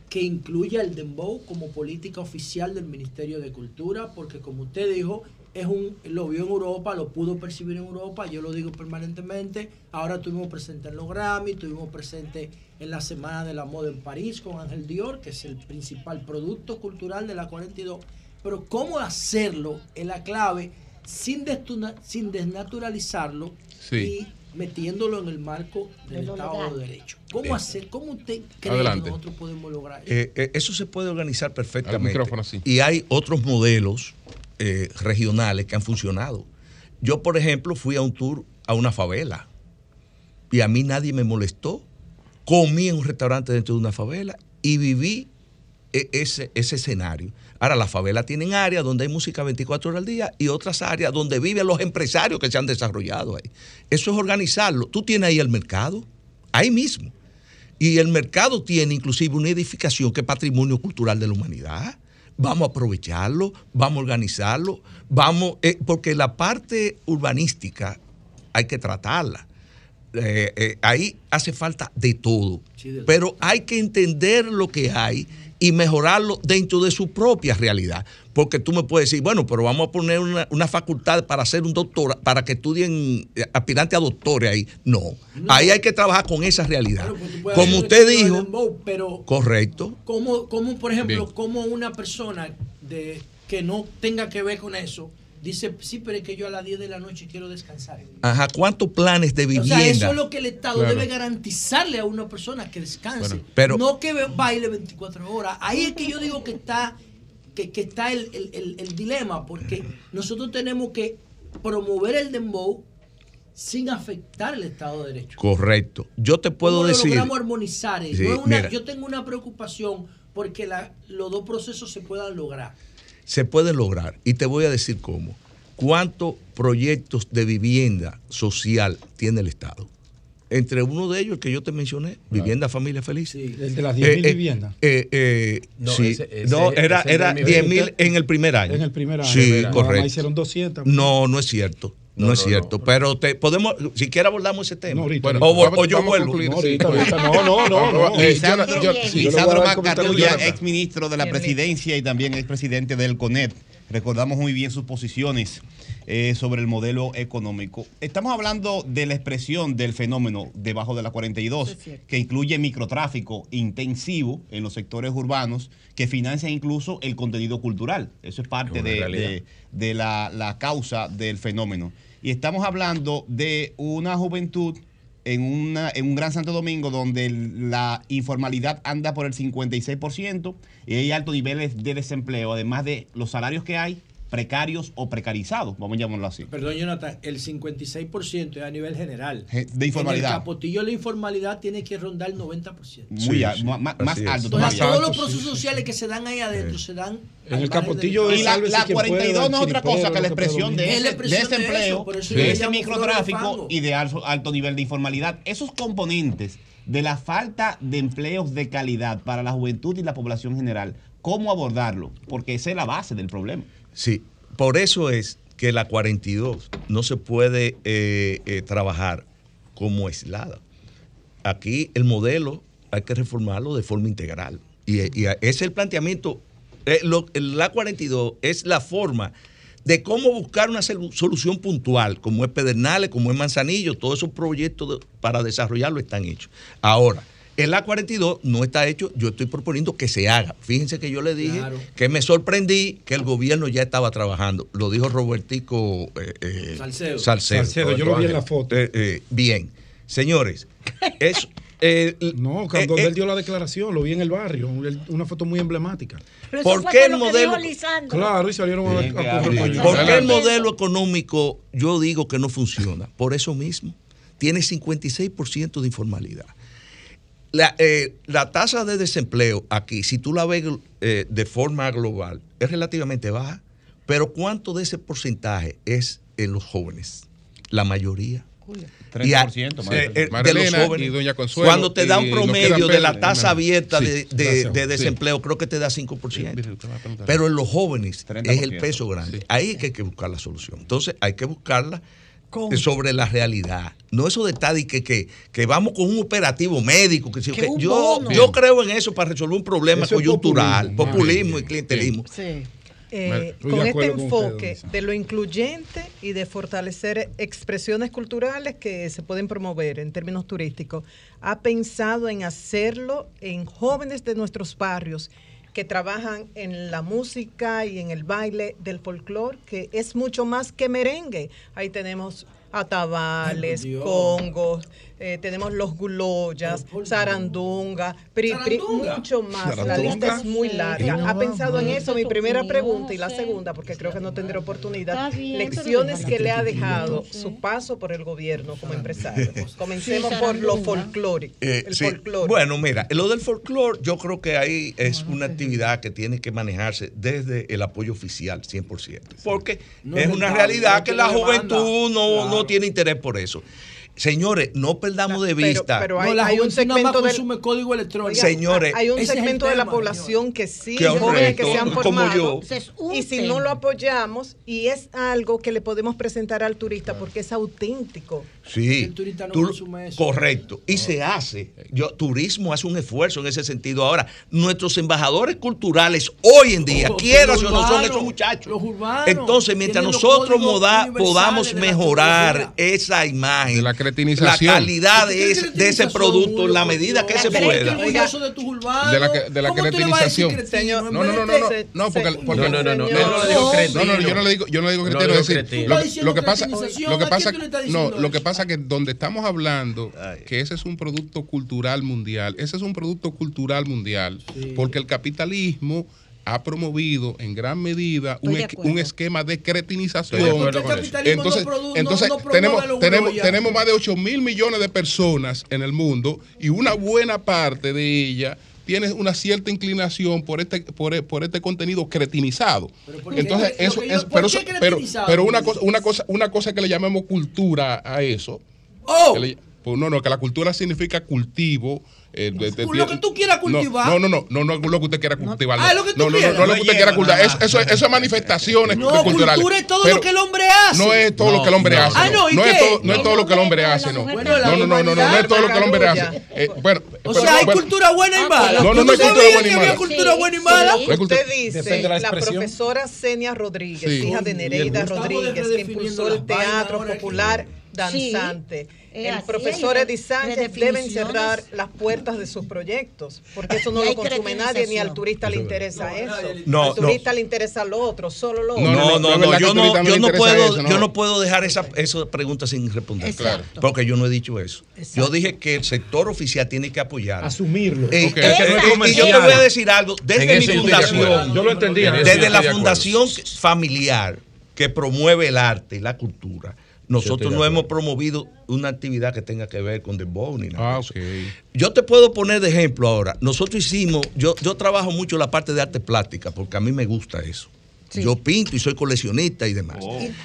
que incluya el dembow como política oficial del Ministerio de Cultura, porque como usted dijo, es un, lo vio en Europa, lo pudo percibir en Europa, yo lo digo permanentemente. Ahora tuvimos presente en los Grammy, tuvimos presente en la Semana de la Moda en París con Ángel Dior, que es el principal producto cultural de la 42. Pero cómo hacerlo es la clave sin, destuna- sin desnaturalizarlo Sí. metiéndolo en el marco del Estado legal. de Derecho. ¿Cómo Bien. hacer? ¿Cómo usted cree Adelante. que nosotros podemos lograr eso? Eh, eh, eso se puede organizar perfectamente. micrófono, sí. Y hay otros modelos eh, regionales que han funcionado. Yo, por ejemplo, fui a un tour a una favela y a mí nadie me molestó. Comí en un restaurante dentro de una favela y viví e- ese, ese escenario. Ahora, las favelas tienen áreas donde hay música 24 horas al día y otras áreas donde viven los empresarios que se han desarrollado ahí. Eso es organizarlo. Tú tienes ahí el mercado, ahí mismo. Y el mercado tiene inclusive una edificación que es patrimonio cultural de la humanidad. Vamos a aprovecharlo, vamos a organizarlo, vamos, eh, porque la parte urbanística hay que tratarla. Eh, eh, ahí hace falta de todo. Pero hay que entender lo que hay y mejorarlo dentro de su propia realidad. Porque tú me puedes decir, bueno, pero vamos a poner una, una facultad para hacer un doctor, para que estudien eh, aspirantes a doctores ahí. No. Ahí hay que trabajar con esa realidad. Puede Como usted dijo, dembow, pero correcto. ¿cómo, cómo, por ejemplo, Bien. cómo una persona de, que no tenga que ver con eso dice, sí, pero es que yo a las 10 de la noche quiero descansar? Ajá, ¿cuántos planes de O vivienda? sea, eso es lo que el Estado Claro. debe garantizarle a una persona que descanse. Bueno, pero- no que baile 24 horas. Ahí es que yo digo que está, que, que está el, el- el- dilema, porque nosotros tenemos que promover el dembow sin afectar el Estado de Derecho. Correcto. Yo te puedo ¿Cómo lo decir. logramos armonizar? Sí, No es una- mira. yo tengo una preocupación porque la- los dos procesos se puedan lograr. se puede lograr. Y te voy a decir cómo. ¿Cuántos proyectos de vivienda social tiene el Estado? Entre uno de ellos, el que yo te mencioné, Vivienda Familia Feliz. El de las 10.000 viviendas. eh, eh, No, sí. ese- ese- no, era, era de mi 10.000 vida. en el primer año. En el primer año. Sí, correcto. hicieron 200. No, no es cierto. No, No, es no, cierto. Pero te podemos, si quieres abordamos ese tema. No, ahorita, Bueno, o, o yo vuelvo. No, sí. ahorita, ahorita. No, no. Eh, Lisandro- Lisandro, sí, Macarulla, ex ministro de la presidencia y también ex presidente del CONET. Recordamos muy bien sus posiciones eh, sobre el modelo económico. Estamos hablando de la expresión del fenómeno debajo de la 42, que incluye microtráfico intensivo en los sectores urbanos, que financia incluso el contenido cultural. Eso es parte Es de, realidad. de- de la, la causa del fenómeno. Y estamos hablando de una juventud en, en un Gran Santo Domingo donde la informalidad anda por el 56% y hay altos niveles de desempleo, además de los salarios que hay precarios o precarizados, vamos a llamarlo así. Perdón, Jonathan, el 56% es a nivel general. De informalidad. En el capotillo la informalidad tiene que rondar el 90%. Muy ma- más, alto Entonces, todos los procesos sociales que se dan ahí adentro se dan En el capotillo Y la, la quien pueda, 42 no es otra cosa que la expresión de ese desempleo, de ese microtráfico y de alto, alto nivel de informalidad. Esos componentes de la falta de empleos de calidad para la juventud y la población general, ¿cómo abordarlo? Porque esa es la base del problema. Sí, por eso es que la 42 no se puede eh, eh, trabajar como aislada. Aquí el modelo hay que reformarlo de forma integral. Y, y ese es el planteamiento. Eh, la 42 es la forma de cómo buscar una solu- solución puntual, como es Pedernales, como es Manzanillo, todos esos proyectos para desarrollarlo están hechos. Ahora, el A42 no está hecho, yo estoy proponiendo que se haga. Fíjense que yo le dije Claro. que me sorprendí que el gobierno ya estaba trabajando. Lo dijo Robertico eh, eh, Salcedo. Salcedo. Salcedo, yo lo vi en la foto. Eh, eh, bien, señores, eh, No, cuando él dio la declaración, lo vi en el barrio, un- una foto muy emblemática. Pero ¿Por qué el modelo-. Claro, y salieron a, Bien, a hable. pañuelos. ¿Por qué el modelo económico yo digo que no funciona? Por eso mismo. Tiene 56% de informalidad. La, eh, la tasa de desempleo aquí, si tú la ves eh, de forma global, es relativamente baja. Pero ¿cuánto de ese porcentaje es en los jóvenes? La mayoría. Y a- 30% más. eh, eh, de los jóvenes. y doña Consuelo Cuando te da un promedio de la tasa abierta Sí, de, de- gracias. de Sí. desempleo, creo que te da 5%. Pero en los jóvenes es el 30%. peso grande. Ahí es que hay que buscar la solución. Entonces hay que buscarla sobre la realidad. No eso de estar y que, que, que vamos con un operativo médico. Que, yo, yo creo en eso para resolver un problema Eso es coyuntural, populismo. populismo, Bien, y clientelismo. Sí. Eh, con este con enfoque de lo incluyente y de fortalecer expresiones culturales que se pueden promover en términos turísticos, ha pensado en hacerlo en jóvenes de nuestros barrios que trabajan en la música y en el baile del folclore, que es mucho más que merengue. Ahí tenemos atabales, congos, eh, tenemos los guloyas, zarandunga, pri, pri, mucho más. La lista es muy larga. Sí. ¿Ha pensado en eso? Mi primera pregunta y la segunda, porque creo que no tendré oportunidad. Bien, Lecciones que le ha dejado su paso por el gobierno como empresario. Comencemos Sí, por lo folclórico. Eh, el sí. folclore. Bueno, mira, lo del folclore, yo creo que ahí es una actividad que tiene que manejarse desde el apoyo oficial, 100%. Porque No es es una realidad que la juventud no, Claro. no tiene interés por eso. Señores, no perdamos de vista. pero hay, la hay un segmento del consume código electrónico. Oiga, Señores, hay un segmento de la población que sí, Que jóvenes que se han como formado. yo. Y si no lo apoyamos, y es algo que le podemos presentar al turista porque es auténtico. Sí, El turista no tú- consume eso. correcto. Y se hace. Yo, turismo hace un esfuerzo en ese sentido. Ahora, nuestros embajadores culturales hoy en día, Oh, quieras o no, son esos muchachos. Los urbanos. Entonces, mientras nosotros moda- podamos de la mejorar esa imagen, De la la cretinización. calidad ¿Qué de, ese- de ese cretinización, producto en la medida que se ¿Crees pueda. de tus urbanos? De la que- de la ¿Cómo tú le vas a decir cretinización. cretino? No, no, no, no, no, no, porque, porque- No, no, no, no, no, no le dijo cretino. no, no, yo no le digo, yo no le digo No cretino, es decir, lo, que pasa, lo que cretinización, ¿a pasa, no, diciendo lo que eso? Pasa que donde estamos hablando que ese es un producto cultural mundial, ese es un producto cultural mundial, porque el capitalismo ha promovido en gran medida un, un esquema de cretinización. De Entonces, no entonces no promueve tenemos, los tenemos, tenemos más de 8 mil millones de personas en el mundo y una buena parte de ella tiene una cierta inclinación por este por, por este contenido cretinizado. Entonces, eso es ¿por pero, pero, pero una cosa una cosa una cosa que le llamemos cultura a eso. Oh. que le- pues no, no, que la cultura significa cultivo. eh, de- de- Lo que tú quieras no, cultivar. No, no, no, no, no, es lo que usted quiera cultivar. Ah, no. lo que tú no, no, no, no, es lo que No usted quiera cultivar. Eso, eso, eso es manifestaciones No, culturales. cultura es todo Pero lo que el hombre hace. No es todo lo que el hombre No, hace. no. Ah, no, ¿y no es todo, no es todo lo que el hombre hace, no. Bueno, No, no, no, no, no, no es todo lo que el hombre hace. Eh, bueno, O sea, hay cultura buena y mala. No, no, ¿Tú no hay cultura buena y mala. cultura buena y mala? No Usted dice, la profesora Senia Rodríguez, hija de Nereida. Rodríguez, que impulsó el teatro popular. Danzante. Es el así, profesor Eddie Sánchez deben redefiniciones. cerrar las puertas de sus proyectos, porque eso no lo consume nadie, ni al turista le interesa eso. No, al turista le interesa lo otro, solo lo otro. No, No, no, yo no, yo no puedo, eso, no. yo no puedo dejar esa, esa pregunta sin responder. Exacto. Claro. Porque yo no he dicho eso. Exacto. Yo dije que el sector oficial tiene que apoyar. Asumirlo. Eh, Ok. eh, Es que eh, no es y yo te voy a decir algo, desde mi fundación. Yo lo entendí. En eso desde la fundación familiar que promueve el arte y la cultura, nosotros no hemos promovido una actividad que tenga que ver con dembow ni nada. Ah. Yo te puedo poner de ejemplo ahora. Nosotros hicimos, yo, yo trabajo mucho la parte de arte plástica porque a mí me gusta eso. Sí. Yo pinto y soy coleccionista y demás.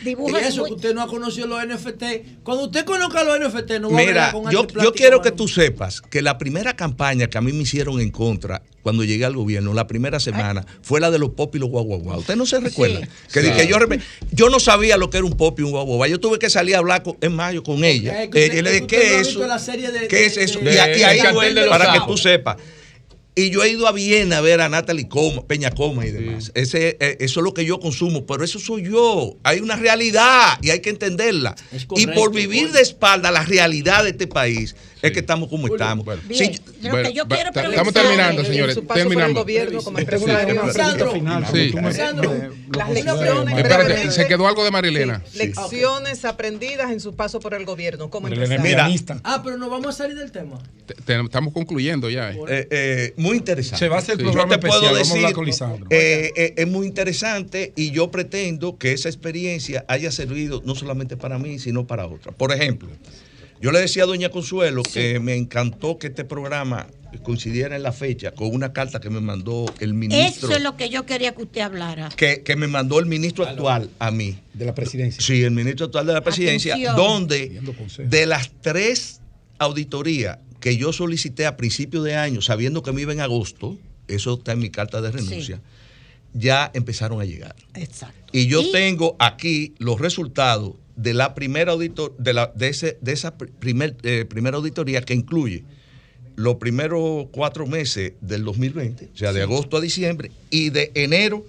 Y Y eso muy- que usted no ha conocido los NFT. Cuando usted conozca los NFT, no va a Mira, bregar con yo, yo quiero que tú sepas que la primera campaña que a mí me hicieron en contra cuando llegué al gobierno, la primera semana, fue la de los pop y los guau guau guau. ¿Usted no se recuerda? Sí. Que, que yo, yo no sabía lo que era un pop y un guau guau. Yo tuve que salir a hablar con- en mayo con ella. Que Eh, usted- y le dije, usted no ha ¿qué es eso? a- ahí para que tú sepas. Y yo he ido a Viena a ver a Natalie Coma, Peña Coma y demás. Ese, eh, eso es lo que yo consumo, pero eso soy yo. Hay una realidad y hay que entenderla. Y por vivir de espalda la realidad de este país, es que estamos como estamos. Bueno. Bien, Sí, lo Bueno, yo quiero ta- preguntar estamos terminando, es- señores. En su paso por el Terminamos. Espérate, brevemente. se quedó algo de Marilena. Sí, Lecciones aprendidas en su paso por el gobierno como. Mira. Ah, pero nos vamos a salir del tema. Te- te- Estamos concluyendo ya. eh. eh, eh, muy interesante. Se va a hacer Sí. programa Yo te puedo especial. Vamos a hablar decir, eh, eh, es muy interesante y yo pretendo que esa experiencia haya servido no solamente para mí, sino para otras. Por ejemplo, yo le decía a doña Consuelo que me encantó que este programa coincidiera en la fecha con una carta que me mandó el ministro. Eso es lo que yo quería que usted hablara. que, que me mandó el ministro actual a mí. de la presidencia. Sí, el ministro actual de la presidencia, Atención. donde de las tres auditorías que yo solicité a principios de año, sabiendo que me iba en agosto, eso está en mi carta de renuncia, ya empezaron a llegar. Exacto. Y yo Y- tengo aquí los resultados de la primera auditor, de, la, de, ese, de esa pr- primer, eh, primera auditoría que incluye los primeros cuatro meses del 2020, o sea, de agosto a diciembre, y de enero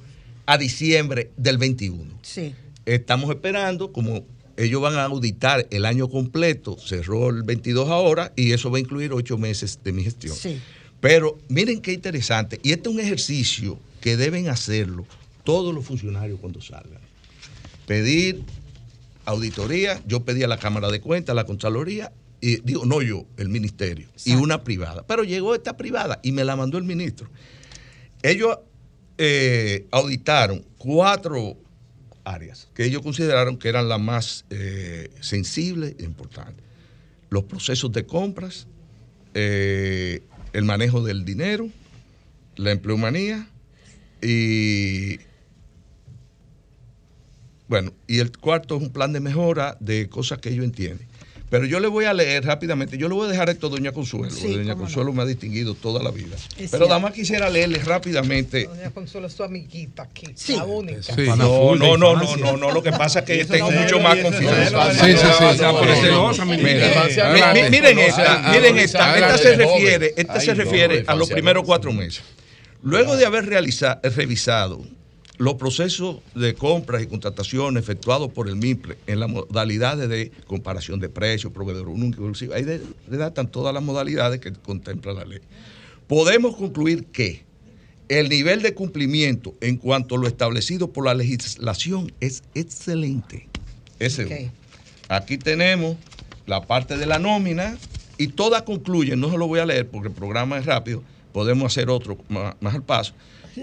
a diciembre del 21. Sí. Estamos esperando, como ellos van a auditar el año completo, cerró el 22 ahora, y eso va a incluir ocho meses de mi gestión. Sí. Pero miren qué interesante, y este es un ejercicio que deben hacerlo todos los funcionarios cuando salgan. Pedir auditoría, yo pedí a la Cámara de Cuentas, a la Contraloría, y digo, no yo, el ministerio, y una privada. Pero llegó esta privada y me la mandó el ministro. Ellos eh, auditaron cuatro áreas que ellos consideraron que eran las más eh, sensibles e importantes. Los procesos de compras, eh, el manejo del dinero, la empleomanía y bueno, y el cuarto es un plan de mejora de cosas que ellos entienden. Pero yo le voy a leer rápidamente, yo le voy a dejar esto a Doña Consuelo, Sí, porque Doña no. Consuelo me ha distinguido toda la vida. Es Pero cierto. nada más quisiera leerle rápidamente. Doña Consuelo es su amiguita aquí, la única. No, no, no, no, no, no, lo que pasa es que yo tengo mucho más confianza. Sí, sí, sí. Miren esta, miren esta, esta se refiere, esta se refiere a los primeros cuatro meses. Luego de haber realiza- revisado los procesos de compras y contrataciones efectuados por el MIPLE en las modalidades de comparación de precios, proveedor único, inclusive, ahí redactan todas las modalidades que contempla la ley. Podemos concluir que el nivel de cumplimiento en cuanto a lo establecido por la legislación es excelente. Ese. Aquí tenemos la parte de la nómina y todas concluyen, no se lo voy a leer porque el programa es rápido, podemos hacer otro más, más al paso.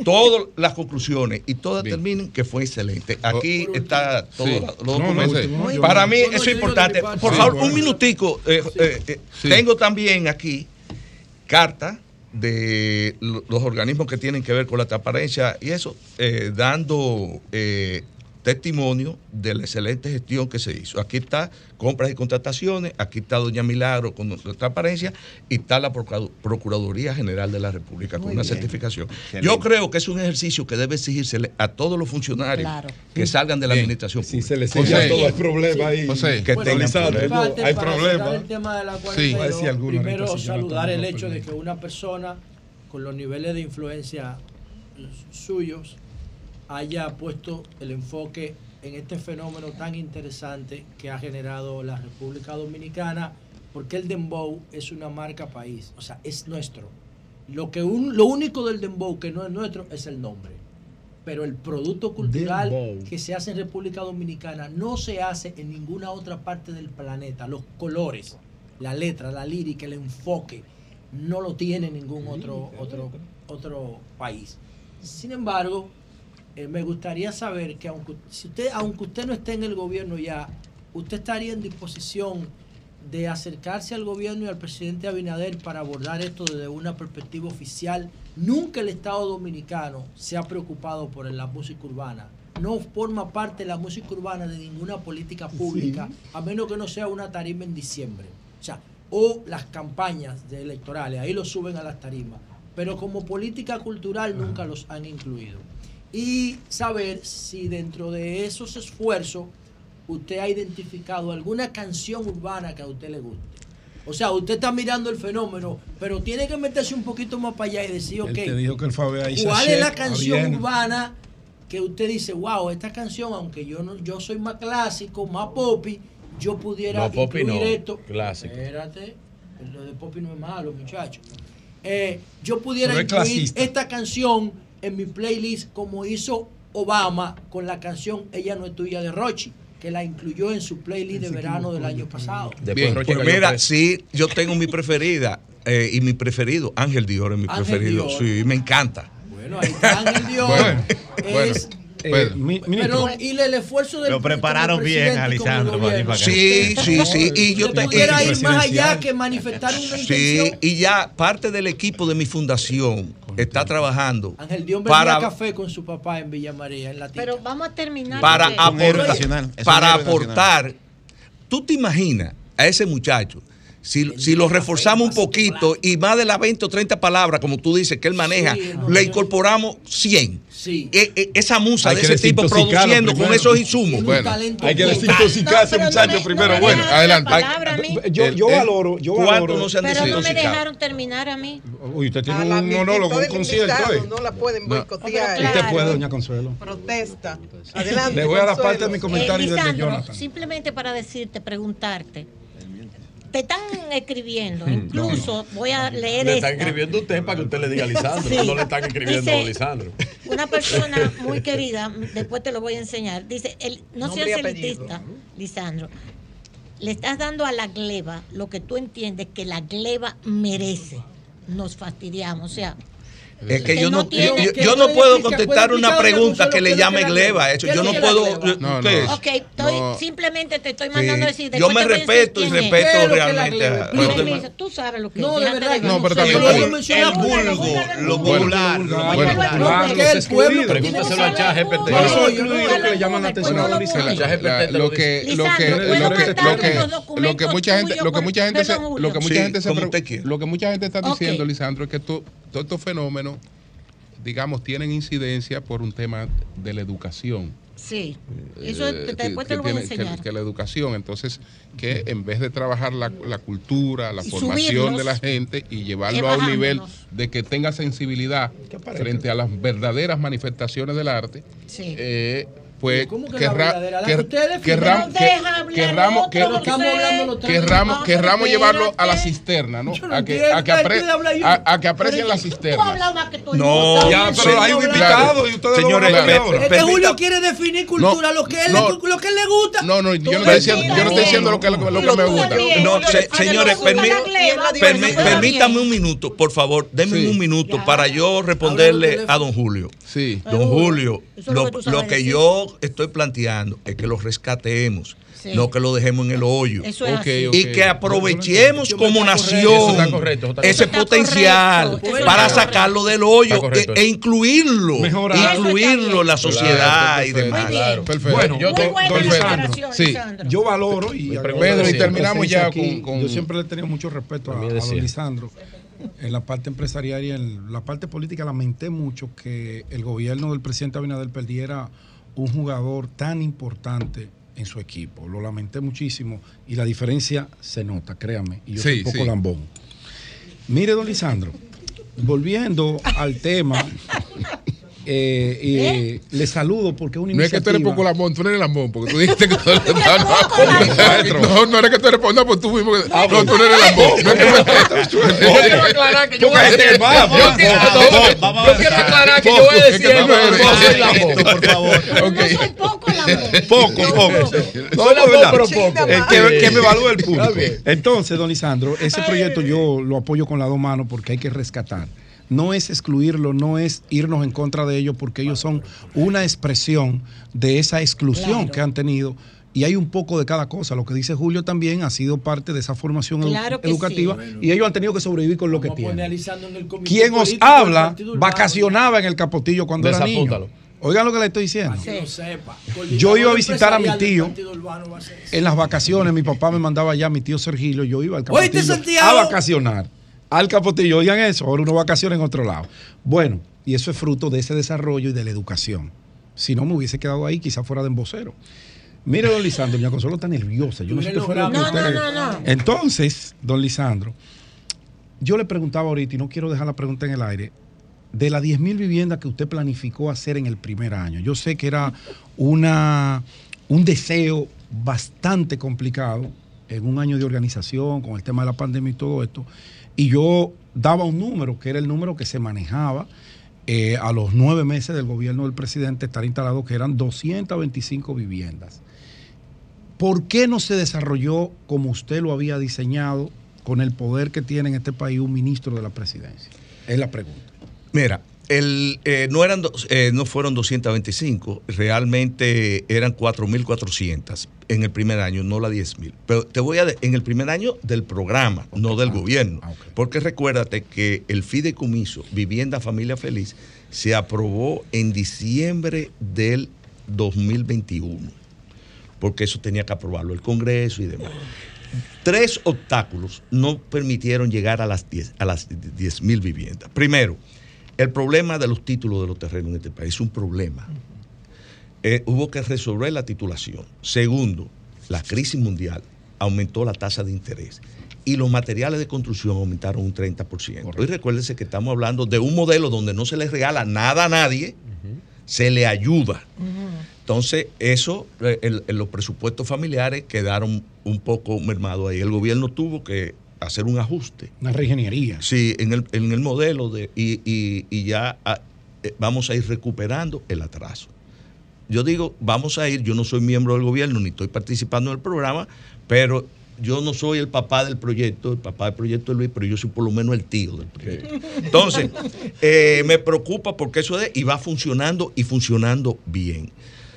Todas las conclusiones y todas terminan que fue excelente. Aquí está todo Sí. la- los No, documentos. no, sí. Para mí eso es importante. Por Sí, favor, bueno. un minutico. eh, eh, eh, Tengo también aquí carta de lo- los organismos que tienen que ver con la transparencia y eso, eh, dando eh, testimonio de la excelente gestión que se hizo. Aquí está compras y contrataciones, aquí está Doña Milagro con la transparencia y está la Procura- Procuraduría General de la República con una bien. certificación. Excelente. Yo creo que es un ejercicio que debe exigirse a todos los funcionarios Claro. que salgan de la administración pública. se le exige a todos, hay problema ahí. José, que Bueno, tengan no, hay problema. cerrar el tema de la Sí. primero si saludar el hecho de que una persona con los niveles de influencia suyos haya puesto el enfoque en este fenómeno tan interesante que ha generado la República Dominicana, porque el dembow es una marca país, o sea, es nuestro. Lo, que un- lo único del dembow que no es nuestro es el nombre. Pero el producto cultural Dembow. que se hace en República Dominicana no se hace en ninguna otra parte del planeta. Los colores, la letra, la lírica, el enfoque, no lo tiene ningún otro, otro, otro país. Sin embargo, eh, me gustaría saber que aunque, si usted, aunque usted no esté en el gobierno ya, usted estaría en disposición de acercarse al gobierno y al presidente Abinader para abordar esto desde una perspectiva oficial. Nunca el Estado dominicano se ha preocupado por la música urbana. No forma parte de la música urbana de ninguna política pública, a menos que no sea una tarima en diciembre. O sea, o las campañas de electorales, ahí lo suben a las tarimas. Pero como política cultural nunca los han incluido. Y saber si dentro de esos esfuerzos usted ha identificado alguna canción urbana que a usted le guste. O sea, usted está mirando el fenómeno, pero tiene que meterse un poquito más para allá y decir, ok, te dijo que ¿cuál es la canción urbana que usted dice, wow, esta canción, aunque yo no, yo soy más clásico, más poppy, yo pudiera No, poppy no, esto. clásico. Espérate, lo de poppy no es malo, muchachos. Eh, yo pudiera incluir clasista. esta canción en mi playlist como hizo Obama con la canción Ella no es tuya de Rochi, que la incluyó en su playlist de verano del año pasado. Bien, pues mira, sí, yo tengo mi preferida eh, y mi preferido, Ángel Dior es mi Ángel preferido. Dior. Sí, me encanta. Bueno, ahí está Ángel Dior. Bueno, es, bueno. Pero y el esfuerzo del Lo prepararon bien, Alessandro, Sí, sí, sí, y yo te- pudiera y- ir más allá que manifestar una Sí, intención. y ya parte del equipo de mi fundación está trabajando Ángel bebía para, café con su papá en Villa María, en la Pero vamos a terminar. para aportar, para aportar. ¿Tú te imaginas a ese muchacho? Si, si lo reforzamos un poquito y más de las 20 o 30 palabras, como tú dices, que él maneja, le incorporamos 100. Sí. E- e- esa musa Hay de ese tipo produciendo con esos insumos. Bueno, hay que desintoxicarse, muchachos, primero. bueno, adelante. palabra a mí. Yo, yo valoro, yo ¿cuánto valoro. no se han Pero no me dejaron terminar a mí. Uy, usted tiene un monólogo, un concierto, ¿eh? No la pueden No. boicotear. Usted puede, doña Consuelo. Protesta. Adelante. Le voy a dar parte de mi comentario Eh, Lisandro, Jonathan. simplemente para decirte, preguntarte. Te están escribiendo. Incluso voy a leer Le están esta. escribiendo usted para que usted le diga a Lisandro. Sí. No le están escribiendo Dice- a Lisandro. Una persona muy querida, después te lo voy a enseñar. Dice, el, no Nombre seas elitista, Lisandro. Le estás dando a la gleba lo que tú entiendes que la gleba merece. Nos fastidiamos. O sea, Es que Que yo no no, yo, tiene- yo- que yo no puedo contestar una pregunta que le llame gleba. Eso. ¿Qué Yo no puedo. gleba? yo- ¿qué es? ok, estoy, No. simplemente te estoy Sí. mandando a decir. Yo me respeto y respeto ¿Qué es lo que es la realmente demás. Tú sabes lo que No, es. de verdad no no pero Yo mencioné El vulgo, lo vulgar. popular, el pueblo Pregúntaselo a ChatGPT. Por eso excluido bueno, que le llaman la atención a lo lo que dice. lo que Lisandro, lo ¿puedo que lo mandarle que los lo que documentos mucha gente lo que mucha gente se, perdón, Julio? lo que mucha Sí, gente se como pre- usted quiera. lo que mucha gente está diciendo Lisandro es que to- todos estos fenómenos digamos tienen incidencia por un tema de la educación. Sí, eso eh, te- después te que lo voy tiene- que- enseñar. Que, la educación, entonces, que en vez de trabajar la, la cultura, la Y formación de la gente y llevarlo a un nivel de que tenga sensibilidad frente a las verdaderas manifestaciones del arte, Sí. eh, pues ¿Cómo que la querrá- verdadera? La que quer- ustedes querramos- llevarlo a la cisterna, ¿no? Yo no A que, a que, ¿qué apre- yo? a- a que aprecien la cisterna. No, Ya, pero hay un invitado claro. y ustedes Señores, lo van a pe- ver ahora. Es que Julio quiere definir cultura, lo, que él, no. le- lo que él le gusta. No, no, yo no estoy diciendo, entiendes. yo no estoy diciendo lo que, lo que, me gusta. No, señores, permítame un minuto, por favor, denme un minuto para yo responderle a don Julio. Sí. Don Julio, lo lo, que tú yo estoy planteando es que lo rescatemos, Sí. no que lo dejemos en el hoyo. Es. Y que aprovechemos como nación Eso está correcto, eso está ese potencial para sacarlo del hoyo correcto. e, e incluirlo, Mejorar. incluirlo en la sociedad Claro, y demás. Muy bien. Claro, perfecto. Bueno, Yo te- Lisandro, sí. Valoro y Pedro, y terminamos ya aquí. con- con- Yo siempre le he tenido mucho respeto a, don. Lisandro. En la parte empresarial y en la parte política lamenté mucho que el gobierno del presidente Abinader perdiera un jugador tan importante en su equipo. Lo lamenté muchísimo y la diferencia se nota, créame. Y yo soy un poco sí. lambón. Mire, don Lisandro, volviendo al tema, eh, eh, le saludo porque es una No es que tú eres iniciativa- poco lambón, tú eres lambón, porque tú dijiste que tú eres poco lambón. No, no eres que tú eres no, pues tú mismo. que- No, tú no eres lambón. No es que Yo quiero aclarar que yo voy a decir. Yo quiero- aclarar que yo voy a decir. tú no eres- No soy lambón. por favor. No soy poco lambón. Poco, poco. No, no, pero poco. Eh, que, me evalúe el público. Entonces, don Lisandro, ese proyecto yo lo apoyo con las dos manos porque hay que rescatar. No es excluirlo, no es irnos en contra de ellos porque ellos son una expresión de esa exclusión Claro. que han tenido. Y hay un poco de cada cosa. Lo que dice Julio también ha sido parte de esa formación Claro educativa. sí. Y ellos han tenido que sobrevivir con lo que tienen. Quien os habla vacacionaba en el Capotillo cuando era niño. Oigan lo que le estoy diciendo. Yo iba a visitar a mi tío en las vacaciones, mi papá me mandaba allá, mi tío Sergilio, yo iba al Capotillo a vacacionar. Al Capotillo, oigan eso, ahora uno vacaciona en otro lado. Bueno, y eso es fruto de ese desarrollo y de la educación. Si no me hubiese quedado ahí, quizás fuera de embocero. Mire, don Lisandro, mi Consuelo está nerviosa. Yo no sé qué fue lo que No, no, usted- no, no. Entonces, don Lisandro, yo le preguntaba ahorita, y no quiero dejar la pregunta en el aire, de las 10.000 viviendas que usted planificó hacer en el primer año. Yo sé que era una, un deseo bastante complicado en un año de organización con el tema de la pandemia y todo esto. Y yo daba un número, que era el número que se manejaba eh, a los nueve meses del gobierno del presidente estar instalado, que eran 225 viviendas. ¿Por qué no se desarrolló como usted lo había diseñado con el poder que tiene en este país un ministro de la presidencia? Es la pregunta. Mira, el, eh, no, eran dos- eh, no fueron 225, realmente eran 4.400 en el primer año, no la 10.000. Pero te voy a, en el primer año del programa, no del gobierno. Porque recuérdate que el fideicomiso Vivienda Familia Feliz se aprobó en diciembre del 2021, porque eso tenía que aprobarlo el Congreso y demás. Tres obstáculos no permitieron llegar a las 10 a las 10.000 viviendas. Primero, el problema de los títulos de los terrenos en este país es un problema. Eh, hubo que resolver la titulación. Segundo, la crisis mundial aumentó la tasa de interés y los materiales de construcción aumentaron un 30%. Hoy recuérdense que estamos hablando de un modelo donde no se le regala nada a nadie, se le ayuda. Entonces, eso, eh, el- el- los presupuestos familiares quedaron un poco mermados ahí. El gobierno tuvo que hacer un ajuste. Una reingeniería. Sí, en el, en el modelo de, y, y- y ya ah, eh, vamos a ir recuperando el atraso. Yo digo, vamos a ir, yo no soy miembro del gobierno ni estoy participando en el programa, pero yo no soy el papá del proyecto, el papá del proyecto es Luis, pero yo soy por lo menos el tío del proyecto. Entonces, eh, me preocupa porque eso es, y va funcionando y funcionando bien.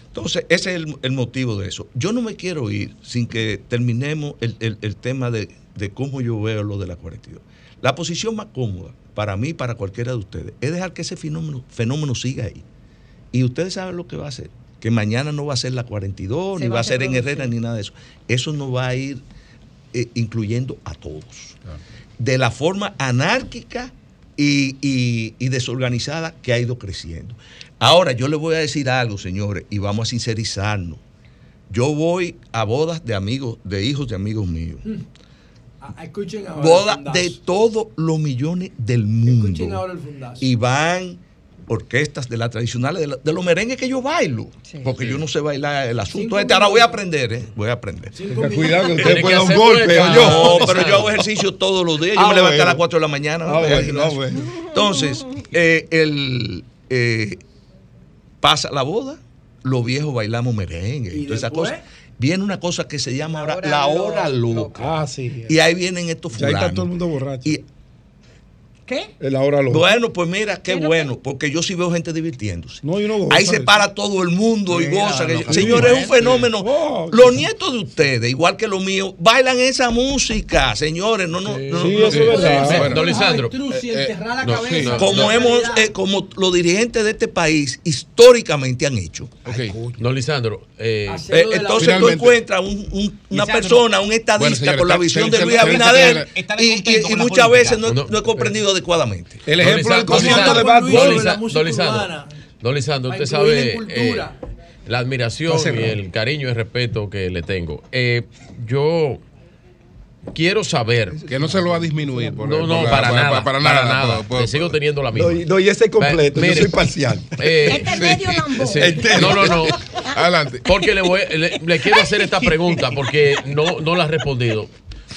Entonces, ese es el, el motivo de eso. Yo no me quiero ir sin que terminemos el, el- el tema de, de cómo yo veo lo de la 42. La posición más cómoda para mí y para cualquiera de ustedes es dejar que ese fenómeno, fenómeno siga ahí. Y ustedes saben lo que va a hacer. Que mañana no va a ser la 42, Se ni va a ser en. Herrera, ni nada de eso. Eso no va a ir eh, incluyendo a todos. De la forma anárquica y, y- y desorganizada que ha ido creciendo. Ahora, yo les voy a decir algo, señores, y vamos a sincerizarnos. Yo voy a bodas de amigos, de hijos de amigos míos. Ah, Escuchen ahora. El fundazo. de todos los millones del mundo. Escuchen ahora el fundazo. Y van orquestas de las tradicionales, de, la- de los merengues que yo bailo. porque yo no sé bailar el asunto Cinco este. Ahora voy a aprender, ¿eh? Voy a aprender. Cinco Cuidado que usted puede dar un golpe, o yo. No, pero yo hago ejercicio todos los días. Yo Ah, me levanto a bueno. las 4 de la mañana. Ah, bueno, ah, bueno. Entonces, eh, el, eh, pasa la boda, los viejos bailamos merengue y, ¿Y toda esa cosa. Viene una cosa que se llama ahora la hora loca. Ah, sí. Y ahí vienen estos Ya ahí fulanos. está todo el mundo borracho. Y- ¿Qué? Es la hora loca. Bueno, pues mira, qué bueno, porque yo sí veo gente divirtiéndose. No, yo no gozo Ahí se para todo el mundo y Mira, goza. que- no, señores, es un sí. fenómeno. Oh, los nietos de ustedes, igual que los míos, bailan esa música, señores. No, no, no, Sí, no- eso es verdad. Bueno, don Lisandro. Y eh, eh, sí, como no. hemos, eh, como los dirigentes de este país históricamente han hecho. Ok, don Lisandro. eh, Eh, entonces tú encuentras un- un- una persona, un Bueno, estadista señores, con la visión de Luis Abinader y, y- y muchas veces no, No, no he comprendido adecuadamente. El ejemplo del concierto de Bad Bunny. Don Lisandro, don Lisandro, usted sabe eh, la admiración y el cariño y el respeto que le tengo. Eh, yo quiero saber. Que no se lo va a disminuir. por- No, no, para nada, Para para nada. nada. por- por- Le sigo teniendo la misma. No, y ese completo, Mire, yo soy parcial. Eh, Este es medio lambón. sí. No, no, no. Adelante. Porque le, voy, le, le quiero hacer esta pregunta porque no, no la ha respondido.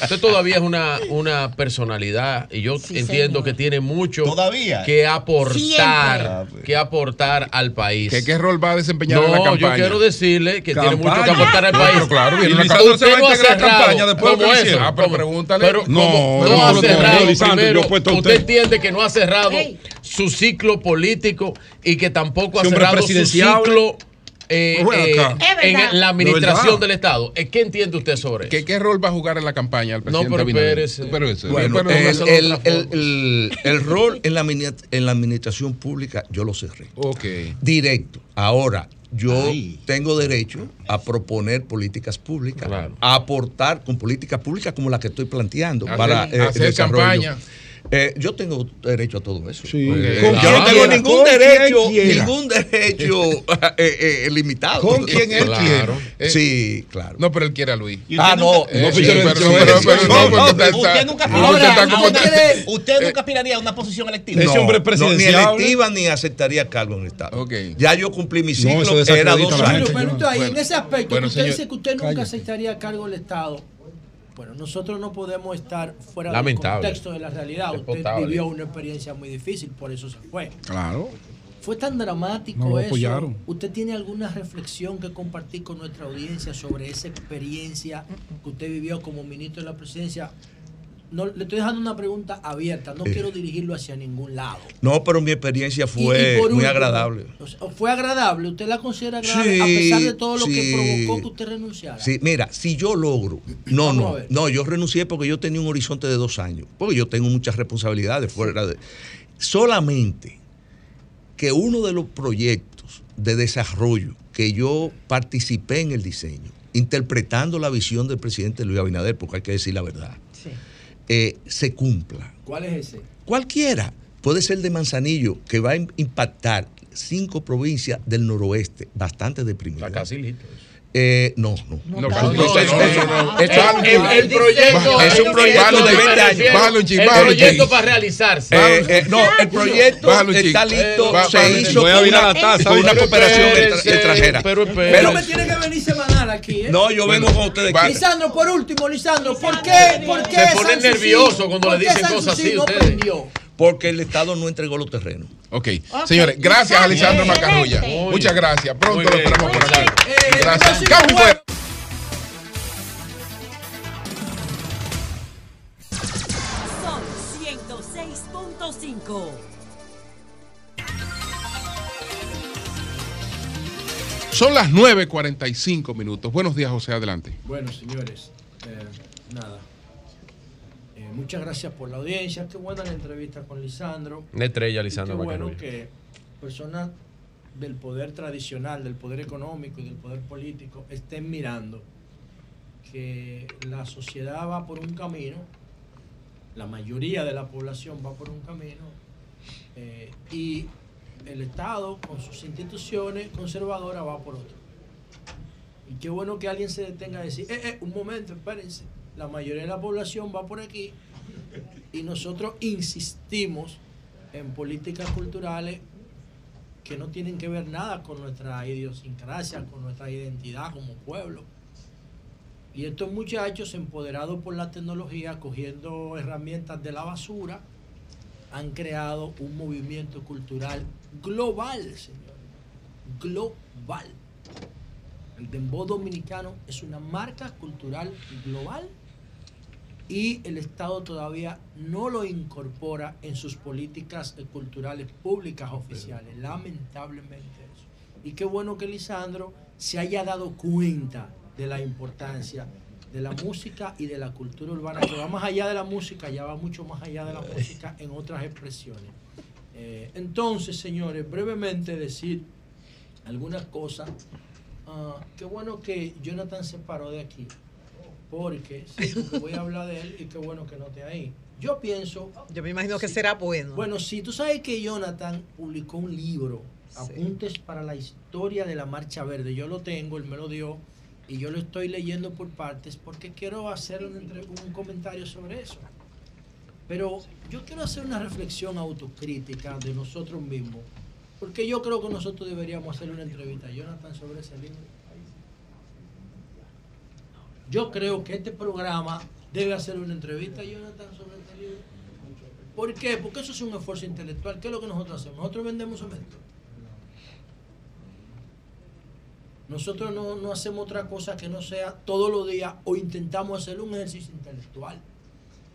Usted todavía es una, una personalidad y yo Sí, entiendo señor. que tiene mucho Todavía. que aportar, Siempre. que aportar al país. ¿Qué, ¿Qué rol va a desempeñar en la No, campaña? yo quiero decirle que tiene Campaña. mucho que aportar al No, país. pero claro, campaña. se va a Usted no integrar a cerrado. campaña después de lo ¿Cómo que eso? Ah, pero ¿Cómo? pregúntale. Pero No, no, no ha no, cerrado. no, Primero, usted usted. entiende que no ha cerrado su ciclo político y que tampoco ha cerrado su ciclo eh, Ven eh, en la No, administración del Estado. Eh, ¿Qué entiende usted sobre eso? ¿Qué, ¿Qué rol va a jugar en la campaña el No, presidente pero Abinader? espérese. Pero eso, Bueno, pero- el, el- el- forma. el- el rol en la, en la administración pública yo lo cerré. Ok. Directo. Ahora, yo Ay. tengo derecho a proponer políticas públicas, Claro. a aportar con políticas públicas como la que estoy planteando Hacer- para eh, hacer desarrollo. campaña. Eh, yo tengo derecho a todo eso. Sí. Yo no tengo quiera, ningún derecho, ningún derecho eh, eh, limitado. Con quien él Claro. quiera. Eh, Sí, claro. No, pero él quiere a Luis. Ah, no, Eh, No, no, Usted nunca usted, usted aspiraría a una posición electiva. Ese hombre No, presidenciable. ni electiva ni aceptaría cargo en el Estado. Ya yo cumplí mi No, ciclo, era dos años. Pero, ahí, en ese aspecto, usted dice que usted nunca aceptaría cargo del Estado. Bueno, nosotros no podemos estar fuera Lamentable. del contexto de la realidad. Usted vivió una experiencia muy difícil, por eso se fue. Claro. Fue tan dramático No lo eso. ¿Usted tiene alguna reflexión que compartir con nuestra audiencia sobre esa experiencia que usted vivió como ministro de la presidencia? No, le estoy dejando una pregunta abierta, no quiero dirigirlo hacia ningún lado. No, pero mi experiencia fue y muy último, agradable. ¿Fue agradable? ¿Usted la considera agradable Sí, a pesar de todo lo que provocó que usted renunciara? Sí, mira, si yo logro, no, no, no, yo renuncié porque yo tenía un horizonte de dos años, porque yo tengo muchas responsabilidades fuera de... Solamente que uno de los proyectos de desarrollo que yo participé en el diseño, interpretando la visión del presidente Luis Abinader, porque hay que decir la verdad. Eh, se cumpla. ¿Cuál es ese? Cualquiera. Puede ser de Manzanillo, que va a im- impactar cinco provincias del noroeste, bastante deprimidas. Está casi listo. eso. Eh, no, no. No, no, no, es- el proyecto Es un proyecto de 20 años. Un chin, El proyecto para realizarse. Eh, eh, no, el proyecto está listo, se hizo Voy a con una, la taza, con una cooperación Espérense, extra- extranjera. pero. Pero me tiene que venir semanal aquí, ¿eh? No, yo vengo con ustedes. aquí. Lisandro, por último, Lisandro, ¿por qué? ¿Por qué Se ponen Sanssouci- nerviosos cuando le dicen cosas así ustedes? Porque el Estado no entregó los terrenos. Ok, señores, gracias a Alessandro Macarrulla. Muchas gracias. Pronto lo esperamos por aquí. Gracias. Cambio. Sol 106.5. Son las 9.45 minutos. Buenos días, José. Adelante. Bueno, señores, eh, nada. Eh, muchas gracias por la audiencia. Qué buena la entrevista con Lisandro. Una estrella, Y Lisandro Qué bueno que personas del poder tradicional, del poder económico y del poder político estén mirando que la sociedad va por un camino, la mayoría de la población va por un camino, eh, y el Estado con sus instituciones conservadoras va por otro. Y qué bueno que alguien se detenga a decir, eh, eh, un momento, espérense, la mayoría de la población va por aquí y nosotros insistimos en políticas culturales que no tienen que ver nada con nuestra idiosincrasia, con nuestra identidad como pueblo. Y estos muchachos, empoderados por la tecnología, cogiendo herramientas de la basura, han creado un movimiento cultural global, señor. Global. El dembow dominicano es una marca cultural global y el Estado todavía no lo incorpora en sus políticas culturales públicas oficiales. Lamentablemente eso. Y qué bueno que Lisandro se haya dado cuenta de la importancia de la música y de la cultura urbana, que va más allá de la música, ya va mucho más allá de la música en otras expresiones. Eh, entonces, señores, brevemente decir algunas cosas. Ah, qué bueno que Jonathan se paró de aquí, porque sí, porque voy a hablar de él y qué bueno que no esté ahí. Yo pienso... Yo me imagino que será bueno. Bueno, sí, tú sabes que Jonathan publicó un libro, Apuntes para la historia de la Marcha Verde. Yo lo tengo, él me lo dio y yo lo estoy leyendo por partes porque quiero hacer un comentario sobre eso. Pero yo quiero hacer una reflexión autocrítica de nosotros mismos, porque yo creo que nosotros deberíamos hacer una entrevista a Jonathan sobre ese libro. Yo creo que este programa debe hacer una entrevista Jonathan sobre este libro. ¿Por qué? Porque eso es un esfuerzo intelectual. ¿Qué es lo que nosotros hacemos? Nosotros vendemos cemento. Nosotros no, no hacemos otra cosa que no sea todos los días o intentamos hacer un ejercicio intelectual.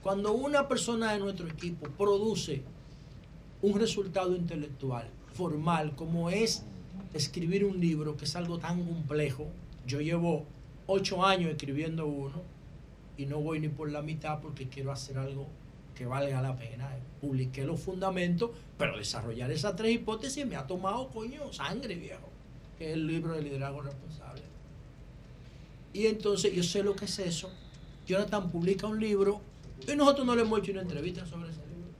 Cuando una persona de nuestro equipo produce un resultado intelectual, formal, como es escribir un libro, que es algo tan complejo, yo llevo ocho años escribiendo uno y no voy ni por la mitad porque quiero hacer algo que valga la pena. Publiqué los fundamentos, pero desarrollar esas tres hipótesis me ha tomado, coño, sangre, viejo, que es el libro de liderazgo responsable. Y entonces yo sé lo que es eso. Jonathan publica un libro y nosotros no le hemos hecho una entrevista sobre ese libro.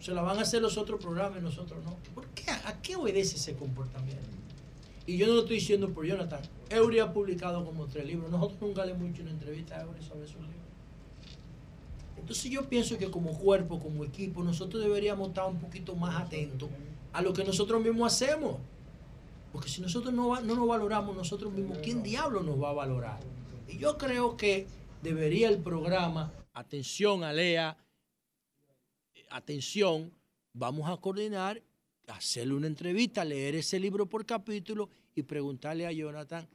Se la van a hacer los otros programas y nosotros no. ¿Por qué? ¿A qué obedece ese comportamiento? Y yo no lo estoy diciendo por Jonathan. Eury ha publicado como tres libros. Nosotros nunca le hemos hecho una entrevista a Eury sobre su libro. Entonces yo pienso que como cuerpo, como equipo, nosotros deberíamos estar un poquito más atentos a lo que nosotros mismos hacemos. Porque si nosotros no, no nos valoramos nosotros mismos, ¿quién diablo nos va a valorar? Y yo creo que debería el programa, atención Alea, atención, vamos a coordinar, hacerle una entrevista, leer ese libro por capítulo y preguntarle a Jonathan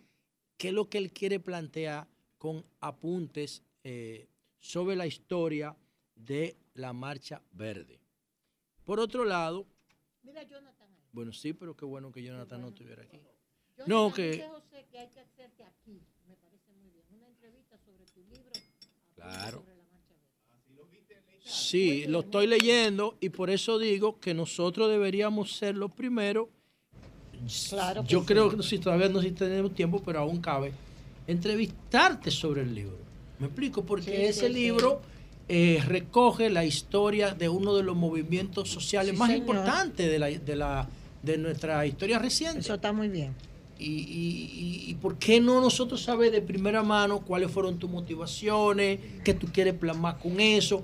qué es lo que él quiere plantear con apuntes eh, sobre la historia de la Marcha Verde. Por otro lado, Mira, Jonathan. bueno, sí, pero qué bueno que Jonathan no estuviera aquí. No, que- José que hay que hacerte aquí. Me parece muy bien. Una entrevista sobre tu libro. Claro. Sí, lo estoy leyendo y por eso digo que nosotros deberíamos ser los primeros. Claro Yo creo que si todavía no si tenemos tiempo, pero aún cabe entrevistarte sobre el libro. ¿Me explico? Porque Sí, ese sí, sí. libro eh, recoge la historia de uno de los movimientos sociales más señor. importantes de, la, de, la, de nuestra historia reciente. Eso está muy bien. y, y- y- y por qué no nosotros saber de primera mano cuáles fueron tus motivaciones, qué tú quieres plasmar con eso.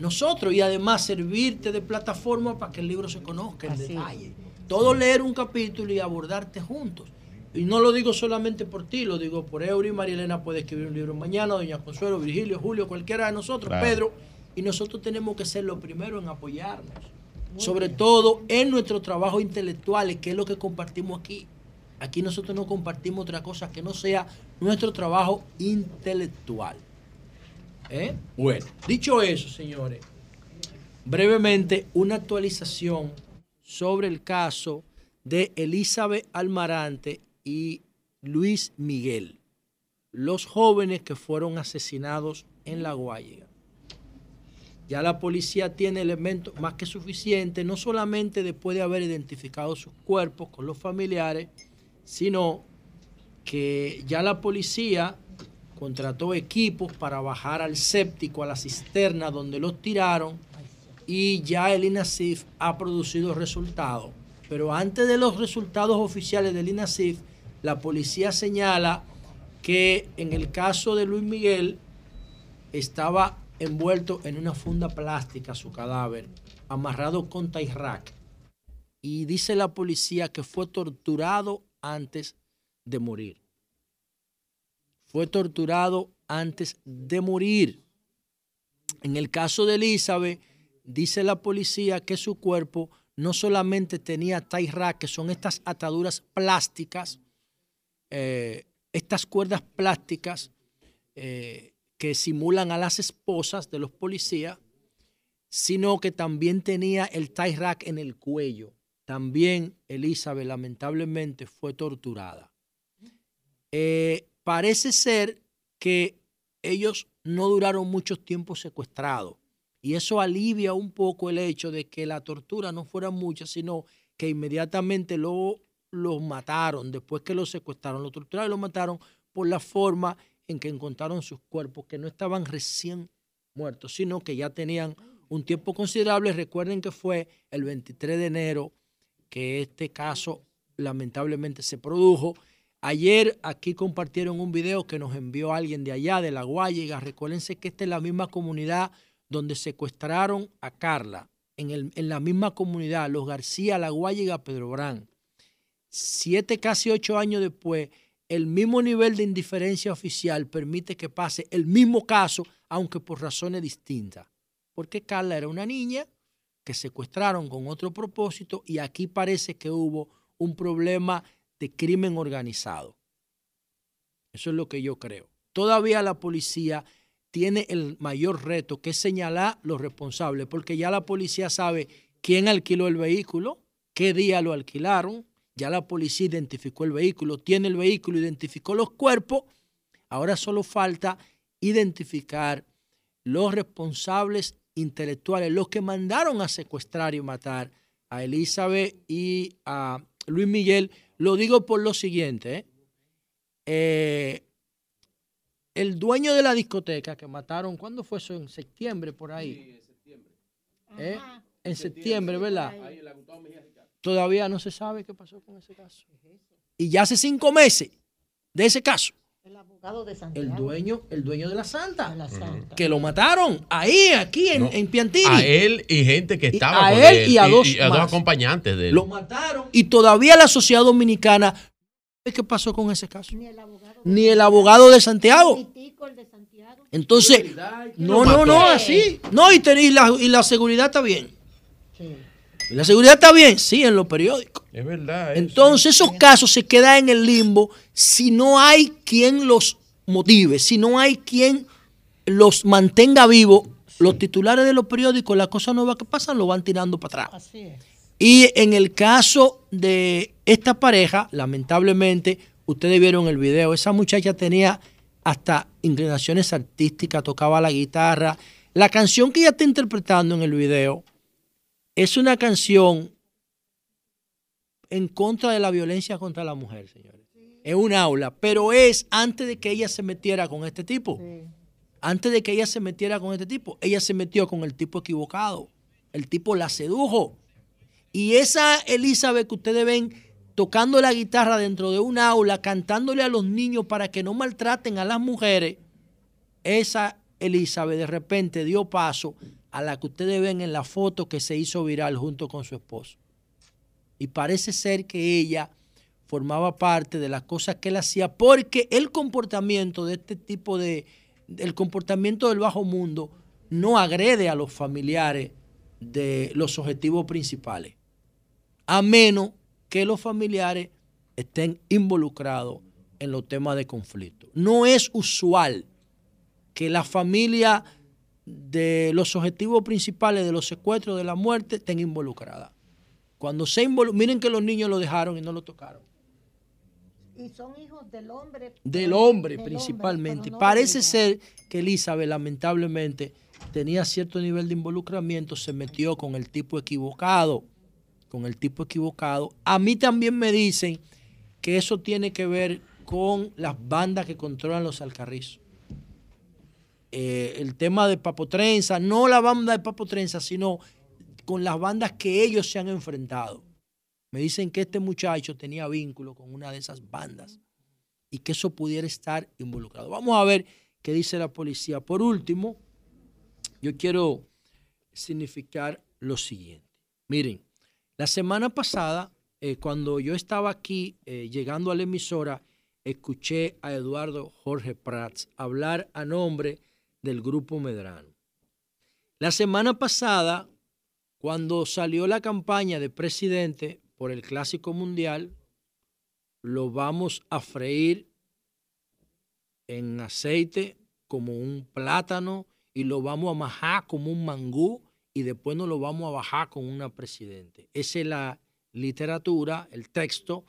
Nosotros, y además servirte de plataforma para que el libro se conozca en detalle. Todo leer un capítulo y abordarte juntos. Y no lo digo solamente por ti, lo digo por Eury. María Elena puede escribir un libro mañana, Doña Consuelo, Virgilio, Julio, cualquiera de nosotros, Claro. Pedro. Y nosotros tenemos que ser los primeros en apoyarnos. Sobre todo en nuestro trabajo intelectual, que es lo que compartimos aquí. Aquí nosotros no compartimos otra cosa que no sea nuestro trabajo intelectual. ¿Eh? Bueno, dicho eso, señores, brevemente una actualización sobre el caso de Elizabeth Almarante y Luis Miguel, los jóvenes que fueron asesinados en La Guayiga. Ya la policía tiene elementos más que suficientes, no solamente después de haber identificado sus cuerpos con los familiares, sino que ya la policía contrató equipos para bajar al séptico, a la cisterna donde los tiraron, y ya el INASIF ha producido resultados. Pero antes de los resultados oficiales del INASIF, la policía señala que en el caso de Luis Miguel estaba envuelto en una funda plástica su cadáver, amarrado con tairac. Y dice la policía que fue torturado antes de morir. Fue torturado antes de morir. En el caso de Elizabeth, dice la policía que su cuerpo no solamente tenía tie que son estas ataduras plásticas, eh, estas cuerdas plásticas eh, que simulan a las esposas de los policías, sino que también tenía el tie en el cuello. También Elizabeth lamentablemente fue torturada. Eh, parece ser que ellos no duraron mucho tiempo secuestrados. Y eso alivia un poco el hecho de que la tortura no fuera mucha, sino que inmediatamente lo, los mataron, después que los secuestraron, los torturaron y los mataron por la forma en que encontraron sus cuerpos, que no estaban recién muertos, sino que ya tenían un tiempo considerable. Recuerden que fue el 23 de enero que este caso lamentablemente se produjo. Ayer aquí compartieron un video que nos envió alguien de allá, de La Guayiga. Recuérdense que esta es la misma comunidad donde secuestraron a Carla, en, la misma comunidad, los García, La Guayiga, Pedro Brán. Siete, casi ocho años después, el mismo nivel de indiferencia oficial permite que pase el mismo caso, aunque por razones distintas. Porque Carla era una niña que secuestraron con otro propósito y aquí parece que hubo un problema de crimen organizado. Eso es lo que yo creo. Todavía la policía tiene el mayor reto que es señalar los responsables, porque ya la policía sabe quién alquiló el vehículo, qué día lo alquilaron, ya la policía identificó el vehículo, tiene el vehículo, identificó los cuerpos, ahora solo falta identificar los responsables intelectuales, los que mandaron a secuestrar y matar a Elizabeth y a Luis Miguel. Lo digo por lo siguiente, ¿eh? Eh, el dueño de la discoteca que mataron, ¿cuándo fue eso? En septiembre, por ahí. ¿Eh? En septiembre, ¿verdad? Todavía no se sabe qué pasó con ese caso. Y ya hace cinco meses de ese caso, El abogado de Santiago. el dueño, el dueño de la Santa, La Santa. que lo mataron ahí, aquí en, No, en Piantini. A él y gente que Y estaba a con él y a dos dos más. acompañantes de él. Lo mataron. Y todavía la sociedad dominicana, ¿qué pasó con ese caso? Ni el abogado de Santiago. Entonces, no, no, no, así. No, y, ten- y la, y la seguridad está bien. ¿Y la seguridad está bien? Sí, en los periódicos. Es verdad. eso. Entonces esos casos se quedan en el limbo si no hay quien los motive, si no hay quien los mantenga vivos. Los titulares de los periódicos, las cosas nuevas que pasan, lo van tirando para atrás. Así es. Y en el caso de esta pareja, lamentablemente, ustedes vieron el video, esa muchacha tenía hasta inclinaciones artísticas, tocaba la guitarra. La canción que ella está interpretando en el video es una canción en contra de la violencia contra la mujer, señores. Es un aula, pero es antes de que ella se metiera con este tipo. Antes de que ella se metiera con este tipo, ella se metió con el tipo equivocado. El tipo la sedujo. Y esa Elizabeth que ustedes ven tocando la guitarra dentro de un aula, cantándole a los niños para que no maltraten a las mujeres, esa Elizabeth de repente dio paso a la que ustedes ven en la foto que se hizo viral junto con su esposo. Y parece ser que ella formaba parte de las cosas que él hacía porque el comportamiento de este tipo de, el comportamiento del bajo mundo no agrede a los familiares de los objetivos principales, a menos que los familiares estén involucrados en los temas de conflicto. No es usual que la familia de los objetivos principales de los secuestros de la muerte estén involucradas. Cuando se involu- miren que los niños lo dejaron y no lo tocaron. Y son hijos del hombre. Del hombre del principalmente. no Parece ser que Elizabeth lamentablemente tenía cierto nivel de involucramiento, se metió con el tipo equivocado, con el tipo equivocado. A mí también me dicen que eso tiene que ver con las bandas que controlan los alcarrizos. Eh, el tema de Papotrenza, no la banda de Papotrenza, sino con las bandas que ellos se han enfrentado. Me dicen que este muchacho tenía vínculo con una de esas bandas y que eso pudiera estar involucrado. Vamos a ver qué dice la policía. Por último, yo quiero significar lo siguiente. Miren, la semana pasada, eh, cuando yo estaba aquí eh, llegando a la emisora, escuché a Eduardo Jorge Prats hablar a nombre del Grupo Medrano. La semana pasada, cuando salió la campaña de presidente por el Clásico Mundial, lo vamos a freír en aceite como un plátano y lo vamos a majar como un mangú y después nos lo vamos a bajar con una presidente. Esa es la literatura, el texto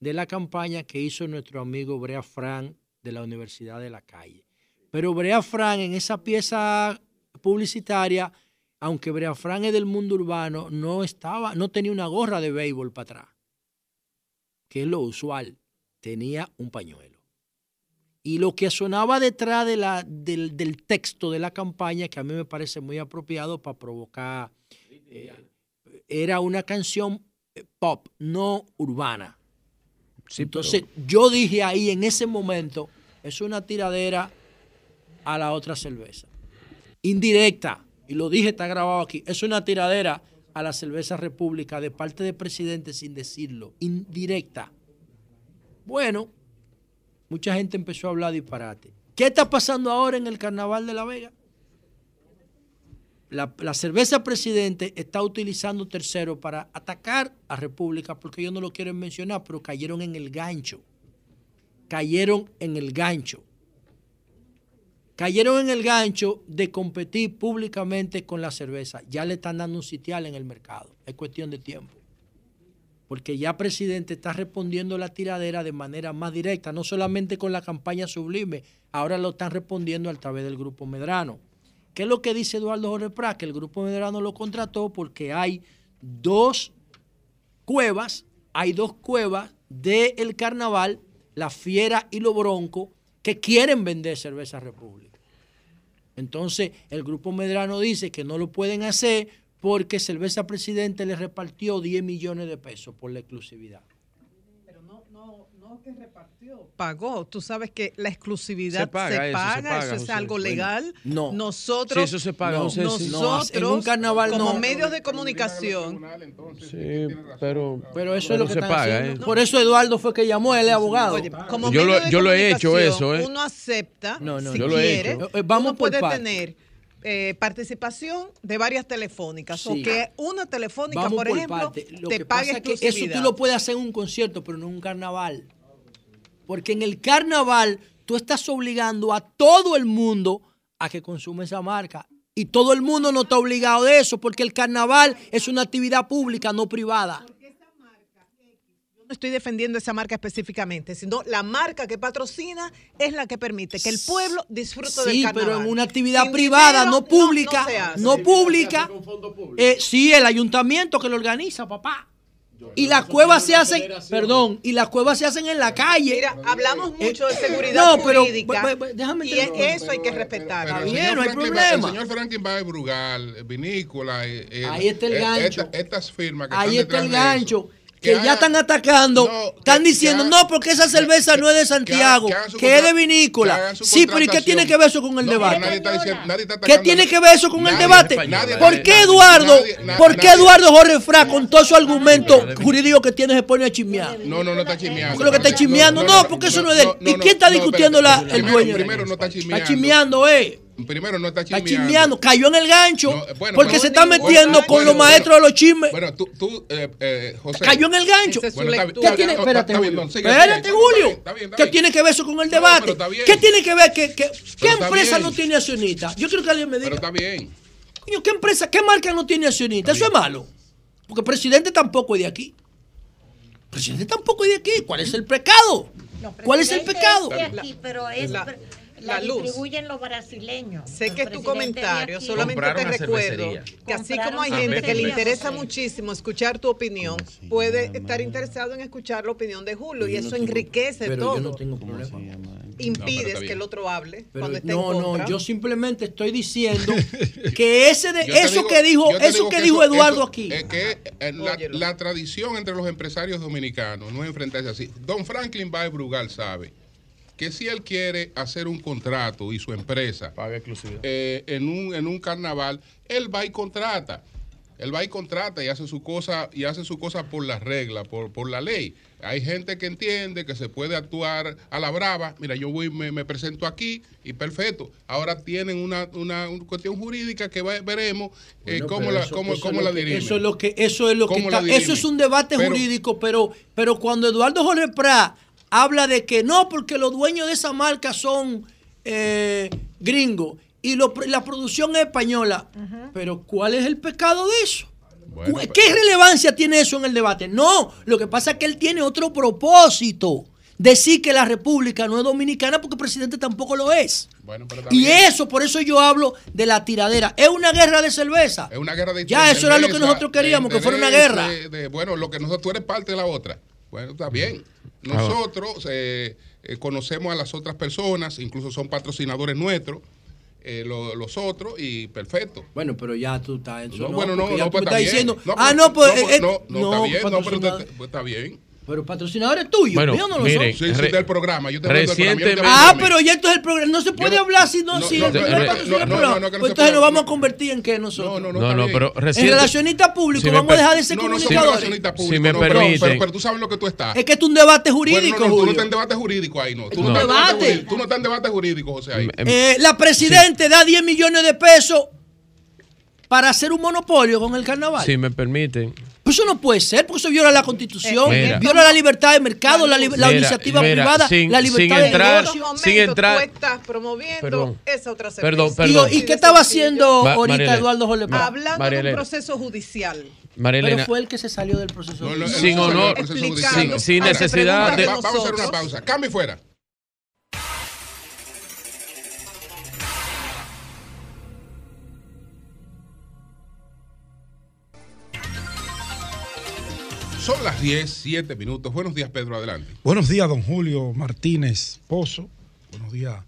de la campaña que hizo nuestro amigo Brea Frank de la Universidad de la Calle. Pero Brea Frank en esa pieza publicitaria, aunque Brea Frank es del mundo urbano, no estaba, no tenía una gorra de béisbol para atrás, que es lo usual. Tenía un pañuelo. Y lo que sonaba detrás de la, del, del texto de la campaña, que a mí me parece muy apropiado para provocar, eh, era una canción eh, pop, no urbana. Entonces yo dije ahí en ese momento, es una tiradera a la otra cerveza. Indirecta, y lo dije, está grabado aquí, es una tiradera a la cerveza república de parte del presidente sin decirlo, indirecta. Bueno, mucha gente empezó a hablar disparate. ¿Qué está pasando ahora en el carnaval de La Vega? La, la cerveza presidente está utilizando tercero para atacar a República porque ellos no lo quieren mencionar, pero cayeron en el gancho. Cayeron en el gancho. Cayeron en el gancho de competir públicamente con la cerveza. Ya le están dando un sitial en el mercado. Es cuestión de tiempo. Porque ya presidente está respondiendo la tiradera de manera más directa, no solamente con la campaña sublime, ahora lo están respondiendo a través del Grupo Medrano. ¿Qué es lo que dice Eduardo Jorge Prat? Que el Grupo Medrano lo contrató porque hay dos cuevas, hay dos cuevas del carnaval, la Fiera y los Bronco, que quieren vender cerveza República. Entonces, el Grupo Medrano dice que no lo pueden hacer porque Cerveza Presidente le repartió 10 millones de pesos por la exclusividad. Que repartió, pagó. Tú sabes que la exclusividad Se paga eso, se paga, eso es José. algo Bueno, legal. no. Nosotros, Sí, eso se paga, no, José, sí. nosotros, No, en un carnaval como no. medios de comunicación, Sí, pero, Pero eso es lo que se están paga, haciendo. ¿eh? Por eso Eduardo fue que llamó, él es abogado. Oye, como Yo lo- yo he hecho eso, ¿eh? Uno acepta, No, no, si yo lo he quiere, hecho. Eh, vamos uno por puede tener eh, participación de varias telefónicas. Sí. O que una telefónica, Vamos por, por ejemplo, te que pague pasa es que eso tú lo puedes hacer en un concierto, pero no en un carnaval. Porque en el carnaval tú estás obligando a todo el mundo a que consume esa marca. Y todo el mundo no está obligado de eso, porque el carnaval es una actividad pública, no privada. no estoy defendiendo esa marca específicamente, sino la marca que patrocina es la que permite que el pueblo disfrute del Sí, carnaval. pero en una actividad Sin privada, dinero, no pública, hace. no, pública. Eh, sí, el ayuntamiento que lo organiza, papá. Y las cuevas se hacen, perdón, y las cuevas se hacen en la calle. Mira, hablamos mucho de Eh, seguridad no, pero, jurídica déjame y eso hay que respetar. Pero el bien, señor no hay Franklin problema. El señor Franklin Baez Brugal, eh, Vinícola. eh, eh, Ahí está el eh, gancho. esta- estas firmas que Ahí están está el detrás de eso, gancho. Que ya están atacando, están diciendo, no, porque esa cerveza no es de Santiago, que, es de vinícola. Sí, pero ¿y qué tiene que ver eso con el debate? ¿Qué tiene que ver eso con el debate? ¿Por qué Eduardo, por qué Eduardo Jorge Fra, con todo su argumento jurídico que tiene, se pone a chismear? No, no, no está chismeando. Creo que está chismeando. No, porque eso no es de él. ¿Y quién está discutiendo la, el dueño? Primero no está chismeando. Está chismeando, eh. Primero no está Está chismeando. chismeando, cayó en el gancho bueno, porque se está metiendo bueno, con bueno, los maestros de los chismes. Bueno, tú, tú eh, eh, José. Cayó en el gancho. Está- ¿Qué tiene? Espérate, Julio. Espérate, Julio. ¿Qué tiene que ver eso con el debate? ¿Qué tiene que ver que, que- qué empresa bien. no tiene accionista? Yo quiero que alguien me diga. Pero está bien. Coño, ¿qué empresa, qué marca no tiene accionista? Eso es malo. Porque el presidente tampoco es de aquí. El presidente tampoco es de aquí. ¿Cuál es el pecado? ¿Cuál es el pecado? de aquí, pero es, La- luz. distribuyen los brasileños. Sé que es tu comentario, solamente te Compraron recuerdo cervecería. que así como hay gente que le interesa muchísimo escuchar tu opinión, puede estar interesado en escuchar la opinión de Julio y eso enriquece Pero todo. yo no tengo problema. Impides que el otro hable Pero cuando está no, en contra. no, yo simplemente estoy diciendo que ese de, eso digo- que dijo, eso que dijo eso- Eduardo eso- aquí. Es que eh, la, la tradición entre los empresarios dominicanos no es enfrentarse así. Don Franklin Baez Brugal sabe que si él quiere hacer un contrato y su empresa paga exclusividad eh, en, un, en un carnaval, él va y contrata. Él va y contrata y hace su cosa y hace su cosa por las reglas, por, por la ley. Hay gente que entiende que se puede actuar a la brava. Mira, yo voy, me, me presento aquí y perfecto. Ahora tienen una, una, una cuestión jurídica que va- veremos eh, Bueno, cómo la, eso- cómo, eso cómo es la dirimen. Eso es lo que, eso es lo que eso es un debate Pero- jurídico, pero, pero cuando Eduardo Jorge Prat habla de que no, porque los dueños de esa marca son eh, gringos y lo- la producción es española, pero ¿cuál es el pecado de eso? Bueno, ¿Qué relevancia tiene eso en el debate? No, lo que pasa es que él tiene otro propósito. Decir que la República no es dominicana porque el presidente tampoco lo es. Bueno, pero Y eso, por eso yo hablo de la tiradera. Es una guerra de cerveza. es una guerra de Ya, eso era lo que cerveza, nosotros queríamos, de que fuera una guerra. de- de- bueno, lo que nosotros, tú eres parte de la otra. Bueno, está bien. Nosotros eh, eh, conocemos a las otras personas, incluso son patrocinadores nuestros, eh, lo- los otros, y perfecto. Bueno, pero ya tú estás en No, bueno, no, porque ya no, tú pues está diciendo, No, ah, pues, no, pues, no, pues, no, no, está bien, no, pero pues, está bien. Pero patrocinadores tuyos, Bueno, míos no lo miren, son. Sí, sí, del programa. Yo te programa, Ah, pero ya esto es el programa. No se puede hablar si no, no, si no, el no, programa no, patrocina el no, no, programa. no, Pues entonces nos vamos a convertir en qué nosotros. No, no, No, no, pero En relacionista público, Si vamos a dejar de ser No, no somos comunicadores. públicos, Si me no, pero-. Pero, pero tú sabes lo que tú estás. Es que esto es un debate Bueno, jurídico, no, no, tú no estás en debate jurídico ahí, no. Tú No. no, estás en debate jurídico. José, ahí. Eh, la presidente da 10 millones de pesos para hacer un monopolio con el carnaval. Si me permiten. Pues eso no puede ser, porque eso viola la constitución, Mira. viola la libertad de mercado, la, li- la Mira, iniciativa mira, privada, sin- la sin libertad de entrar- negocio. momento sin entrar- tú estás promoviendo Perdón. esa otra cerveza. Perdón, Y- perdón. ¿Y, qué estaba haciendo Ma- ahorita Marielena. Eduardo Prat? Hablando de un proceso judicial. Pero fue el que se salió del proceso. No, sin no, no, honor, sin, sin necesidad de... va- Vamos a hacer una pausa. Cambio y fuera. 10, 7 minutos. Buenos días, Pedro. Adelante. Buenos días, don Julio Martínez Pozo. Buenos días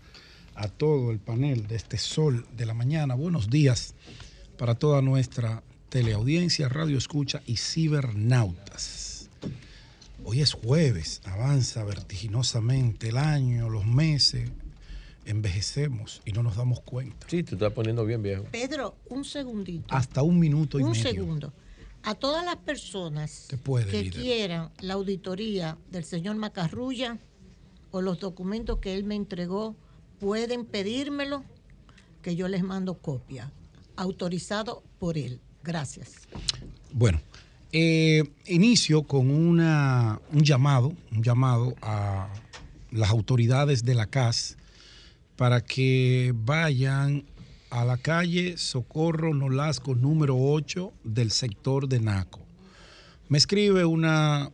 a todo el panel de este sol de la mañana. Buenos días para toda nuestra teleaudiencia, radio escucha y cibernautas. Hoy es jueves, avanza vertiginosamente el año, los meses, envejecemos y no nos damos cuenta. Sí, te estás poniendo bien viejo. Pedro, un segundito. Hasta un minuto y un medio. segundo. A todas las personas puede, que líder. quieran la auditoría del señor Macarrulla o los documentos que él me entregó, pueden pedírmelo, que yo les mando copia, autorizado por él. Gracias. Bueno, eh, inicio con una, un llamado, un llamado a las autoridades de la CAS para que vayan a la calle Socorro Nolasco número 8 del sector de Naco. Me escribe una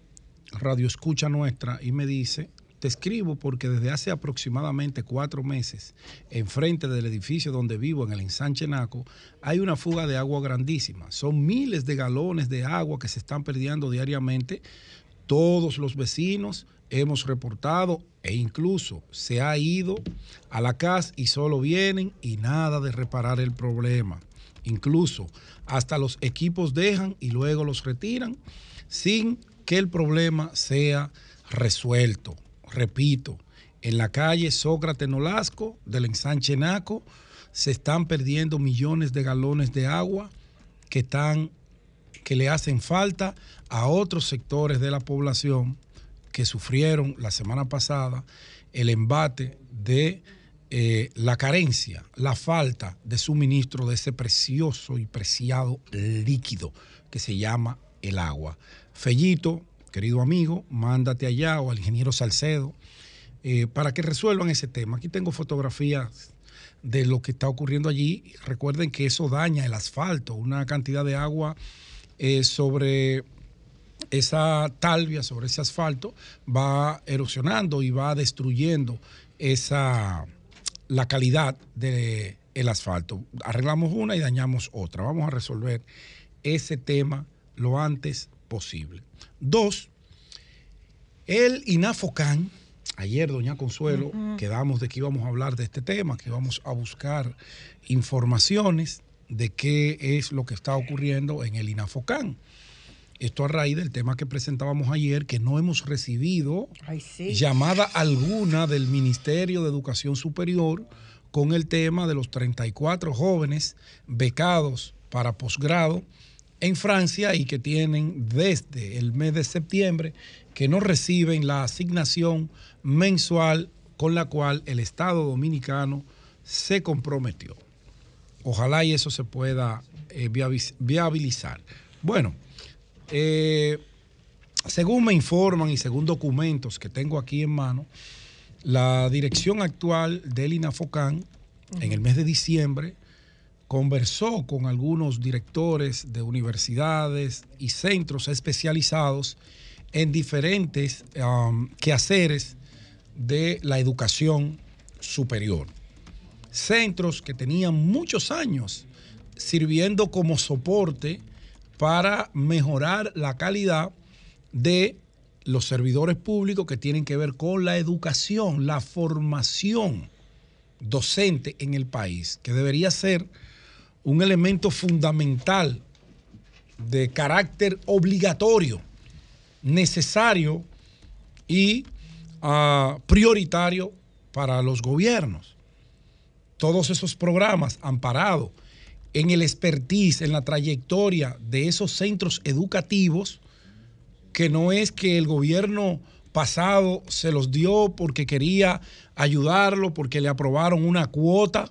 radioescucha nuestra y me dice, te escribo porque desde hace aproximadamente cuatro meses, enfrente del edificio donde vivo, en el ensanche Naco, hay una fuga de agua grandísima. Son miles de galones de agua que se están perdiendo diariamente. Todos los vecinos hemos reportado e incluso se ha ido a la casa y solo vienen y nada de reparar el problema. Incluso hasta los equipos dejan y luego los retiran sin que el problema sea resuelto. Repito, en la calle Sócrates Nolasco del ensanche Naco se están perdiendo millones de galones de agua que están que le hacen falta a otros sectores de la población que sufrieron la semana pasada el embate de eh, la carencia, la falta de suministro de ese precioso y preciado líquido que se llama el agua. Fellito, querido amigo, mándate allá o al ingeniero Salcedo eh, para que resuelvan ese tema. Aquí tengo fotografías de lo que está ocurriendo allí. Recuerden que eso daña el asfalto, una cantidad de agua eh, sobre esa talvia, sobre ese asfalto, va erosionando y va destruyendo esa, la calidad del el asfalto. Arreglamos una y dañamos otra. Vamos a resolver ese tema lo antes posible. Dos, el INAFOCAN, ayer, doña Consuelo, quedamos de que íbamos a hablar de este tema, que íbamos a buscar informaciones de qué es lo que está ocurriendo en el INAFOCAN. Esto a raíz del tema que presentábamos ayer, que no hemos recibido llamada alguna del Ministerio de Educación Superior con el tema de los 34 jóvenes becados para posgrado en Francia y que tienen desde el mes de septiembre que no reciben la asignación mensual con la cual el Estado dominicano se comprometió. Ojalá y eso se pueda eh, viabilizar. Bueno, eh, según me informan y según documentos que tengo aquí en mano, la dirección actual del INAFOCAN en el mes de diciembre conversó con algunos directores de universidades y centros especializados en diferentes um, quehaceres de la educación superior. Centros que tenían muchos años sirviendo como soporte para mejorar la calidad de los servidores públicos que tienen que ver con la educación, la formación docente en el país, que debería ser un elemento fundamental de carácter obligatorio, necesario y ah, prioritario para los gobiernos. Todos esos programas amparados en el expertise, en la trayectoria de esos centros educativos, que no es que el gobierno pasado se los dio porque quería ayudarlo, porque le aprobaron una cuota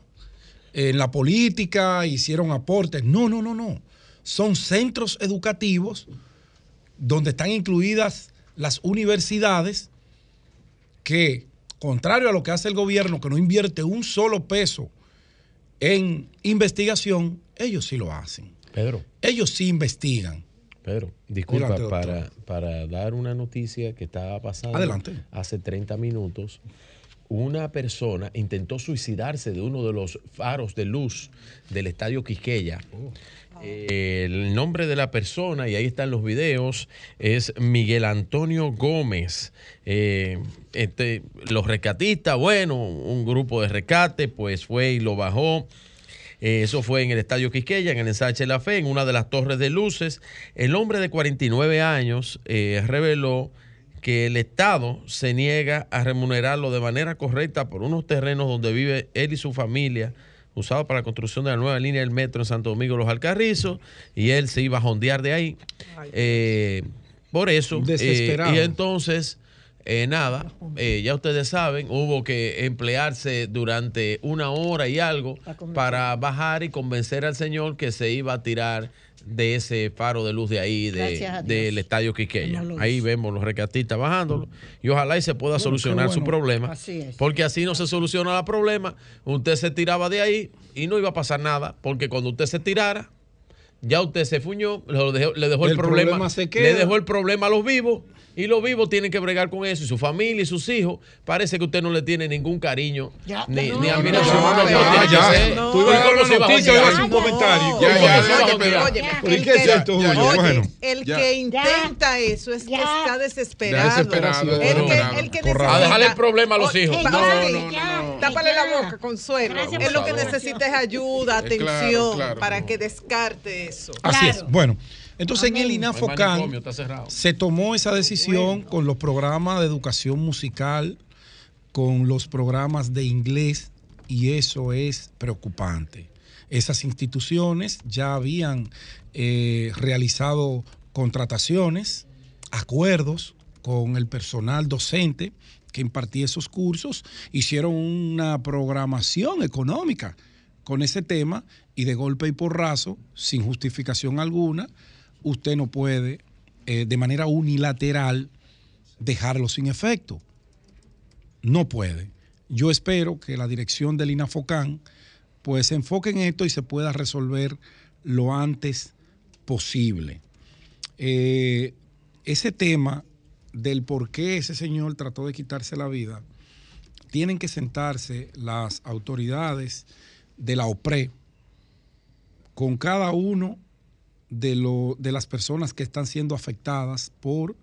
en la política, hicieron aportes. No, no, no, no. Son centros educativos donde están incluidas las universidades que, contrario a lo que hace el gobierno, que no invierte un solo peso en investigación, ellos sí lo hacen. Pedro. Ellos sí investigan. Pedro, disculpa, Adelante, para, para dar una noticia que estaba pasando Adelante. hace 30 minutos, una persona intentó suicidarse de uno de los faros de luz del estadio Quisqueya. El nombre de la persona, y ahí están los videos, es Miguel Antonio Gómez. Eh, este, los rescatistas, bueno, un grupo de rescate, pues fue y lo bajó. Eh, Eso fue en el Estadio Quisqueya, en el ensanche La Fe, en una de las torres de luces. El hombre de 49 años eh, reveló que el Estado se niega a remunerarlo de manera correcta por unos terrenos donde vive él y su familia, usados para la construcción de la nueva línea del metro en Santo Domingo Los Alcarrizos, y él se iba a jondear de ahí. Eh, por eso, eh, Desesperado. y entonces, eh, nada, eh, ya ustedes saben, hubo que emplearse durante una hora y algo para bajar y convencer al señor que se iba a tirar de ese faro de luz de ahí, de, del estadio Quiqueya. Ahí vemos los rescatistas bajándolo y ojalá y se pueda Bueno, solucionar su problema. Así es. Porque así no se soluciona el problema. Usted se tiraba de ahí y no iba a pasar nada, porque cuando usted se tirara, ya usted se fuñó, dejó- le dejó el, El problema, problema se le dejó el problema a los vivos y los vivos tienen que bregar con eso y su familia y sus hijos. Parece que usted no le tiene ningún cariño Ya, ni, no, ni no, admiración. no, ya, ya. Tú ibas a un comentario. ¿Cómo Ya. Oye, ¿Pero y el qué es que- esto, Julio? oye, Bueno, el ya. que intenta eso es que está desesperado. desesperado, el, que, desesperado. el que Correcto. necesita- A dejarle el problema a los hijos. Oye, No, Vale, no, ya, Tápale la boca, Consuelo. Él lo que necesita es ayuda, atención, para que descarte eso. Así es. Bueno, Entonces en el INAFOCAN se tomó esa decisión con los programas de educación musical, con los programas de inglés y eso es preocupante. Esas instituciones ya habían eh, realizado contrataciones, acuerdos con el personal docente que impartía esos cursos, hicieron una programación económica con ese tema y de golpe y porrazo, sin justificación alguna, usted no puede eh, de manera unilateral dejarlo sin efecto. No puede. Yo espero que la dirección del INAFOCAN pues se enfoque en esto y se pueda resolver lo antes posible. Eh, ese tema del por qué ese señor trató de quitarse la vida, tienen que sentarse las autoridades de la OPRE con cada uno de, lo- de las personas que están siendo afectadas por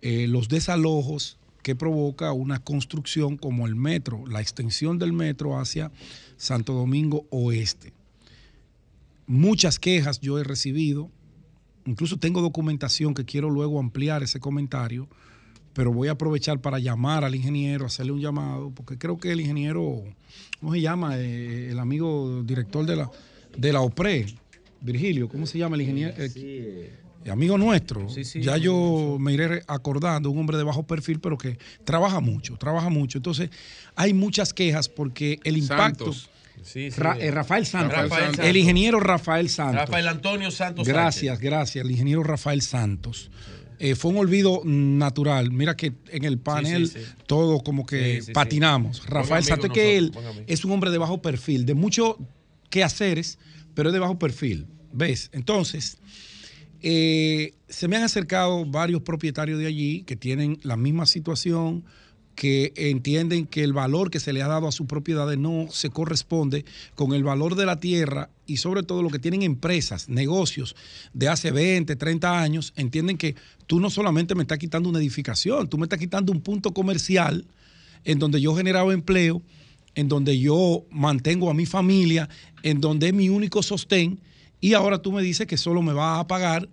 eh, los desalojos que provoca una construcción como el metro, la extensión del metro hacia Santo Domingo Oeste. Muchas quejas yo he recibido, incluso tengo documentación que quiero luego ampliar ese comentario, pero voy a aprovechar para llamar al ingeniero, hacerle un llamado, porque creo que el ingeniero, ¿cómo se llama? Eh, el amigo director de la, de la OPRE, Virgilio, ¿cómo se llama el ingeniero? Eh, amigo nuestro, ya yo me iré acordando, un hombre de bajo perfil, pero que trabaja mucho, trabaja mucho. Entonces, hay muchas quejas porque el impacto... Santos. Sí, sí. Ra- eh, Rafael Santos. Rafael Santos. El ingeniero Rafael Santos. Rafael Antonio Santos Gracias, gracias. El ingeniero Rafael Santos. Eh, fue un olvido natural. Mira que en el panel sí, sí. todo como que Sí, sí, sí. patinamos. Rafael Santos, que él es un hombre de bajo perfil, de mucho quehaceres, pero es de bajo perfil. ¿Ves? Entonces, eh, se me han acercado varios propietarios de allí que tienen la misma situación, que entienden que el valor que se le ha dado a sus propiedades no se corresponde con el valor de la tierra y sobre todo lo que tienen empresas, negocios de hace 20, 30 años, entienden que tú no solamente me estás quitando una edificación, tú me estás quitando un punto comercial en donde yo he generado empleo, en donde yo mantengo a mi familia, en donde es mi único sostén, y ahora tú me dices que solo me vas a pagar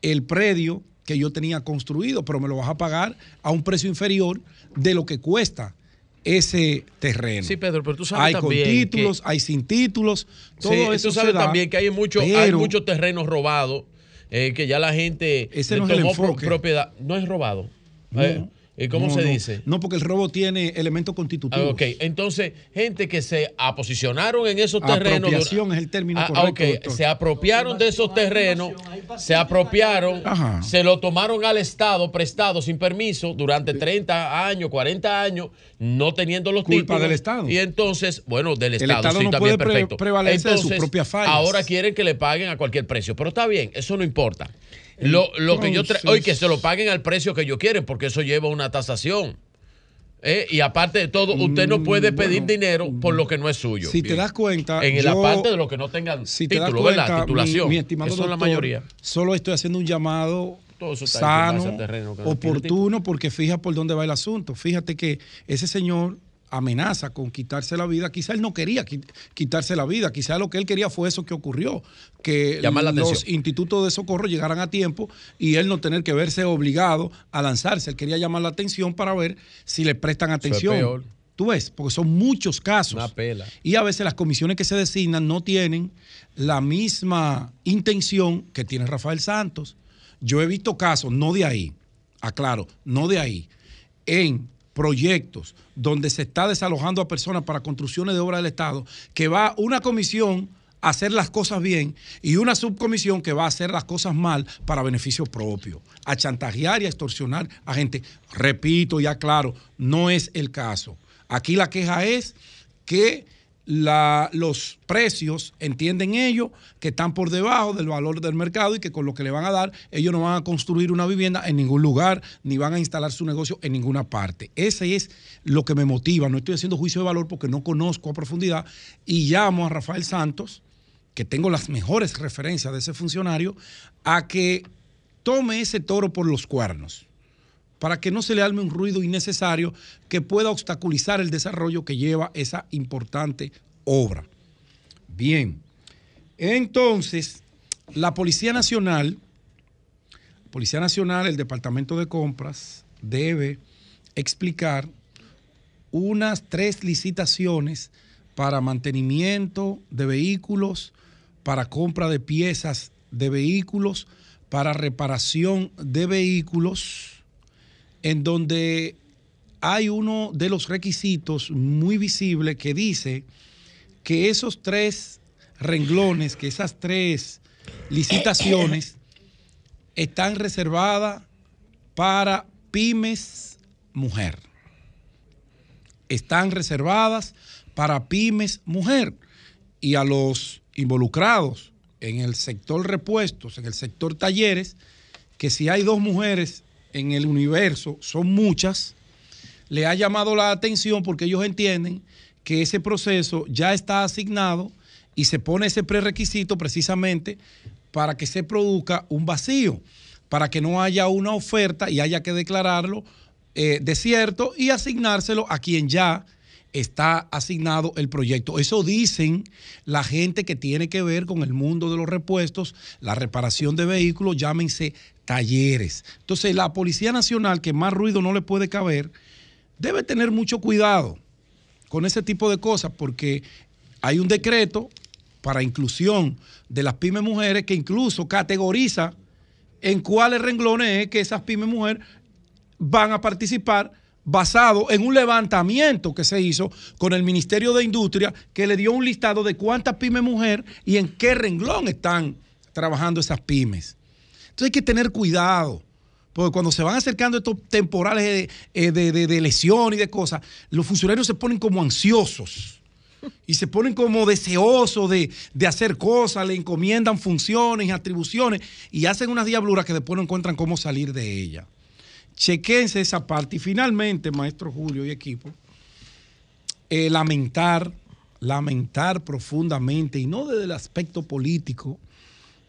el predio que yo tenía construido, pero me lo vas a pagar a un precio inferior de lo que cuesta ese terreno. Sí, Pedro, pero tú sabes hay también con títulos, que- hay sin títulos, todo Sí, eso tú sabes se da, también que hay mucho, hay pero- muchos terrenos robados, eh, que ya la gente Ese no es el enfoque. propiedad. No es robado. No. Eh, ¿Y cómo No, se no. dice? No, porque el robo tiene elementos Ah, constitutivos. ok, entonces, gente que se aposicionaron en esos terrenos. Apropiación es el término Ah, correcto, ok, doctor. se apropiaron de esos terrenos, se apropiaron, Ajá. se lo tomaron al Estado prestado sin permiso durante 30 años, 40 años, no teniendo los Culpa títulos. del Estado. Y entonces, bueno, del El Estado, Estado sí, no también puede pre- perfecto. prevalecer de sus propias fallas. Ahora quieren que le paguen a cualquier precio, pero está bien, eso no importa. Lo, lo que yo hoy que se lo paguen al precio que ellos quieren, porque eso lleva una tasación. Eh, Y aparte de todo, usted no puede pedir dinero por lo que no es suyo. Mm, Si te das cuenta, En la yo- parte de los que no tengan si te título, cuenta, ¿verdad? Titulación. Mi, mi estimado Eso es la doctor, mayoría. Solo estoy haciendo un llamado Todo eso sano, terreno oportuno, porque fija por dónde va el asunto. Fíjate que ese señor amenaza con quitarse la vida. Quizá él no quería qui- quitarse la vida, quizá lo que él quería fue eso que ocurrió, que los atención. institutos de socorro llegaran a tiempo y él no tener que verse obligado a lanzarse. Él quería llamar la atención para ver si le prestan es atención. peor. Tú ves, porque son muchos casos. Una pela. Y a veces las comisiones que se designan no tienen la misma intención que tiene Rafael Santos. Yo he visto casos, no de ahí, aclaro, no de ahí, en proyectos donde se está desalojando a personas para construcciones de obra del Estado, que va una comisión a hacer las cosas bien y una subcomisión que va a hacer las cosas mal para beneficio propio, a chantajear y a extorsionar a gente. Repito y aclaro, no es el caso. Aquí la queja es que los precios, entienden ellos, que están por debajo del valor del mercado y que con lo que le van a dar, ellos no van a construir una vivienda en ningún lugar, ni van a instalar su negocio en ninguna parte. Ese es lo que me motiva. No estoy haciendo juicio de valor porque no conozco a profundidad y llamo a Rafael Santos, que tengo las mejores referencias de ese funcionario, a que tome ese toro por los cuernos para que no se le arme un ruido innecesario que pueda obstaculizar el desarrollo que lleva esa importante obra. Bien, entonces, la Policía Nacional Policía Nacional, el Departamento de Compras, debe explicar unas tres licitaciones para mantenimiento de vehículos, para compra de piezas de vehículos, para reparación de vehículos, en donde hay uno de los requisitos muy visible que dice que esos tres renglones, que esas tres licitaciones están reservadas para pymes mujer. Están reservadas para pymes mujer. Y a los involucrados en el sector repuestos, en el sector talleres, que si hay dos mujeres en el universo, son muchas, le ha llamado la atención porque ellos entienden que ese proceso ya está asignado y se pone ese prerequisito precisamente para que se produzca un vacío, para que no haya una oferta y haya que declararlo eh, desierto y asignárselo a quien ya está asignado el proyecto. Eso dicen la gente que tiene que ver con el mundo de los repuestos, la reparación de vehículos, llámense talleres. Entonces, la Policía Nacional, que más ruido no le puede caber, debe tener mucho cuidado con ese tipo de cosas, porque hay un decreto para inclusión de las pymes mujeres que incluso categoriza en cuáles renglones es que esas pymes mujeres van a participar basado en un levantamiento que se hizo con el Ministerio de Industria que le dio un listado de cuántas pymes mujer y en qué renglón están trabajando esas pymes. Entonces hay que tener cuidado. Porque cuando se van acercando estos temporales de, eh, de, de, de lesión y de cosas, los funcionarios se ponen como ansiosos y se ponen como deseosos de, de, hacer cosas, le encomiendan funciones y atribuciones y hacen unas diabluras que después no encuentran cómo salir de ellas. Chequense esa parte. Y finalmente, maestro Julio y equipo, eh, lamentar, lamentar profundamente, y no desde el aspecto político,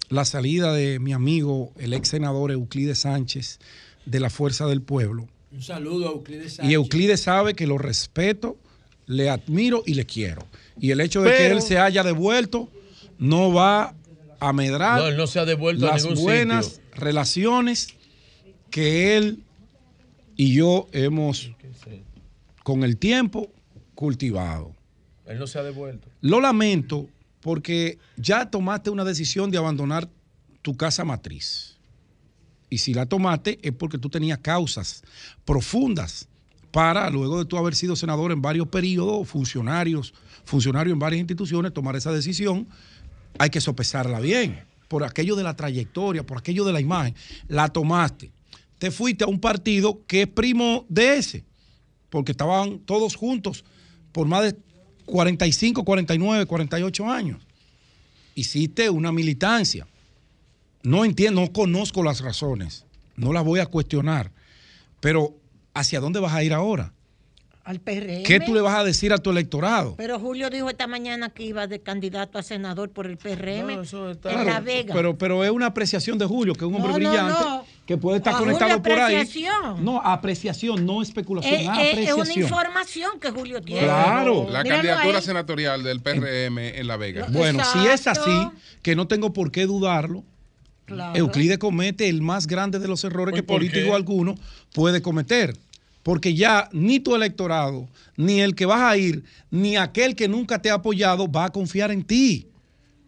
la salida de mi amigo, el ex senador Euclides Sánchez, de la Fuerza del Pueblo. Un saludo a Euclides Sánchez. Y Euclides sabe que lo respeto, le admiro y le quiero. Y el hecho de Pero, que él se haya devuelto no va a medrar no, él no se ha devuelto las a ningún buenas sitio. relaciones que él y yo hemos con el tiempo cultivado. Él no se ha devuelto. Lo lamento porque ya tomaste una decisión de abandonar tu casa matriz. Y si la tomaste es porque tú tenías causas profundas para, luego de tú haber sido senador en varios periodos, funcionarios, funcionario en varias instituciones, tomar esa decisión, hay que sopesarla bien. Por aquello de la trayectoria, por aquello de la imagen, la tomaste. Te fuiste a un partido que es primo de ese, porque estaban todos juntos por más de 45, 49, 48 años. Hiciste una militancia. No entiendo, no conozco las razones, no las voy a cuestionar, pero ¿hacia dónde vas a ir ahora? Al PRM. ¿Qué tú le vas a decir a tu electorado? Pero Julio dijo esta mañana que iba de candidato a senador por el PRM No, en Claro, La Vega. Pero, pero es una apreciación de Julio, que es un hombre No, brillante, no. que puede estar A conectado Julio, por ahí. apreciación. No, apreciación, no especulación, es una información que Julio tiene. Claro. La Míralo candidatura ahí. senatorial del PRM en La Vega. Bueno, si es así, que no tengo por qué dudarlo, Claro. Euclides comete el más grande de los errores ¿Y que por político qué? alguno puede cometer. Porque ya ni tu electorado, ni el que vas a ir, ni aquel que nunca te ha apoyado va a confiar en ti.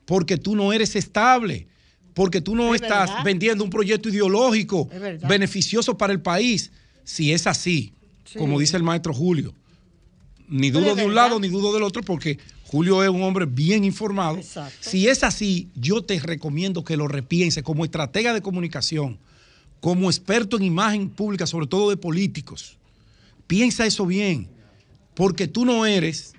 Porque tú no eres estable. Porque tú no Es estás verdad. vendiendo un proyecto ideológico beneficioso para el país. Si es así, Sí. como dice el maestro Julio. Ni dudo de un lado ni dudo del otro, porque Julio es un hombre bien informado. Exacto. Si es así, yo te recomiendo que lo repienses como estratega de comunicación, como experto en imagen pública, sobre todo de políticos. Piensa eso bien, porque tú no eres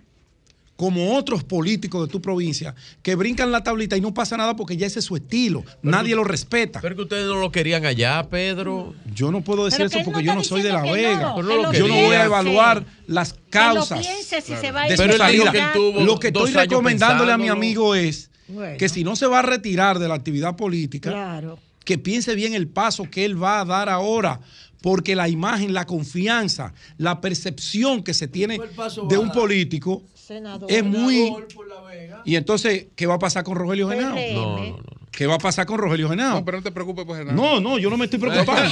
como otros políticos de tu provincia que brincan la tablita y no pasa nada porque ya ese es su estilo. Nadie lo respeta. Pero que ustedes no lo querían allá, Pedro. Yo no puedo decir Pero eso porque no yo no soy de La Vega. no, no Yo no voy a evaluar las Que lo causas. piense si se va a de ir su Pero salida. que tuvo Lo que estoy recomendándole a mi amigo es Bueno. que si no se va a retirar de la actividad política, Claro. Que piense bien el paso que él va a dar ahora, porque la imagen, la confianza, la percepción que se tiene ¿Cuál paso de un político Senador. es muy... Senador por La Vega. Y entonces, ¿qué va a pasar con Rogelio Genao? No, no, no. ¿Qué va a pasar con Rogelio Genao? No, pero no te preocupes por Genao. No, no, yo no me estoy preocupando.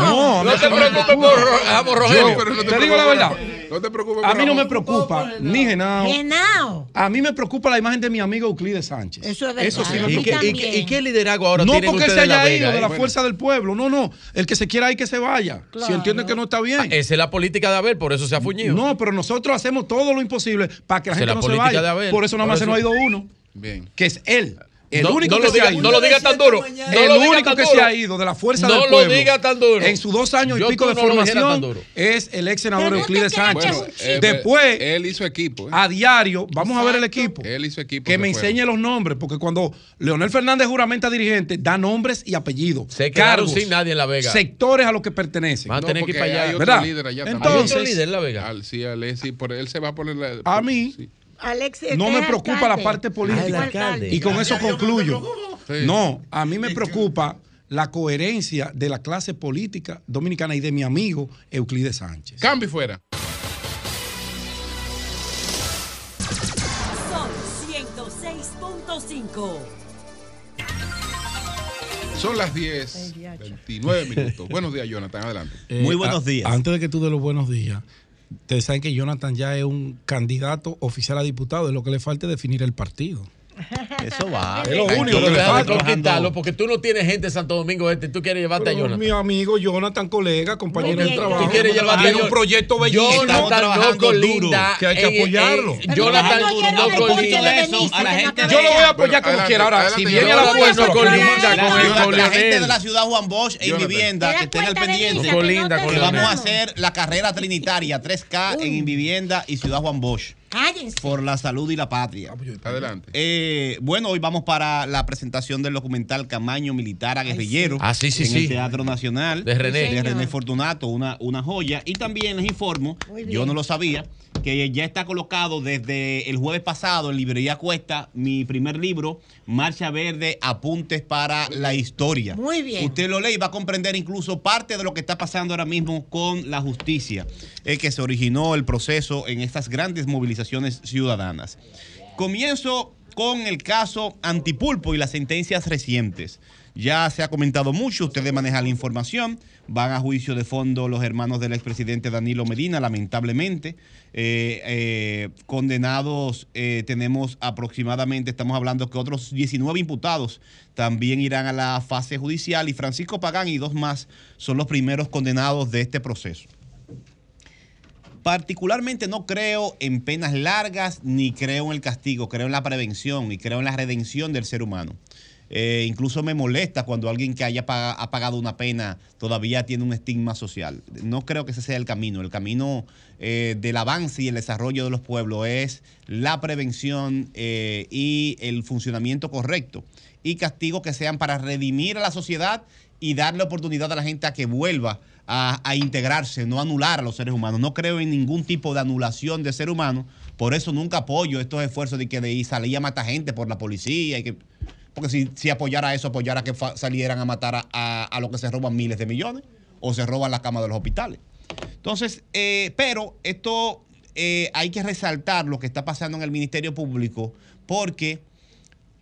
No, a no mí te me preocupes por por Rogelio. Yo, Pero no te te digo la verdad. por- no te preocupes A mí no me preocupa ni Genao. Genao. A mí me preocupa la imagen de mi amigo Euclides Sánchez. Eso es verdad. Eso sí me preocupa. ¿Y qué- y qué- también. ¿Y qué liderazgo ahora no tienen porque se haya ido de la Bueno. fuerza del pueblo. No, no. El que se quiera ir, que se vaya. Si entiende que no está bien. Ah, Esa es la política de Abel, por eso se ha fuñido. No, pero nosotros hacemos todo lo imposible para que la Esa es gente la no se política vaya. de Abel. Por eso nada más se nos ha ido uno. Bien. Que es él. El No- único no que lo se diga- ha ido. no lo diga tan duro. No el lo único que duro. se ha ido de la fuerza No del lo pueblo. diga tan duro. En sus dos años Yo y pico de no lo formación es el ex senador no Euclides Sánchez. un Eh, Después, Él hizo equipo. ¿eh? a diario, vamos a ver el equipo. Él hizo equipo. Que me se enseñe los nombres, porque cuando Leonel Fernández juramenta dirigente, da nombres y apellidos. Se quedaron cargos, sin nadie en La Vega. sectores a los que pertenecen. Van a tener que ir para allá. Hay otro ¿verdad? líder allá Entonces, también. Hay otro líder en La Vega. Al- sí, al- sí, por él se va a poner la. A mí Alexis, no me preocupa alcalde. la parte política. Y con eso concluyo. No, a mí me preocupa la coherencia de la clase política dominicana y de mi amigo Euclides Sánchez. Cambio fuera. Sol 106.5. Son las 10, 29 minutos. Buenos días, Jonathan. Adelante. Eh, a- Antes de que tú des los buenos días, ustedes saben que Jonathan ya es un candidato oficial a diputado, es lo que le falta es definir el partido. Eso va. Es lo único que le dejas de conquistarlo porque tú no tienes gente en Santo Domingo Este. Tú quieres llevarte a Jonathan. Mi amigo Jonathan, colega, compañero de bien, trabajo. Tú quieres llevarte Tiene a un proyecto bellísimo. Jonathan no colinda. Que hay que apoyarlo. en- Jonathan no colinda. de Yo lo voy a ya. apoyar como quiera. Ahora, si viene a la fuerza, colinda La, con la gente de la ciudad Juan Bosch en vivienda, ¿Te que estén al pendiente. Colinda vamos a hacer la carrera trinitaria 3K en vivienda y ciudad Juan Bosch. Cállense. Por la salud y la patria. Adelante. Eh, bueno, hoy vamos para la presentación del documental Camaño Militar a Guerrillero. Ah, sí, sí, en sí. el Teatro Nacional. De René. De. René Fortunato, una, una joya. Y también les informo, yo no lo sabía, que ya está colocado desde el jueves pasado en Librería Cuesta mi primer libro, Marcha Verde, Apuntes para la Historia. Muy bien. Usted lo lee y va a comprender incluso parte de lo que está pasando ahora mismo con la justicia, eh, que se originó el proceso en estas grandes movilizaciones ciudadanas. Comienzo con el caso Antipulpo y las sentencias recientes. Ya se ha comentado mucho, ustedes manejan la información. Van a juicio de fondo los hermanos del expresidente Danilo Medina, lamentablemente. Eh, eh, condenados eh, tenemos aproximadamente, estamos hablando que otros 19 imputados también irán a la fase judicial y Francisco Pagán y dos más son los primeros condenados de este proceso. Particularmente no creo en penas largas ni creo en el castigo, creo en la prevención y creo en la redención del ser humano. Eh, incluso me molesta cuando alguien que haya ha pagado una pena todavía tiene un estigma social. No creo que ese sea el camino. El camino eh, del avance y el desarrollo de los pueblos es la prevención eh, y el funcionamiento correcto. Y castigos que sean para redimir a la sociedad y darle oportunidad a la gente a que vuelva a, integrarse, no anular a los seres humanos. No creo en ningún tipo de anulación de ser humano. Por eso nunca apoyo estos esfuerzos de que de ir salir a matar gente por la policía. Y que, porque si, si apoyara eso, apoyara que salieran a matar a, a, a los que se roban miles de millones o se roban las camas de los hospitales. Entonces, eh, pero esto eh, hay que resaltar lo que está pasando en el Ministerio Público porque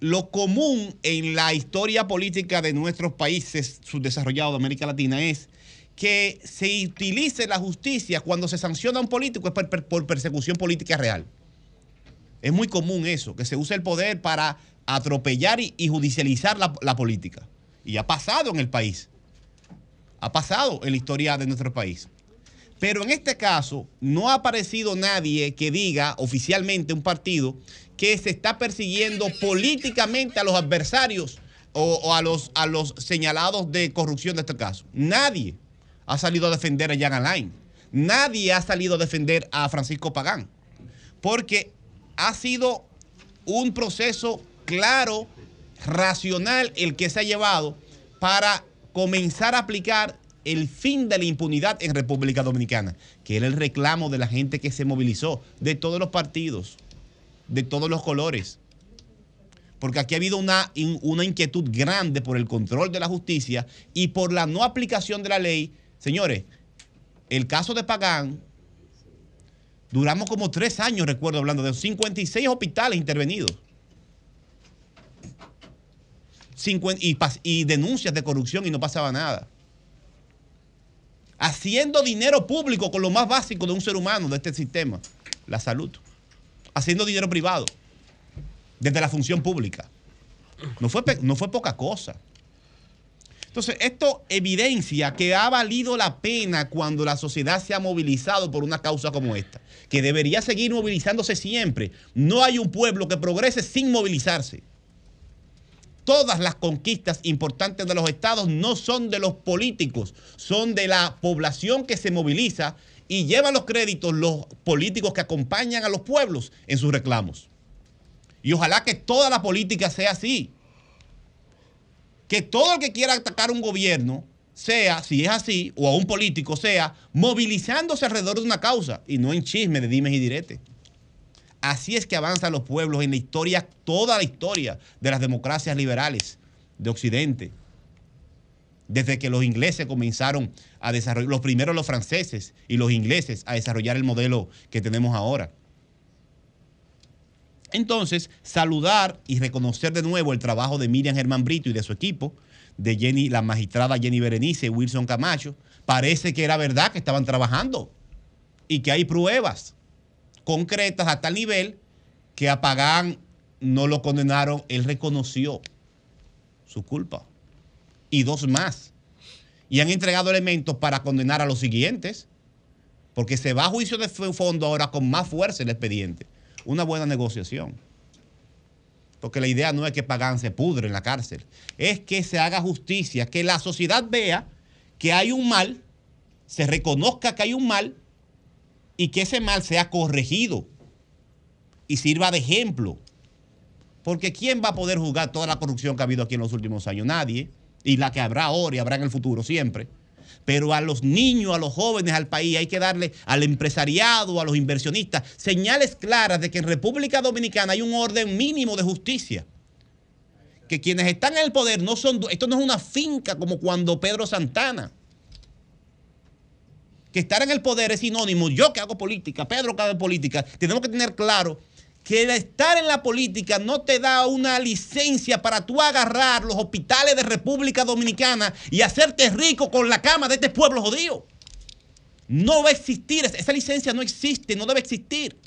lo común en la historia política de nuestros países subdesarrollados de América Latina es que se utilice la justicia cuando se sanciona a un político es por persecución política real. Es muy común eso, que se use el poder para atropellar y, judicializar la, política. Y ha pasado en el país. Ha pasado en la historia de nuestro país. Pero en este caso no ha aparecido nadie que diga oficialmente un partido que se está persiguiendo políticamente a los adversarios o, o a, los, a los señalados de corrupción de este caso. Nadie ha salido a defender a Jan Alain. Nadie ha salido a defender a Francisco Pagán. Porque ha sido un proceso claro, racional, el que se ha llevado para comenzar a aplicar el fin de la impunidad en República Dominicana, que era el reclamo de la gente que se movilizó, de todos los partidos, de todos los colores. Porque aquí ha habido una, una inquietud grande por el control de la justicia y por la no aplicación de la ley. Señores, el caso de Pagán, duramos como tres años, recuerdo, hablando de 56 hospitales intervenidos. 50 y, y denuncias de corrupción y no pasaba nada. Haciendo dinero público con lo más básico de un ser humano, de este sistema, la salud. Haciendo dinero privado, desde la función pública. No fue, no fue poca cosa. Entonces, esto evidencia que ha valido la pena cuando la sociedad se ha movilizado por una causa como esta, que debería seguir movilizándose siempre. No hay un pueblo que progrese sin movilizarse. Todas las conquistas importantes de los estados no son de los políticos, son de la población que se moviliza y lleva los créditos los políticos que acompañan a los pueblos en sus reclamos. Y ojalá que toda la política sea así que todo el que quiera atacar un gobierno sea, si es así, o a un político sea, movilizándose alrededor de una causa y no en chisme de dimes y diretes. Así es que avanzan los pueblos en la historia, toda la historia de las democracias liberales de Occidente. Desde que los ingleses comenzaron a desarrollar, los primeros los franceses y los ingleses a desarrollar el modelo que tenemos ahora. Entonces, saludar y reconocer de nuevo el trabajo de Miriam Germán Brito y de su equipo, de Jenny, la magistrada Jenny Berenice y Wilson Camacho. Parece que era verdad que estaban trabajando y que hay pruebas concretas a tal nivel que a Pagán no lo condenaron, él reconoció su culpa. Y dos más. Y han entregado elementos para condenar a los siguientes, porque se va a juicio de fondo ahora con más fuerza el expediente una buena negociación. Porque la idea no es que Pagán se pudre en la cárcel, es que se haga justicia, que la sociedad vea que hay un mal, se reconozca que hay un mal y que ese mal sea corregido y sirva de ejemplo. Porque ¿quién va a poder juzgar toda la corrupción que ha habido aquí en los últimos años? Nadie. Y la que habrá ahora y habrá en el futuro siempre. Pero a los niños, a los jóvenes, al país, hay que darle al empresariado, a los inversionistas, señales claras de que en República Dominicana hay un orden mínimo de justicia. Que quienes están en el poder no son, esto no es una finca como cuando Pedro Santana. Que estar en el poder es sinónimo, yo que hago política, Pedro que hace política, tenemos que tener claro que el estar en la política no te da una licencia para tú agarrar los hospitales de República Dominicana y hacerte rico con la cama de este pueblo jodido. No va a existir, esa licencia no existe, no debe existir.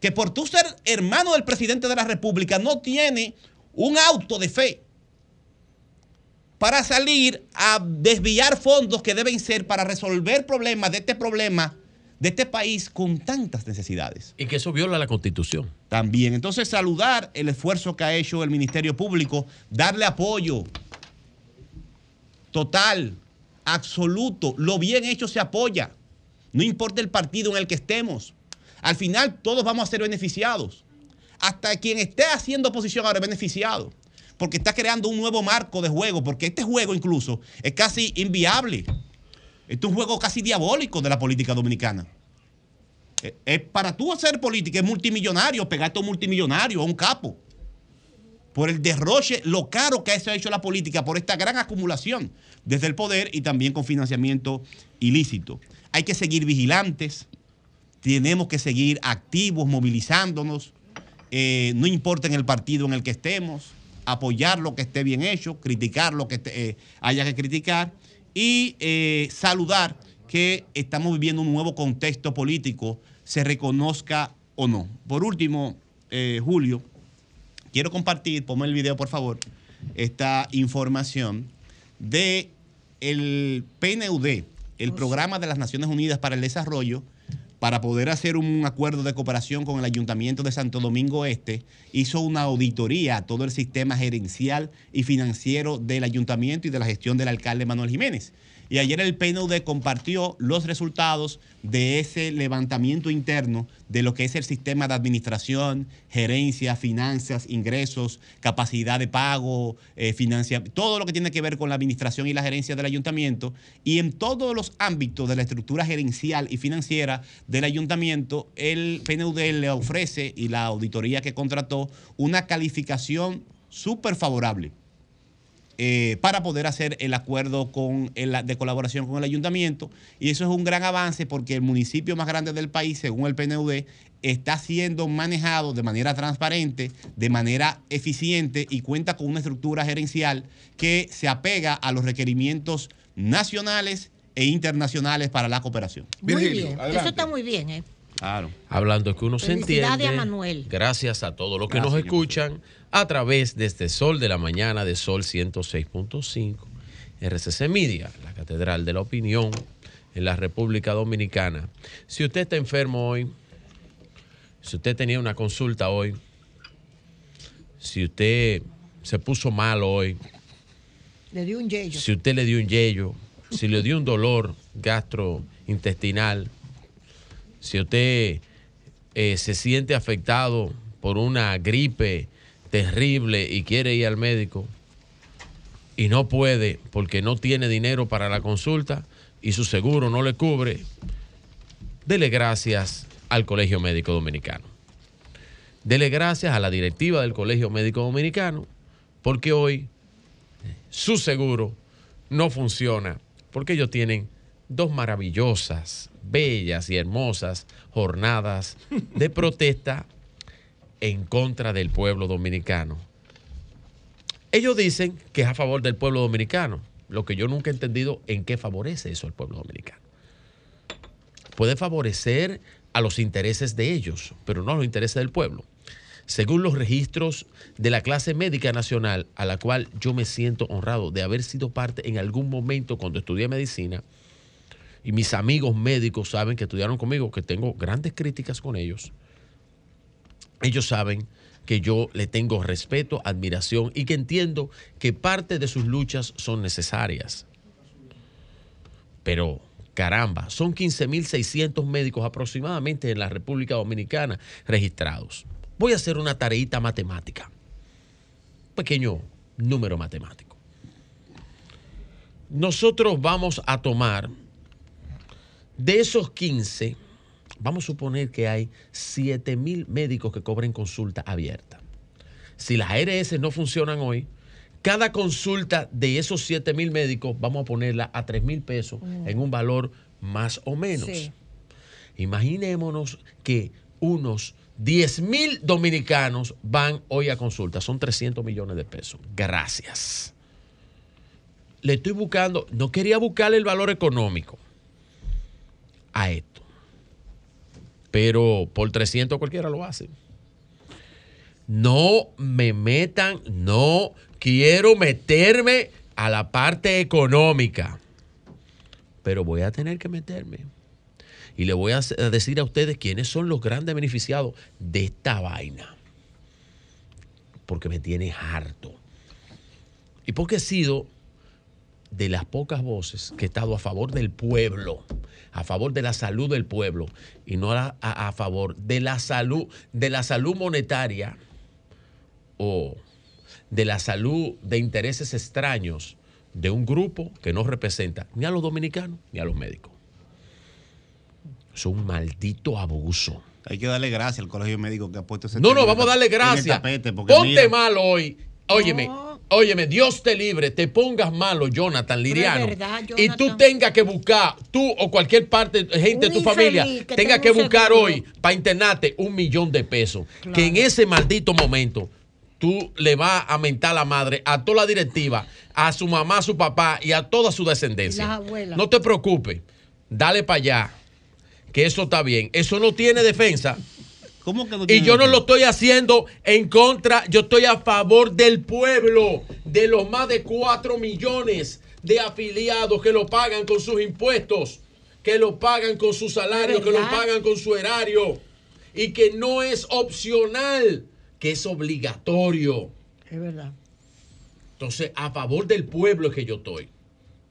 Que por tú ser hermano del presidente de la República no tiene un auto de fe para salir a desviar fondos que deben ser para resolver problemas de este problema de este país con tantas necesidades. Y que eso viola la constitución. También. Entonces, saludar el esfuerzo que ha hecho el Ministerio Público, darle apoyo total, absoluto. Lo bien hecho se apoya. No importa el partido en el que estemos. Al final, todos vamos a ser beneficiados. Hasta quien esté haciendo oposición ahora es beneficiado. Porque está creando un nuevo marco de juego. Porque este juego, incluso, es casi inviable. Este es un juego casi diabólico de la política dominicana. Eh, Es para tú hacer política, es multimillonario, pegarte a un multimillonario, a un capo. Por el derroche, lo caro que se ha hecho la política, por esta gran acumulación desde el poder y también con financiamiento ilícito. Hay que seguir vigilantes, tenemos que seguir activos, movilizándonos, eh, no importa en el partido en el que estemos, apoyar lo que esté bien hecho, criticar lo que esté- eh, haya que criticar y eh, saludar que estamos viviendo un nuevo contexto político, se reconozca o no. Por último, eh, Julio, quiero compartir, ponme el video por favor, esta información de el PNUD, el Programa de las Naciones Unidas para el Desarrollo, para poder hacer un acuerdo de cooperación con el Ayuntamiento de Santo Domingo Este, hizo una auditoría a todo el sistema gerencial y financiero del ayuntamiento y de la gestión del alcalde Manuel Jiménez. Y ayer el PNUD compartió los resultados de ese levantamiento interno de lo que es el sistema de administración, gerencia, finanzas, ingresos, capacidad de pago, eh, todo lo que tiene que ver con la administración y la gerencia del ayuntamiento. Y en todos los ámbitos de la estructura gerencial y financiera del ayuntamiento, el PNUD le ofrece y la auditoría que contrató una calificación súper favorable eh, para poder hacer el acuerdo con el- de colaboración con el ayuntamiento. Y eso es un gran avance porque el municipio más grande del país, según el PNUD, está siendo manejado de manera transparente, de manera eficiente y cuenta con una estructura gerencial que se apega a los requerimientos nacionales e internacionales para la cooperación. Muy bien. Eso está muy bien, ¿eh? Claro. Hablando que uno se entiende. a Manuel. Gracias a todos los que Gracias, nos escuchan a través de este Sol de la Mañana de Sol 106.5, RCC Media, la Catedral de la Opinión en la República Dominicana. Si usted está enfermo hoy, si usted tenía una consulta hoy, si usted se puso mal hoy, Le dio un yello. si usted le dio un yello, si le dio un dolor gastrointestinal, si usted eh, se siente afectado por una gripe terrible y quiere ir al médico y no puede porque no tiene dinero para la consulta y su seguro no le cubre, dele gracias al Colegio Médico Dominicano. Dele gracias a la directiva del Colegio Médico Dominicano porque hoy su seguro no funciona porque ellos tienen dos maravillosas, bellas y hermosas jornadas de protesta en contra del pueblo dominicano. Ellos dicen que es a favor del pueblo dominicano, lo que yo nunca he entendido en qué favorece eso al pueblo dominicano. Puede favorecer a los intereses de ellos, pero no a los intereses del pueblo. Según los registros de la clase médica nacional, a la cual yo me siento honrado de haber sido parte en algún momento cuando estudié medicina, y mis amigos médicos saben que estudiaron conmigo, que tengo grandes críticas con ellos, ellos saben que yo le tengo respeto, admiración y que entiendo que parte de sus luchas son necesarias. Pero, caramba, son 15.600 médicos aproximadamente en la República Dominicana registrados. Voy a hacer una tareita matemática. Pequeño número matemático. Nosotros vamos a tomar de esos 15, vamos a suponer que hay 7 mil médicos que cobren consulta abierta. Si las ARS no funcionan hoy, cada consulta de esos 7 mil médicos vamos a ponerla a 3 mil pesos Mm. en un valor más o menos. Sí. Imaginémonos que unos 10 mil dominicanos van hoy a consulta. Son 300 millones de pesos. Gracias. Le estoy buscando, no quería buscarle el valor económico a esto. Pero por 300 cualquiera lo hace. No me metan, no quiero meterme a la parte económica. Pero voy a tener que meterme. Y le voy a decir a ustedes quiénes son los grandes beneficiados de esta vaina. Porque me tiene harto. Y porque he sido de las pocas voces que he estado a favor del pueblo, a favor de la salud del pueblo y no a, a- a favor de la salud, de la salud monetaria o de la salud de intereses extraños de un grupo que no representa ni a los dominicanos ni a los médicos. Es un maldito abuso. Hay que darle gracias al colegio médico que ha puesto ese No, tema no, vamos a darle gracias. tapete, Ponte mira, mal hoy. Óyeme, óyeme, Dios te libre, te pongas malo, Jonathan Liriano. verdad, y tú tengas que buscar, tú o cualquier parte, gente de tu familia, que tenga que buscar seguro. hoy para internarte un millón de pesos. Que en ese maldito momento tú le vas a mentar la madre a toda la directiva, a su mamá, a su papá y a toda su descendencia. No te preocupes, dale para allá, que eso está bien. Eso no tiene defensa. ¿Cómo que no Y yo no lo estoy haciendo en contra, yo estoy a favor del pueblo, de los más de 4 millones de afiliados que lo pagan con sus impuestos, que lo pagan con su salario, que lo pagan con su erario, y que no es opcional, que es obligatorio. Es verdad. Entonces, a favor del pueblo es que yo estoy.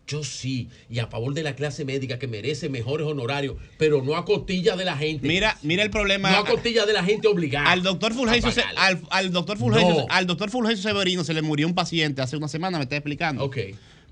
Yo sí, y a favor de la clase médica que merece mejores honorarios, pero no a costilla de la gente. Mira, mira el problema. No a costilla de la gente obligada. Al doctor Fulgencio, se- al, al doctor Fulgencio, No. al doctor Fulgencio Severino se le murió un paciente hace una semana, me está explicando. Ok.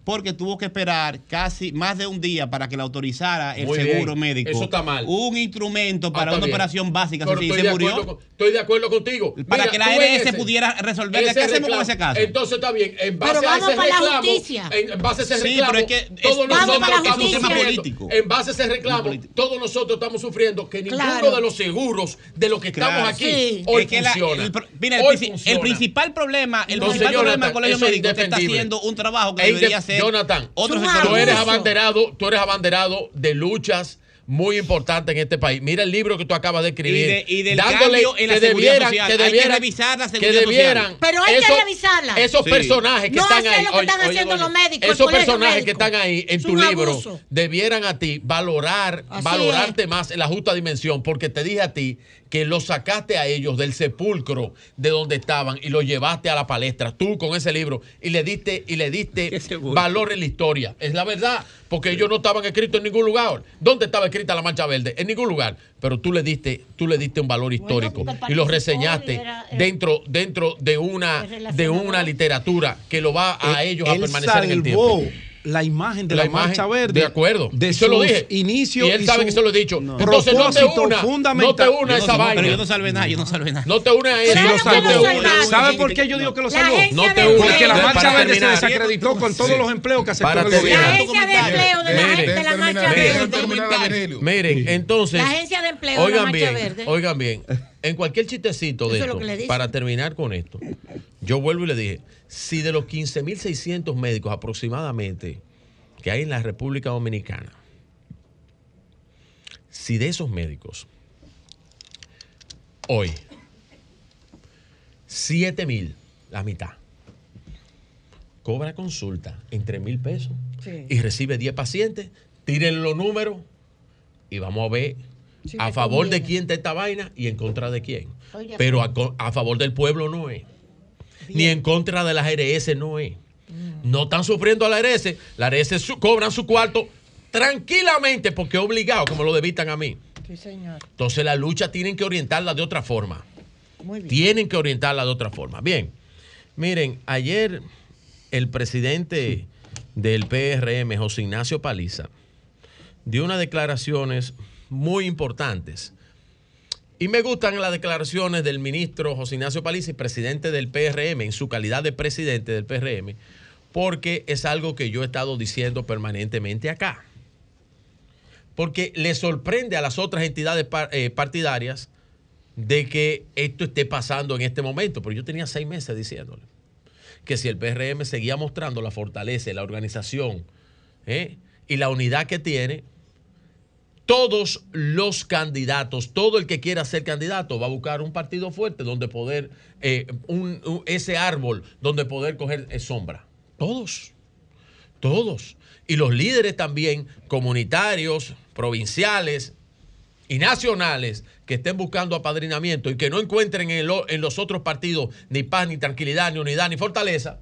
Porque tuvo que esperar casi más de un día para que le autorizara el Muy seguro bien. médico. Eso está mal. Un instrumento para Ah, una bien. operación básica. Pero si estoy, se de murió. acuerdo con- estoy de acuerdo contigo. Para que la ARS pudiera resolver. ¿Qué hacemos con ese caso? Entonces está bien. En base Pero a vamos ese para la reclamo, justicia. En, en base a ese Sí, reclamo, pero es que todos es- nosotros para la estamos sufriendo. político. En base a ese reclamo, todos nosotros estamos sufriendo que ninguno Claro. de los seguros de los que estamos Claro. aquí Sí. hoy Es que la- funciona. el, mira, el, Hoy princi- funciona. el principal problema, el Entonces, principal problema del colegio médico es que está haciendo un trabajo que debería indef- ser Jonathan, otro tú eres abanderado, tú eres abanderado de luchas muy importantes en este país. Mira el libro que tú acabas de escribir. Y de- y del dándole cambio en la que debieran- social. que Hay que debieran- revisar la que seguridad social. Pero hay que esos- revisarla. Esos Sí. personajes que No están ahí. lo que están haciendo los médicos, Esos personajes que están ahí en Es tu libro abuso. debieran a ti valorar, Así valorarte más en la justa dimensión, porque te dije a ti que los sacaste a ellos del sepulcro de donde estaban y los llevaste a la palestra, tú con ese libro, y le diste, y le diste valor en la historia. Es la verdad, porque ellos no estaban escritos en ningún lugar. ¿Dónde estaba escrita la Mancha Verde? En ningún lugar. Pero tú le diste, tú le diste un valor histórico y lo reseñaste y era- era- dentro, dentro de una, de una literatura que lo va a ellos a Él permanecer en el tiempo. La imagen de La la, imagen, marcha verde. de acuerdo. De Y se lo dije. inicios. Y él sabe su que se lo he dicho. Entonces no te una, no te una a Yo no- esa no, vaina. Pero yo no salvé nada, yo no salvé nada. No te unes a eso. No te unas. ¿Sabe por qué yo digo que lo salvó? No te de unas. Porque la marcha verde se desacreditó con todos los empleos que aceptó Para el terminar. La gobierno. agencia de empleo de la, Miren, gente de la marcha verde. Miren, entonces. La agencia de empleo de la Oigan marcha bien, verde. oigan bien. En cualquier chistecito de Eso es lo esto, que le dicen. para terminar con esto, yo vuelvo y le dije: si de los 15.600 médicos aproximadamente que hay en la República Dominicana, si de esos médicos hoy 7 mil, la mitad, cobra consulta en 3 mil pesos Sí. y recibe 10 pacientes, tírenle los números y vamos a ver Sí, a favor de quién está esta vaina y en contra de quién. Pero a, a favor del pueblo no es. Ni en contra de las ARS no es. No están sufriendo a la ARS. La ARS su- cobran su cuarto tranquilamente porque es obligado, como lo debitan a mí. Sí, señor. Entonces la lucha tienen que orientarla de otra forma. Muy bien. Tienen que orientarla de otra forma. Bien, miren, ayer el presidente del PRM, José Ignacio Paliza, dio unas declaraciones muy importantes. Y me gustan las declaraciones del ministro José Ignacio Paliza y presidente del PRM, en su calidad de presidente del PRM, porque es algo que yo he estado diciendo permanentemente acá. Porque le sorprende a las otras entidades eh, partidarias de que esto esté pasando en este momento. Pero yo tenía seis meses diciéndole que si el PRM seguía mostrando la fortaleza, y la organización ¿eh? y la unidad que tiene, todos los candidatos, todo el que quiera ser candidato va a buscar un partido fuerte donde poder, eh, un- un- ese árbol donde poder coger eh, sombra. Todos, todos. Y los líderes también, comunitarios, provinciales y nacionales, que estén buscando apadrinamiento y que no encuentren en, en los otros partidos ni paz, ni tranquilidad, ni unidad, ni fortaleza,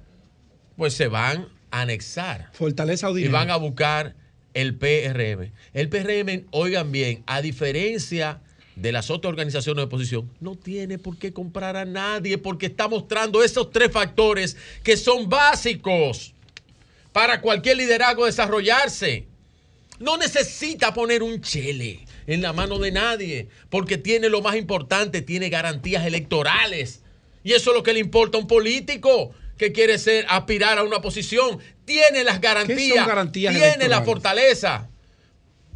pues se van a anexar Fortaleza o y dinero. van a buscar el PRM. El PRM, oigan bien, a diferencia de las otras organizaciones de oposición, no tiene por qué comprar a nadie porque está mostrando esos tres factores que son básicos para cualquier liderazgo desarrollarse. No necesita poner un chele en la mano de nadie, porque tiene lo más importante, tiene garantías electorales. Y eso es lo que le importa a un político que quiere ser, aspirar a una posición. Tiene las garantías, garantías tiene la fortaleza.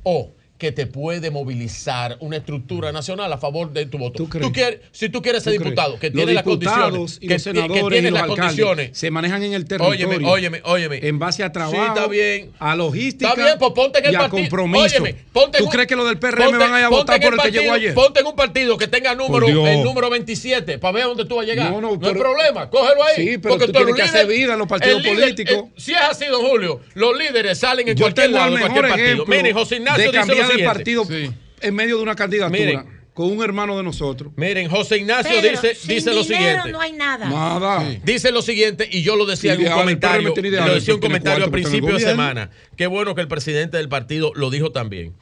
O que te puede movilizar una estructura nacional a favor de tu voto. ¿Tú, crees? quieres, si tú quieres ser ¿Tú diputado, que tiene las condiciones, y que, los ti- que senadores tiene y los las condiciones. se manejan en el territorio. Óyeme, óyeme, óyeme. En base a trabajo, Sí, está bien. a logística Está bien, pues ponte en el y a partido. compromiso. Óyeme, ponte en ¿Tú un- crees que los del PRM ponte- van a ir a votar en por el, que partido- llegó ayer? Ponte en un partido que tenga número, el número 27 para ver dónde tú vas a llegar. No, No, no, hay pero- problema, cógelo ahí. Sí, pero porque tú eres tienes que hacer vida en los partidos políticos. eh, si es así, don Julio, los líderes salen en cualquier lado mejor cualquier partido. Miren, José Ignacio dice lo cambiar de siguiente. partido en medio de una candidatura Miren. con un hermano de nosotros. Miren, José Ignacio Pero dice, sin dice lo siguiente. no hay nada. Nada. Dice lo siguiente, y yo lo decía en un Ideal, el comentario, ideal, lo decía en el un comentario a el principio de semana. Qué bueno que el presidente del partido lo dijo también.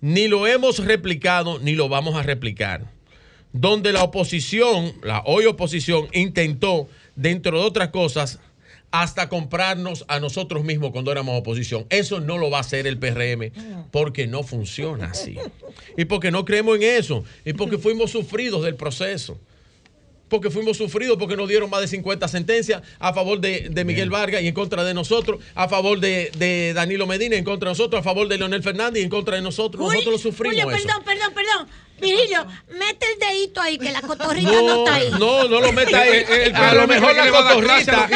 Ni lo hemos replicado, ni lo vamos a replicar. Donde la oposición, la hoy oposición, intentó, dentro de otras cosas, hasta comprarnos a nosotros mismos cuando éramos oposición. Eso no lo va a hacer el PRM porque no funciona así. Y porque no creemos en eso. Y porque fuimos sufridos del proceso. Porque fuimos sufridos, porque nos dieron más de 50 sentencias a favor de, de Miguel Vargas y en contra de nosotros, a favor de, de Danilo Medina y en contra de nosotros, a favor de Leonel Fernández y en contra de nosotros. nosotros lo sufrimos. Julio, eso. perdón, perdón, perdón. Virgilio, mete el dedito ahí, que la cotorrita no, No, está ahí. no, no lo meta ahí. El- el a lo mejor la cotorrita,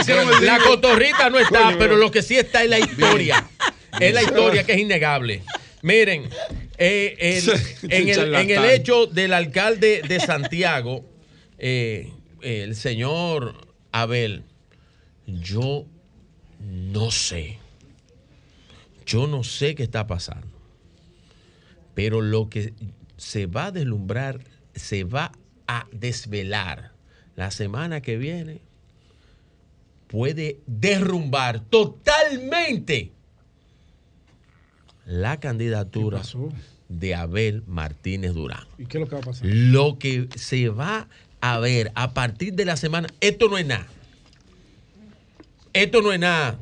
la cotorrita no está, Coño, pero lo que sí está es la historia. Es la historia que es innegable. Miren, eh, el- en, el, en el hecho del alcalde de Santiago, eh, el señor Abel, yo no sé. Yo no sé qué está pasando. Pero lo que se va a deslumbrar, se va a desvelar la semana que viene, puede derrumbar totalmente la candidatura de Abel Martínez Durán. ¿Y qué es lo que va a pasar? Lo que se va a ver a partir de la semana, esto no es nada. Esto no es nada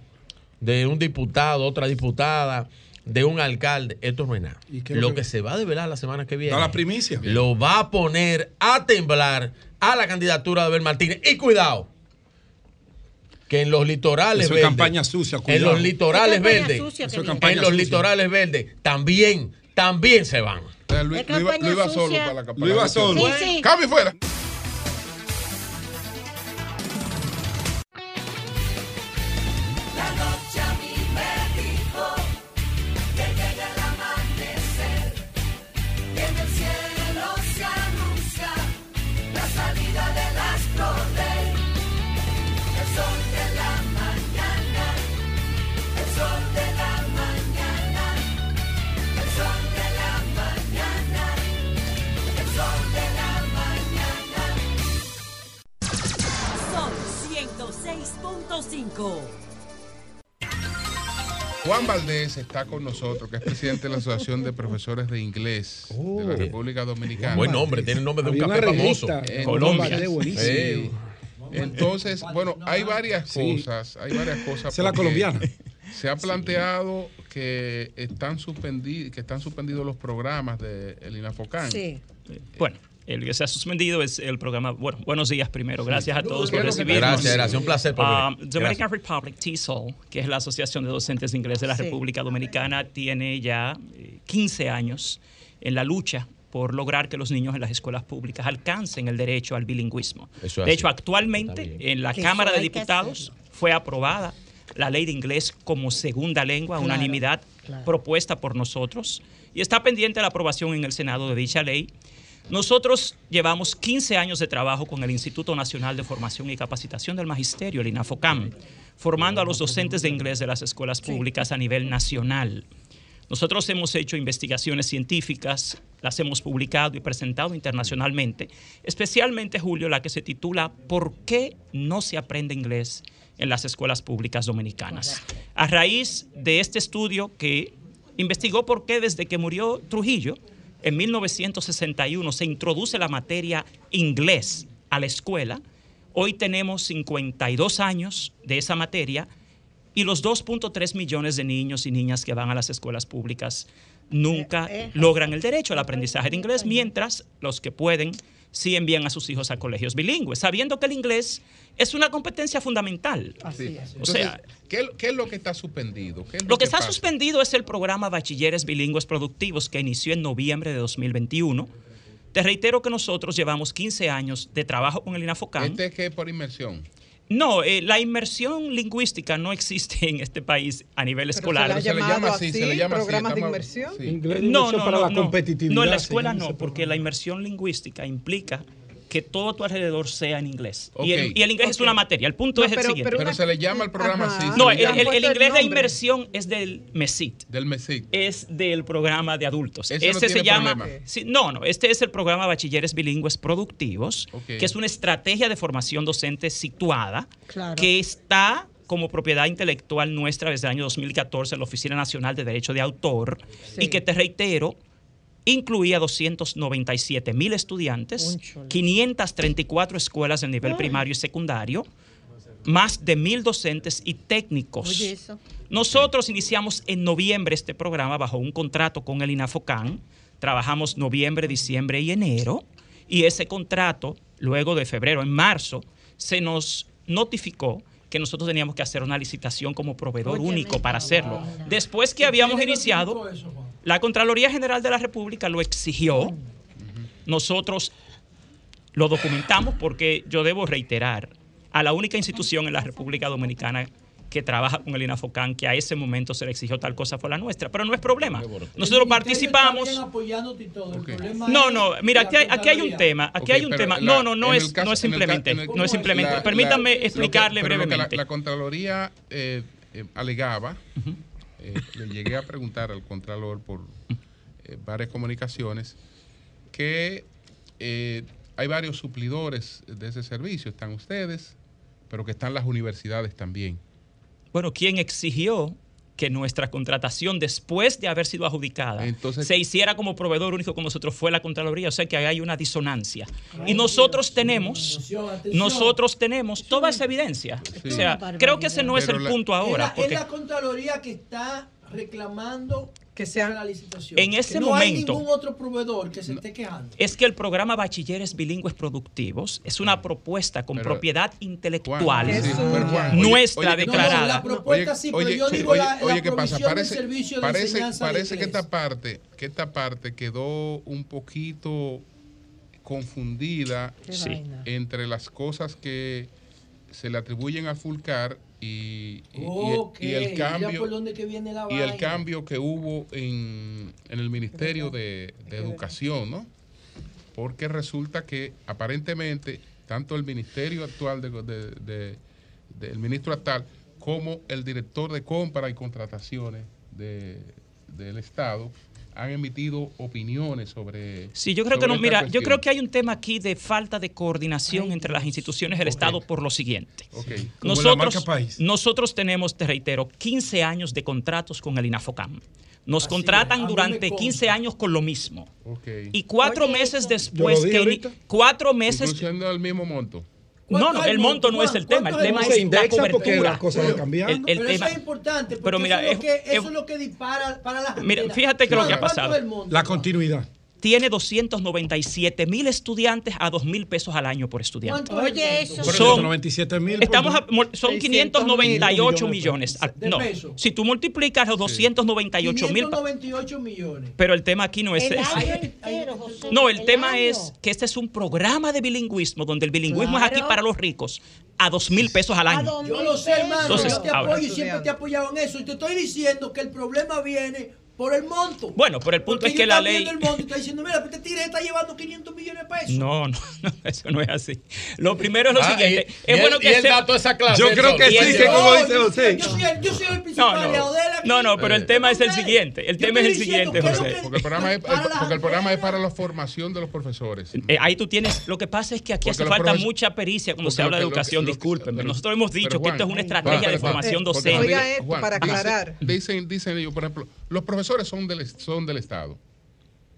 de un diputado, otra diputada, de un alcalde. Esto no es nada. ¿Y qué es Lo lo que, que- se va a develar la semana que viene. Da la primicia. Lo va a poner a temblar a la candidatura de Abel Martínez. Y cuidado, que en los litorales Eso es verdes. campaña sucia, En cuidado. los litorales Es campaña verdes. sucia, Eso es campaña En los sucia. litorales verdes también, también se van. Luis, campaña Luis iba solo para la Luis iba solo. Sí, sí. Cambio fuera. Juan Valdés está con nosotros, que es presidente de la Asociación de Profesores de Inglés de la República Dominicana. Buen nombre, tiene el nombre de un Había café famoso. Juan Colombia. Sí. Entonces, bueno, hay varias Sí. cosas, hay varias cosas. Es la colombiana. Se ha planteado que están suspendidos, que están suspendidos los programas del el INAFOCAN. Eh, Bueno, el que se ha suspendido es el programa. Bueno, buenos días primero. Gracias a todos por ¿Qué es lo que recibirnos. Gracias, gracias. Un placer por Um, venir. Dominican Gracias. Republic, TESOL, que es la Asociación de Docentes de Inglés de la Sí. República Dominicana, tiene ya eh, 15 años en la lucha por lograr que los niños en las escuelas públicas alcancen el derecho al bilingüismo. Eso es de hecho, así. actualmente en la Que Cámara de Diputados fue aprobada la ley de inglés como segunda lengua, Claro, unanimidad claro. propuesta por nosotros y está pendiente la aprobación en el Senado de dicha ley. Nosotros llevamos 15 años de trabajo con el Instituto Nacional de Formación y Capacitación del Magisterio, el INAFOCAM, formando a los docentes de inglés de las escuelas públicas a nivel nacional. Nosotros hemos hecho investigaciones científicas, las hemos publicado y presentado internacionalmente, especialmente, Julio, la que se titula ¿Por qué no se aprende inglés en las escuelas públicas dominicanas? A raíz de este estudio que investigó por qué desde que murió Trujillo, en 1961, se introduce la materia inglés a la escuela, hoy tenemos 52 años de esa materia y los 2.3 millones de niños y niñas que van a las escuelas públicas nunca logran el derecho al aprendizaje de inglés, mientras los que pueden sí envían a sus hijos a colegios bilingües, sabiendo que el inglés es una competencia fundamental. Sí. O sea, Entonces, ¿qué, qué es lo que está suspendido? ¿Qué es lo que está pasa? suspendido es el programa Bachilleres Bilingües Productivos que inició en noviembre de 2021. Te reitero que nosotros llevamos 15 años de trabajo con el INAFOCAM. ¿Este es que por inmersión? No, eh, la inmersión lingüística no existe en este país a nivel escolar. se le llama así, así, se le llama así, programas de estamos- inmersión. sí. Inglés No, inmersión no, para no, la no. competitividad. No, en la escuela no, porque la inmersión lingüística implica que todo a tu alrededor sea en inglés. Y, el, y el inglés es una materia. El punto No, es el siguiente. pero una- se le llama al programa así. no, el, inglés de inmersión es del MESIT. del MESIC. es del programa de adultos. Ese no este se tiene llama. sí, no, no, este es el programa Bachilleres Bilingües Productivos, que es una estrategia de formación docente situada, Claro. que está como propiedad intelectual nuestra desde el año 2014 en la Oficina Nacional de Derecho de Autor, Sí. y que te reitero, incluía 297 mil estudiantes, Cónchale. 534 escuelas de nivel primario y secundario, más de mil docentes y técnicos. Nosotros iniciamos en noviembre este programa bajo un contrato con el INAFOCAN. Trabajamos noviembre, diciembre y enero. Y ese contrato, luego de febrero, en marzo, se nos notificó que nosotros teníamos que hacer una licitación como proveedor único para hacerlo. Después que habíamos iniciado, la Contraloría General de la República lo exigió. Nosotros lo documentamos porque yo debo reiterar a la única institución en la República Dominicana que trabaja con el INAFOCAN que a ese momento se le exigió tal cosa fue la nuestra, pero no es problema. Nosotros participamos. No, no, mira, aquí hay, aquí hay un tema, aquí hay un tema. la- No, no, no es, caso- no es simplemente, el- no es simplemente. la- Permítanme explicarle brevemente. La, la Contraloría eh, eh, alegaba, eh, le llegué a preguntar al Contralor por eh, varias comunicaciones, que eh, hay varios suplidores de ese servicio. Están ustedes, pero que están las universidades también. Bueno, ¿quién exigió que nuestra contratación, después de haber sido adjudicada, se hiciera como proveedor único con nosotros fue la Contraloría? O sea que ahí hay una disonancia. Y nosotros tenemos, nosotros tenemos toda esa evidencia. Sí. O sea, creo que ese no es Pero el la- punto ahora. Es la, porque es la Contraloría que está reclamando que sea la licitación. En ese Que no hay momento- ningún otro proveedor que se esté quejando. es que el programa Bachilleres Bilingües Productivos es una propuesta con Pero- propiedad intelectual Juan, sí, pero Juan, oye, nuestra oye, declarada. No, la propuesta sí, pero yo sí, digo oye, la, la oye, ¿qué pasa? provisión Parece, servicio de parece, enseñanza de parece que esta parte, que esta parte quedó un poquito confundida Sí. entre las cosas que se le atribuyen a Fulcar y, el cambio por dónde que viene la y el cambio que hubo en, en el Ministerio de, de Educación, ¿no? Porque resulta que aparentemente tanto el Ministerio actual de, de- de- del ministro actual como el director de compra y contrataciones de- del Estado han emitido opiniones sobre Sí, yo creo que no. Mira, yo creo que hay un tema aquí de falta de coordinación entre las instituciones del Estado por lo siguiente. Ok. Como la Nosotros, marca país. nosotros tenemos, te reitero, 15 años de contratos con el INAFOCAM. Nos contratan durante consta. 15 años con lo mismo. Ok. Y cuatro Oye, meses después Yo lo dije que cuatro meses Incluyendo el mismo monto. No, no, el monto no es el tema, el tema es la cobertura. El, el pero tema, eso es importante, porque Pero mira, eso, es lo que, eso es lo que dispara para la Mira, mira, fíjate que lo que ha ¿cuánto pasado. La continuidad. Tiene 297 mil estudiantes a 2 mil pesos al año por estudiante. ¿Cuánto es el Oye, eso. Son, 197 mil. estamos a- son 598 millones millones. Ah, de No, pesos. si tú multiplicas los 298 mil, 598 millones. pero el tema aquí no es El entero, José, No, el el tema año. es que este es un programa de bilingüismo donde el bilingüismo es aquí para los ricos a 2 mil pesos al año. Yo lo sé, hermano. Entonces, yo te ahora- apoyo y siempre te he apoyado en eso. Y te estoy diciendo que el problema viene por el monto. Bueno, pero el punto Porque es que la ley... viendo el monto y está diciendo, mira, este tigre está llevando 500 millones de pesos. No, no, no, eso no es así. Lo primero es lo Ah, siguiente. y- es y bueno y que él sepa- da toda esa clase, Yo creo que Y sí, que como No, dice José. yo soy el, yo soy el principal No, aliado de él no, no, no, pero el tema es el siguiente. El tema es el siguiente, José. que- Porque el programa es, porque el programa es para la formación de los profesores. Eh, ahí tú tienes, lo que pasa es que aquí Porque hace falta profes- mucha pericia cuando se habla de educación, discúlpenme. pero- Nosotros hemos dicho que esto es una estrategia Juan, de formación docente. Oiga esto, para aclarar. Dicen, dicen ellos, por ejemplo, los profesores son del, son del Estado.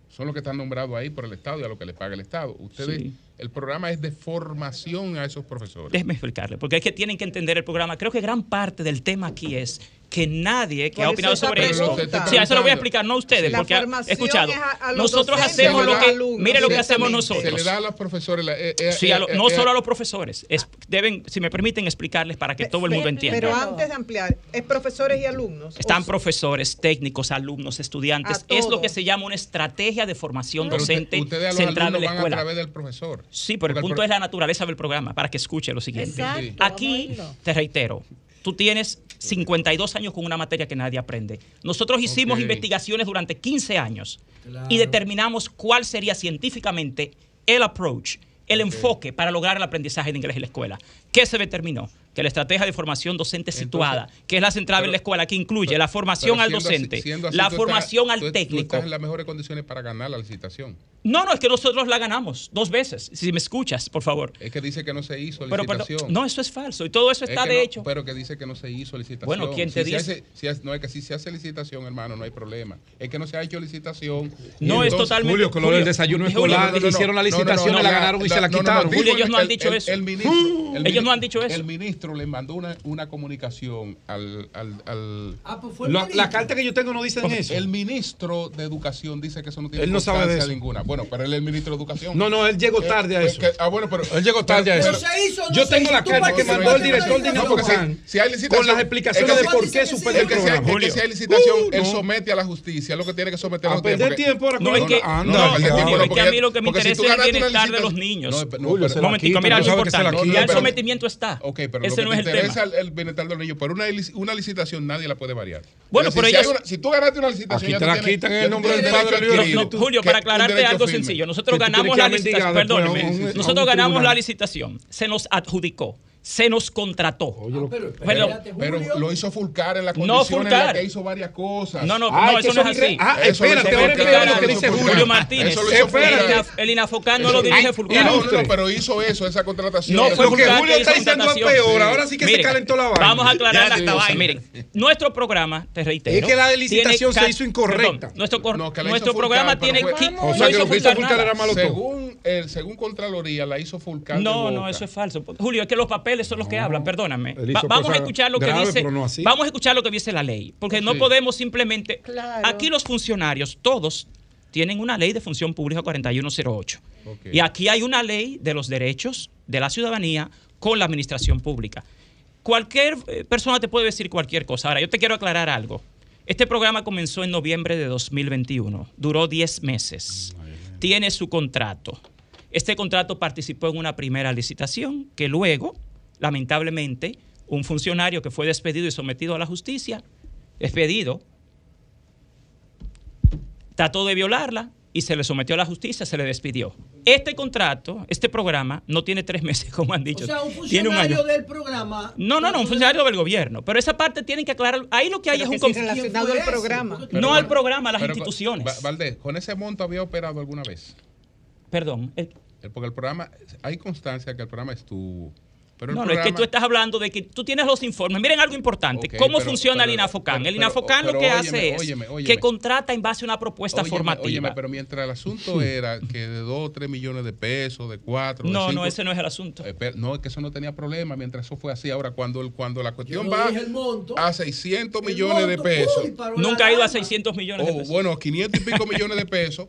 Son los que están nombrados ahí por el Estado y a lo que les paga el Estado. Ustedes, Sí. el programa es de formación a esos profesores. Déjeme explicarle, porque es que tienen que entender el programa. Creo que gran parte del tema aquí es que nadie que ha opinado sobre eso. pregunta. Sí, a eso lo voy a explicar, no a ustedes, La porque formación escuchado. es a- a los Nosotros hacemos lo los que. alumnos, Mire lo que hacemos nosotros. Se le da a los profesores. la- eh, eh, Sí, a lo- eh, no eh, solo a los profesores, es- deben, si me permiten explicarles para que todo el mundo entienda. Pero antes de ampliar, es profesores y alumnos. Están O- profesores, técnicos, alumnos, estudiantes. Es lo que se llama una estrategia de formación pero usted- docente los centrada en alumnos la van a escuela. través del profesor. Sí, pero el Porque el punto pro- es la naturaleza del programa, para que escuche lo siguiente. Exacto, Aquí, te reitero, tú tienes 52 años con una materia que nadie aprende. Nosotros hicimos investigaciones durante 15 años y determinamos cuál sería científicamente el approach, el enfoque para lograr el aprendizaje de inglés en la escuela. ¿Qué se determinó? Que la estrategia de formación docente situada, que es la central en la escuela, que incluye la formación Pero al así- docente, así, la formación estás- al tú- Tú técnico. estás en las mejores condiciones para ganar la licitación. No, no, es que nosotros la ganamos dos veces. Si me escuchas, por favor. Es que dice que no se hizo Pero, licitación. no, eso es falso. Y todo eso Es está que de no, hecho. Pero que dice que no se hizo licitación. Bueno, ¿quién te Si dice? hace- si hace- no, es que si se hace licitación, hermano, no hay problema. Es que no se ha hecho licitación. No, es totalmente- Julio, con lo del desayuno Julio, escolar, no, no, hicieron la licitación, la ganaron y se la quitaron. Julio, ellos no han dicho no han dicho eso. El ministro le mandó una, una comunicación al. al, la, carta que yo tengo no dice eso. El ministro de Educación dice que eso no tiene él no sabe de eso. ninguna. Bueno, pero él es el ministro de Educación. No, no, él llegó eh, tarde a pues eso. Ah, bueno, pero. Él llegó tarde a eso. Yo tengo la carta que mandó el director de Infocan con las explicaciones de por qué suspendió el programa. Es si hay licitación, él somete a la justicia lo que tiene que someter a la justicia. tiempo. No, es que. No, es que a mí lo que me interesa es el bienestar de los niños. No, no, mira algo importante. Ya el sometimiento procedimiento está. Ok, pero Ese lo que no te interesa el, el Benetal Donillo, pero una, una licitación nadie la puede variar. Bueno, pero, si, ellas... una, si, tú ganaste una licitación, Aquí te la quitan en el nombre del padre. No, Julio, para aclararte algo firme. sencillo, nosotros ganamos la licitación, perdóneme, nosotros ganamos la licitación, se nos adjudicó se nos contrató. Oye, lo, ah, pero, espérate, pero, pero, lo hizo Fulcar en la condición no, Fulcar. en la que hizo varias cosas. No, no, ah, no eso no es así. Ah, espérate, ahora explicar lo que dice Julio Martínez. El Inafocán no lo dirige Fulcar. No, no, pero hizo eso, esa contratación. No, fue que Julio está diciendo es peor. Ahora sí que se calentó la vaina. Vamos a aclarar la vaina. Miren, nuestro programa, te reitero. Es que la licitación se hizo incorrecta. Nuestro programa tiene. O sea, que lo que hizo Fulcar era malo todo. Eh, según Contraloría la hizo Fulcán. No, no, eso es falso. Julio, es que los papeles son los que hablan, perdóname. Vamos a escuchar lo que dice. Vamos a escuchar lo que dice la ley, porque no podemos simplemente aquí los funcionarios todos tienen una ley de función pública 4108. Y aquí hay una ley de los derechos de la ciudadanía con la administración pública. Cualquier eh, persona te puede decir cualquier cosa. Ahora, yo te quiero aclarar algo. Este programa comenzó en noviembre de 2021, duró 10 meses, tiene su contrato. Este contrato participó en una primera licitación que luego, lamentablemente, un funcionario que fue despedido y sometido a la justicia, despedido, trató de violarla y se le sometió a la justicia, se le despidió. Este contrato, este programa, no tiene tres meses, como han dicho. O sea, un funcionario tiene un año. del programa. No, no, no, un funcionario del gobierno. Pero esa parte tienen que aclarar. Ahí lo que hay es un conflicto. relacionado al programa. No al programa, a las instituciones. Valdés, ¿con ese monto había operado alguna vez? Perdón. Eh, porque el programa, hay constancia que el programa estuvo. Pero no, no, es que tú estás hablando de que tú tienes los informes. Miren algo importante, cómo funciona el INAFOCAN. El INAFOCAN lo que hace es que contrata en base a una propuesta formativa. pero mientras el asunto hmm. era que de 2 o 3 millones de pesos, de 4... No, de cinco, no, ese no es el asunto. Eh, no, es que eso no tenía problema mientras eso fue así. Ahora, cuando, cuando la cuestión va a 600 millones de pesos... Nunca ha ido a 600 millones oh, de pesos. Bueno, 500 y pico millones de pesos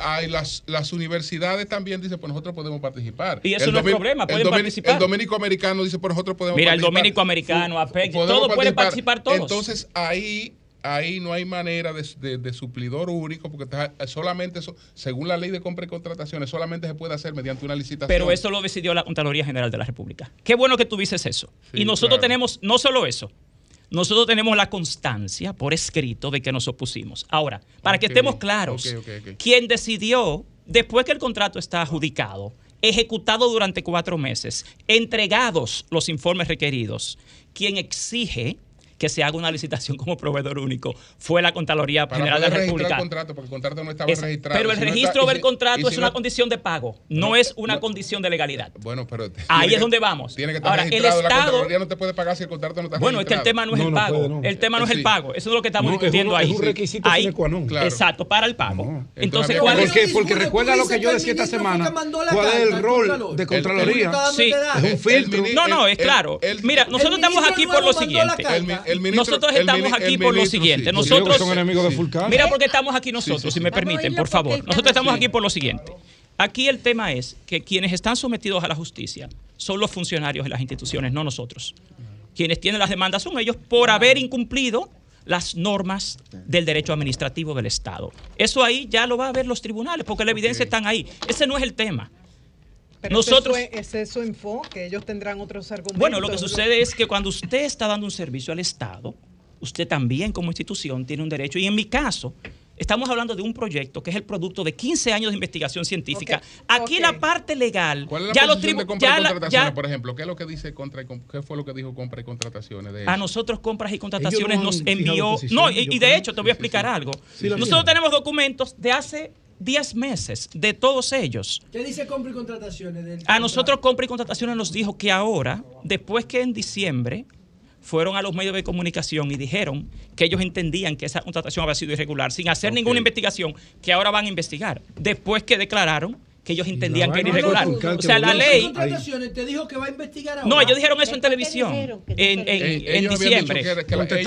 hay las, las universidades también dicen, pues nosotros podemos participar. Y eso el no es problema, pueden el participar. El dominico americano dice, pues nosotros podemos Mira, participar. Mira, el dominico americano, APEC, todos pueden participar todos. Entonces ahí ahí no hay manera de, de, de suplidor único, porque solamente eso, según la ley de compra y contrataciones, solamente se puede hacer mediante una licitación. Pero eso lo decidió la Contraloría General de la República. Qué bueno que tú dices eso. Y nosotros tenemos no solo eso, nosotros tenemos la constancia por escrito de que nos opusimos. Ahora, para que estemos claros, okay, quien decidió, después que el contrato está adjudicado, ejecutado durante cuatro meses, entregados los informes requeridos, quien exige que se haga una licitación como proveedor único fue la Contraloría General de la República. Pero el registro del contrato es una condición de pago, no, es una condición de legalidad. Bueno, pero ahí es donde vamos. Ahora, el Estado no te puede pagar si el contrato no está bueno, es que el tema no es el pago, el tema no es el pago, eso es lo que estamos discutiendo ahí. Es un requisito ahí, claro. Exacto, para el pago. Entonces, ¿cuál es? Porque recuerda lo que yo decía esta semana, ¿cuál es el rol de Contraloría? Sí, es un filtro. No, no, es claro. Mira, nosotros estamos aquí por lo siguiente nosotros estamos aquí por lo siguiente. Sí. Nosotros son Mira porque estamos aquí nosotros, si me permiten, por favor. Nosotros estamos aquí por lo siguiente. Aquí el tema es que quienes están sometidos a la justicia son los funcionarios de las instituciones, no nosotros. Quienes tienen las demandas son ellos por haber incumplido las normas del derecho administrativo del Estado. Eso ahí ya lo va a ver los tribunales, porque la evidencia okay. está ahí. Ese no es el tema. Pero Nosotros, ese, es su enfoque, ellos tendrán otros argumentos. Bueno, lo que sucede es que cuando usted está dando un servicio al Estado, usted también como institución tiene un derecho. Y en mi caso, estamos hablando de un proyecto que es el producto de 15 años de investigación científica. Aquí la parte legal. ¿Cuál la ya los de compra ya y contrataciones, por ejemplo? ¿Qué es lo que dice contra y, qué fue lo que dijo compra y contrataciones? A nosotros compras y contrataciones nos envió. No, y, de hecho te voy a explicar algo. nosotros tenemos documentos de hace 10 meses de todos ellos. ¿Qué dice compra y contrataciones? A nosotros compra y contrataciones nos dijo que ahora, después que en diciembre fueron a los medios de comunicación y dijeron que ellos entendían que esa contratación había sido irregular, sin hacer ninguna investigación, que ahora van a investigar, después que declararon que ellos entendían que era irregular. O sea, la ley... Te dijo que va a investigar ahora. No, ellos dijeron eso en televisión en, en, en diciembre. Eh,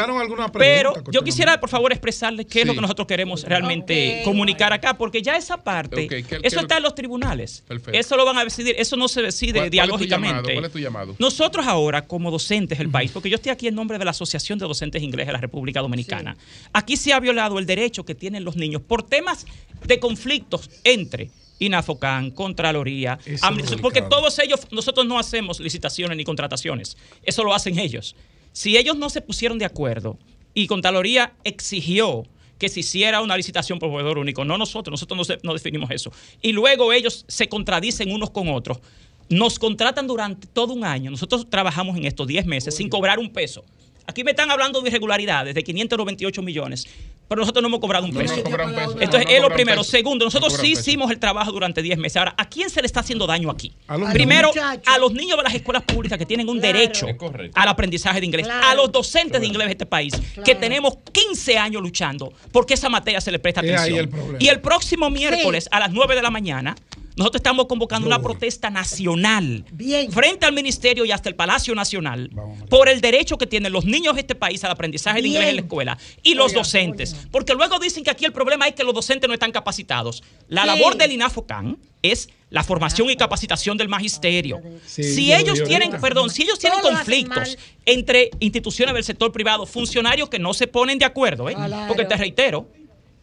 pero yo quisiera, por favor, expresarles qué es lo que nosotros queremos realmente comunicar acá, porque ya esa parte, eso está en los tribunales. Eso lo van a decidir, eso no se decide ¿Cuál, dialógicamente. Cuál es, ¿Cuál es tu llamado? Nosotros ahora, como docentes del país, porque yo estoy aquí en nombre de la Asociación de Docentes Ingleses de la República Dominicana, aquí se ha violado el derecho que tienen los niños por temas de conflictos entre INAFOCAN, Contraloría, porque todos ellos, nosotros no hacemos licitaciones ni contrataciones, eso lo hacen ellos. Si ellos no se pusieron de acuerdo y Contraloría exigió que se hiciera una licitación por proveedor único, no nosotros, nosotros no, no definimos eso, y luego ellos se contradicen unos con otros, nos contratan durante todo un año, nosotros trabajamos en estos 10 meses sin cobrar un peso Aquí me están hablando de irregularidades de 598 millones, pero nosotros no hemos cobrado un no peso. Cobran peso. Entonces, es lo primero. Segundo, nosotros sí hicimos el trabajo durante 10 meses. Ahora, ¿a quién se le está haciendo daño aquí? A los primero, a los niños de las escuelas públicas que tienen un derecho al aprendizaje de inglés, a los docentes de inglés de este país, que tenemos 15 años luchando porque esa materia se le presta atención. Y el próximo miércoles a las 9 de la mañana, nosotros estamos convocando una protesta nacional. Bien. frente al Ministerio y hasta el Palacio Nacional por el derecho que tienen los niños de este país al aprendizaje Bien. de inglés en la escuela y los docentes. Porque luego dicen que aquí el problema es que los docentes no están capacitados. La labor del INAFOCAN es la formación y capacitación del magisterio. Si ellos tienen, perdón, si ellos tienen conflictos entre instituciones del sector privado, funcionarios que no se ponen de acuerdo, ¿eh? porque te reitero,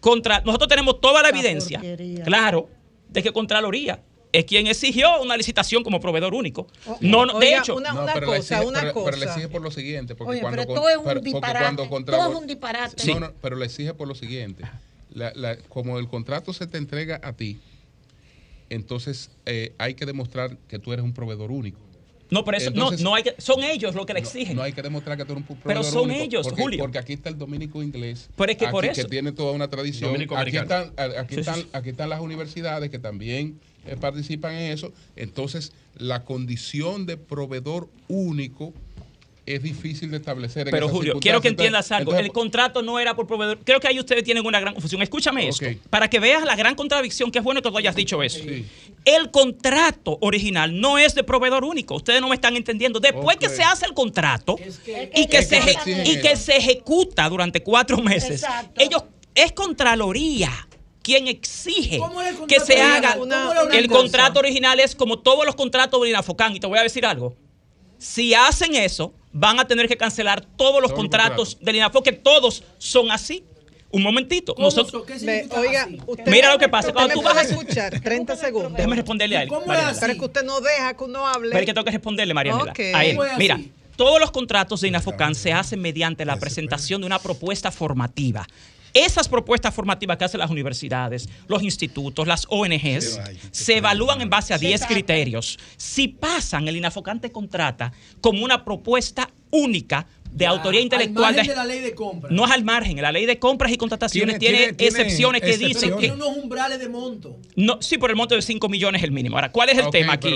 contra nosotros tenemos toda la evidencia, claro, de que Contraloría es quien exigió una licitación como proveedor único. No, no de hecho, una, no, cosa, una pero, cosa. Pero le exige por lo siguiente, porque Oye, cuando pero todo es un disparate. Sí. Pero le exige por lo siguiente. La, la, como el contrato se te entrega a ti, entonces eh, hay que demostrar que tú eres un proveedor único. No, pero eso no, no hay que, son ellos los que le exigen. No, hay que demostrar que tú eres un Pero son ellos, Julio. Porque aquí está el dominico inglés. Pero es que aquí, por eso. Tiene toda una tradición. Aquí están, aquí, están, aquí están las universidades que también eh, participan en eso. Entonces, la condición de proveedor único es difícil de establecer. Pero Julio, quiero que entiendas algo. El contrato no era por proveedor. Creo que ahí ustedes tienen una gran confusión. Escúchame okay. esto, para que veas la gran contradicción, que es bueno que tú hayas dicho eso. El contrato original no es de proveedor único. Ustedes no me están entendiendo. Después que se hace el contrato y, que se, y que se ejecuta durante cuatro meses, ellos es Contraloría quien exige que se haga. Una, el contrato original es como todos los contratos de Inafocán. Y te voy a decir algo. Si hacen eso, van a tener que cancelar todos los contratos contrato. del INAFO, que todos son así. Un momentito. Oiga, usted mira lo que pasa. Cuando tú vas a escuchar 30 segundos. Déjame responderle a él. Pero es que usted no deja que uno hable. Pero es que tengo que responderle, María okay. Mira, todos los contratos de INAFOCAN se hacen mediante la presentación de una propuesta formativa esas propuestas formativas que hacen las universidades, los institutos, las ONGs, se evalúan en base a 10 criterios. Si pasan, el Inafocante contrata como una propuesta única de autoría intelectual. No es al margen, la ley de compras y contrataciones tiene, excepciones que dicen que. unos umbrales de monto. No, sí, por el monto de 5 millones es el mínimo. Ahora, ¿cuál es el tema aquí?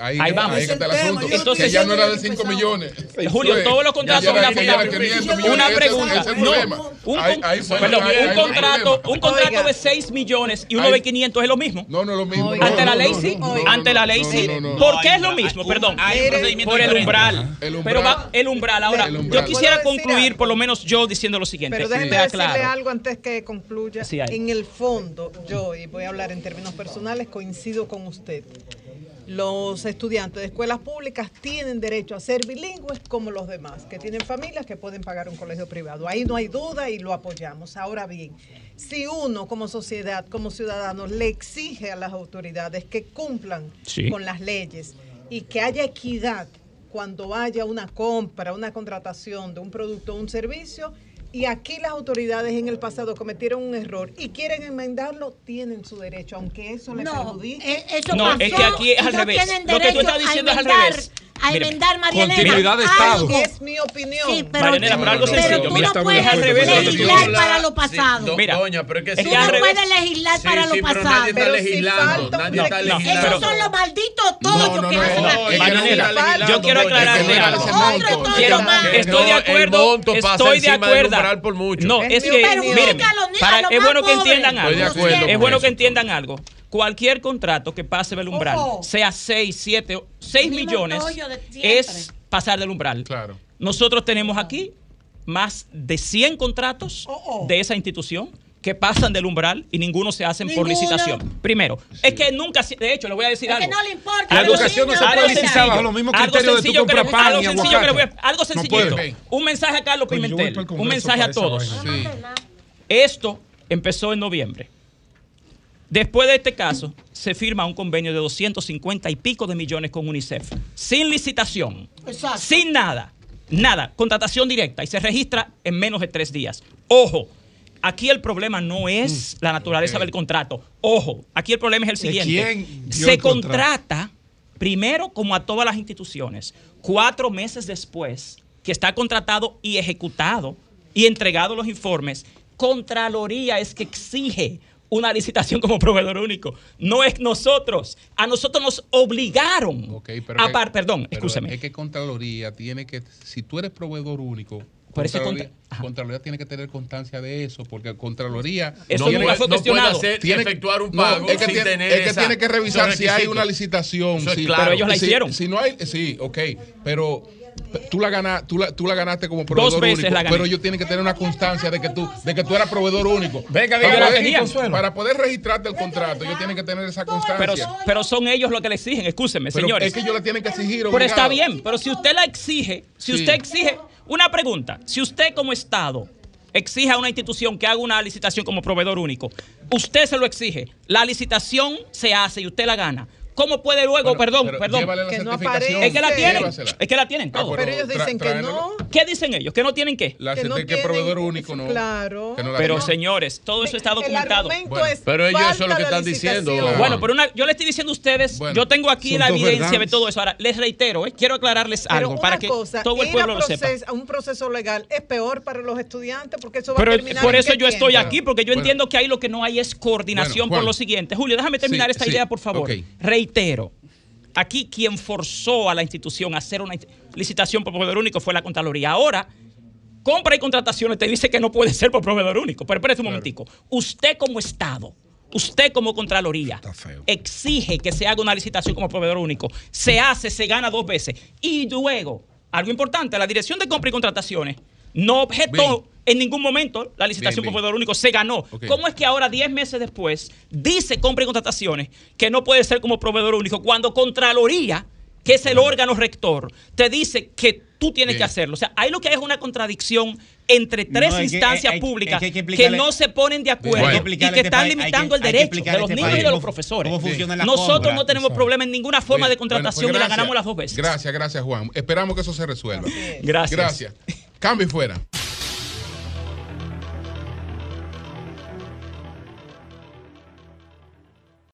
Ahí, ahí, vamos. Ahí está el asunto. Entonces, ya no era de 5 millones. Julio, todos los contratos son afiliados. Una pregunta. Un contrato, un contrato de 6 millones y uno de 500 es lo mismo. No, no es lo mismo. Ante la ley sí. Ante la ley sí. ¿Por qué es lo mismo? Perdón. Por el umbral. Pero va el umbral ahora. Yo quisiera concluir, por lo menos yo, diciendo lo siguiente. Pero déjeme decirle algo antes que concluya. En el fondo, yo, y voy a hablar en términos personales, coincido con usted. Los estudiantes de escuelas públicas tienen derecho a ser bilingües como los demás, que tienen familias que pueden pagar un colegio privado. Ahí no hay duda y lo apoyamos. Ahora bien, si uno como sociedad, como ciudadanos, le exige a las autoridades que cumplan con las leyes y que haya equidad cuando haya una compra, una contratación de un producto o un servicio y aquí las autoridades en el pasado cometieron un error y quieren enmendarlo, tienen su derecho, aunque eso les no, perjudique. Eh, eso no, es que aquí es al revés. Lo que tú estás diciendo es al revés a enmendar, Marianela. Continuidad Es mi opinión. Pero, algo sencillo. No puedes legislar para lo pasado. mira, es tú no puedes legislar para lo pasado. Nadie está legislando. Nadie está legislando. Esos son los malditos tollos que hacen aquí. Marianela, yo quiero aclararle algo. Estoy de acuerdo. Estoy de acuerdo. No, es que, miren, es bueno que entiendan algo. Es bueno que entiendan algo. Cualquier contrato que pase del umbral, Ojo. sea 6, 7, 6 Mismo millones, es pasar del umbral. Claro. Nosotros tenemos aquí más de 100 contratos Oh, de esa institución que pasan del umbral y ninguno se hacen por Ninguno. licitación. Primero, es que nunca, se- de hecho, le voy a decir Es algo. que no le importa. Algo a los educación no se puede licitar sencillo. bajo los mismos criterios de tú comprar que- pan algo sencillo que le voy a- Algo No sencillito. puede. un mensaje a Carlos Pimentel. Un mensaje a todos. vaina. Esto empezó en noviembre. Después de este caso, se firma un convenio de 250 y pico de millones con UNICEF, sin licitación, sin nada, nada, contratación directa. Y se registra en menos de tres días. Ojo, aquí el problema no es la naturaleza del contrato. Ojo, aquí el problema es el ¿De siguiente. quién se contrata primero como a todas las instituciones, cuatro meses después que está contratado y ejecutado y entregado los informes, Contraloría es que exige una licitación como proveedor único. No es nosotros. A nosotros nos obligaron. pero a que- par- perdón, pero escúcheme. Es que Contraloría tiene que, si tú eres proveedor único, Contraloría, Contraloría tiene que tener constancia de eso, porque Contraloría Eso tiene- nunca fue no puede hacer- Tiene- efectuar un no, pago es que sin tiene- tener es que esa- tiene que revisar si hay una licitación, Eso es sí, claro. pero ellos la Si- hicieron. Si no hay, sí, ok, pero tú la, gana- tú, la, tú la ganaste como proveedor veces único, la gané. pero ellos tienen que tener una constancia de que tú, de que tú eras proveedor único. Venga, para, venga, poder, tenían. para poder registrarte el contrato, ellos tienen que tener esa constancia. Pero, pero son ellos los que le exigen, escúcheme, Pero señores. es que ellos la tienen que exigir. Pero está bien, pero si usted la exige, si Sí. usted exige, una pregunta, si usted como Estado exige a una institución que haga una licitación como proveedor único, usted se lo exige, la licitación se hace y usted la gana. ¿Cómo puede luego, Bueno, perdón, pero perdón? la Que no aparece. Es que la tienen, Llévasela. es que la tienen Ah, pero Pero ellos dicen que no. ¿Qué dicen ellos? ¿Que no tienen qué? La Que no certi- que tienen- proveedor único no. Claro. que no la Pero tienen. señores, todo eso está documentado. argumento Bueno. es Pero ellos eso es lo que están diciendo. Bueno, pero una, yo le estoy diciendo a ustedes, Bueno, yo tengo aquí la evidencia de todo eso. Ahora, les reitero, eh, quiero aclararles Pero algo para que cosa, todo el pueblo lo sepa. un proceso legal es peor para los estudiantes porque eso va Pero a terminar por eso yo estoy aquí, porque yo entiendo que ahí lo que no hay es coordinación por lo siguiente. Julio, déjame terminar esta idea, por favor. ok. Reitero, aquí quien forzó a la institución a hacer una licitación por proveedor único fue la Contraloría. Ahora, compra y contrataciones te dice que no puede ser por proveedor único. Pero espérese un momentico. Usted como Estado, usted como Contraloría, exige que se haga una licitación como proveedor único. Se hace, se gana dos veces. Y luego, algo importante, la Dirección de Compra y Contrataciones no objetó en ningún momento la licitación Bien, por proveedor único, se ganó. ¿Cómo es que ahora, 10 meses después, dice Compra y Contrataciones que no puede ser como proveedor único cuando Contraloría, que es el órgano rector, te dice que tú tienes Bien. que hacerlo? O sea, ahí lo que hay es una contradicción entre tres No, hay que- instancias hay- públicas hay que no se ponen de acuerdo y que este están país- que- limitando el derecho de los este niños y de los profesores. cómo Nosotros compra. no tenemos problema en ninguna forma de contratación Bueno, pues y la ganamos las dos veces. Gracias, gracias, Juan. Esperamos que eso se resuelva. Gracias. Gracias. Cambio y fuera.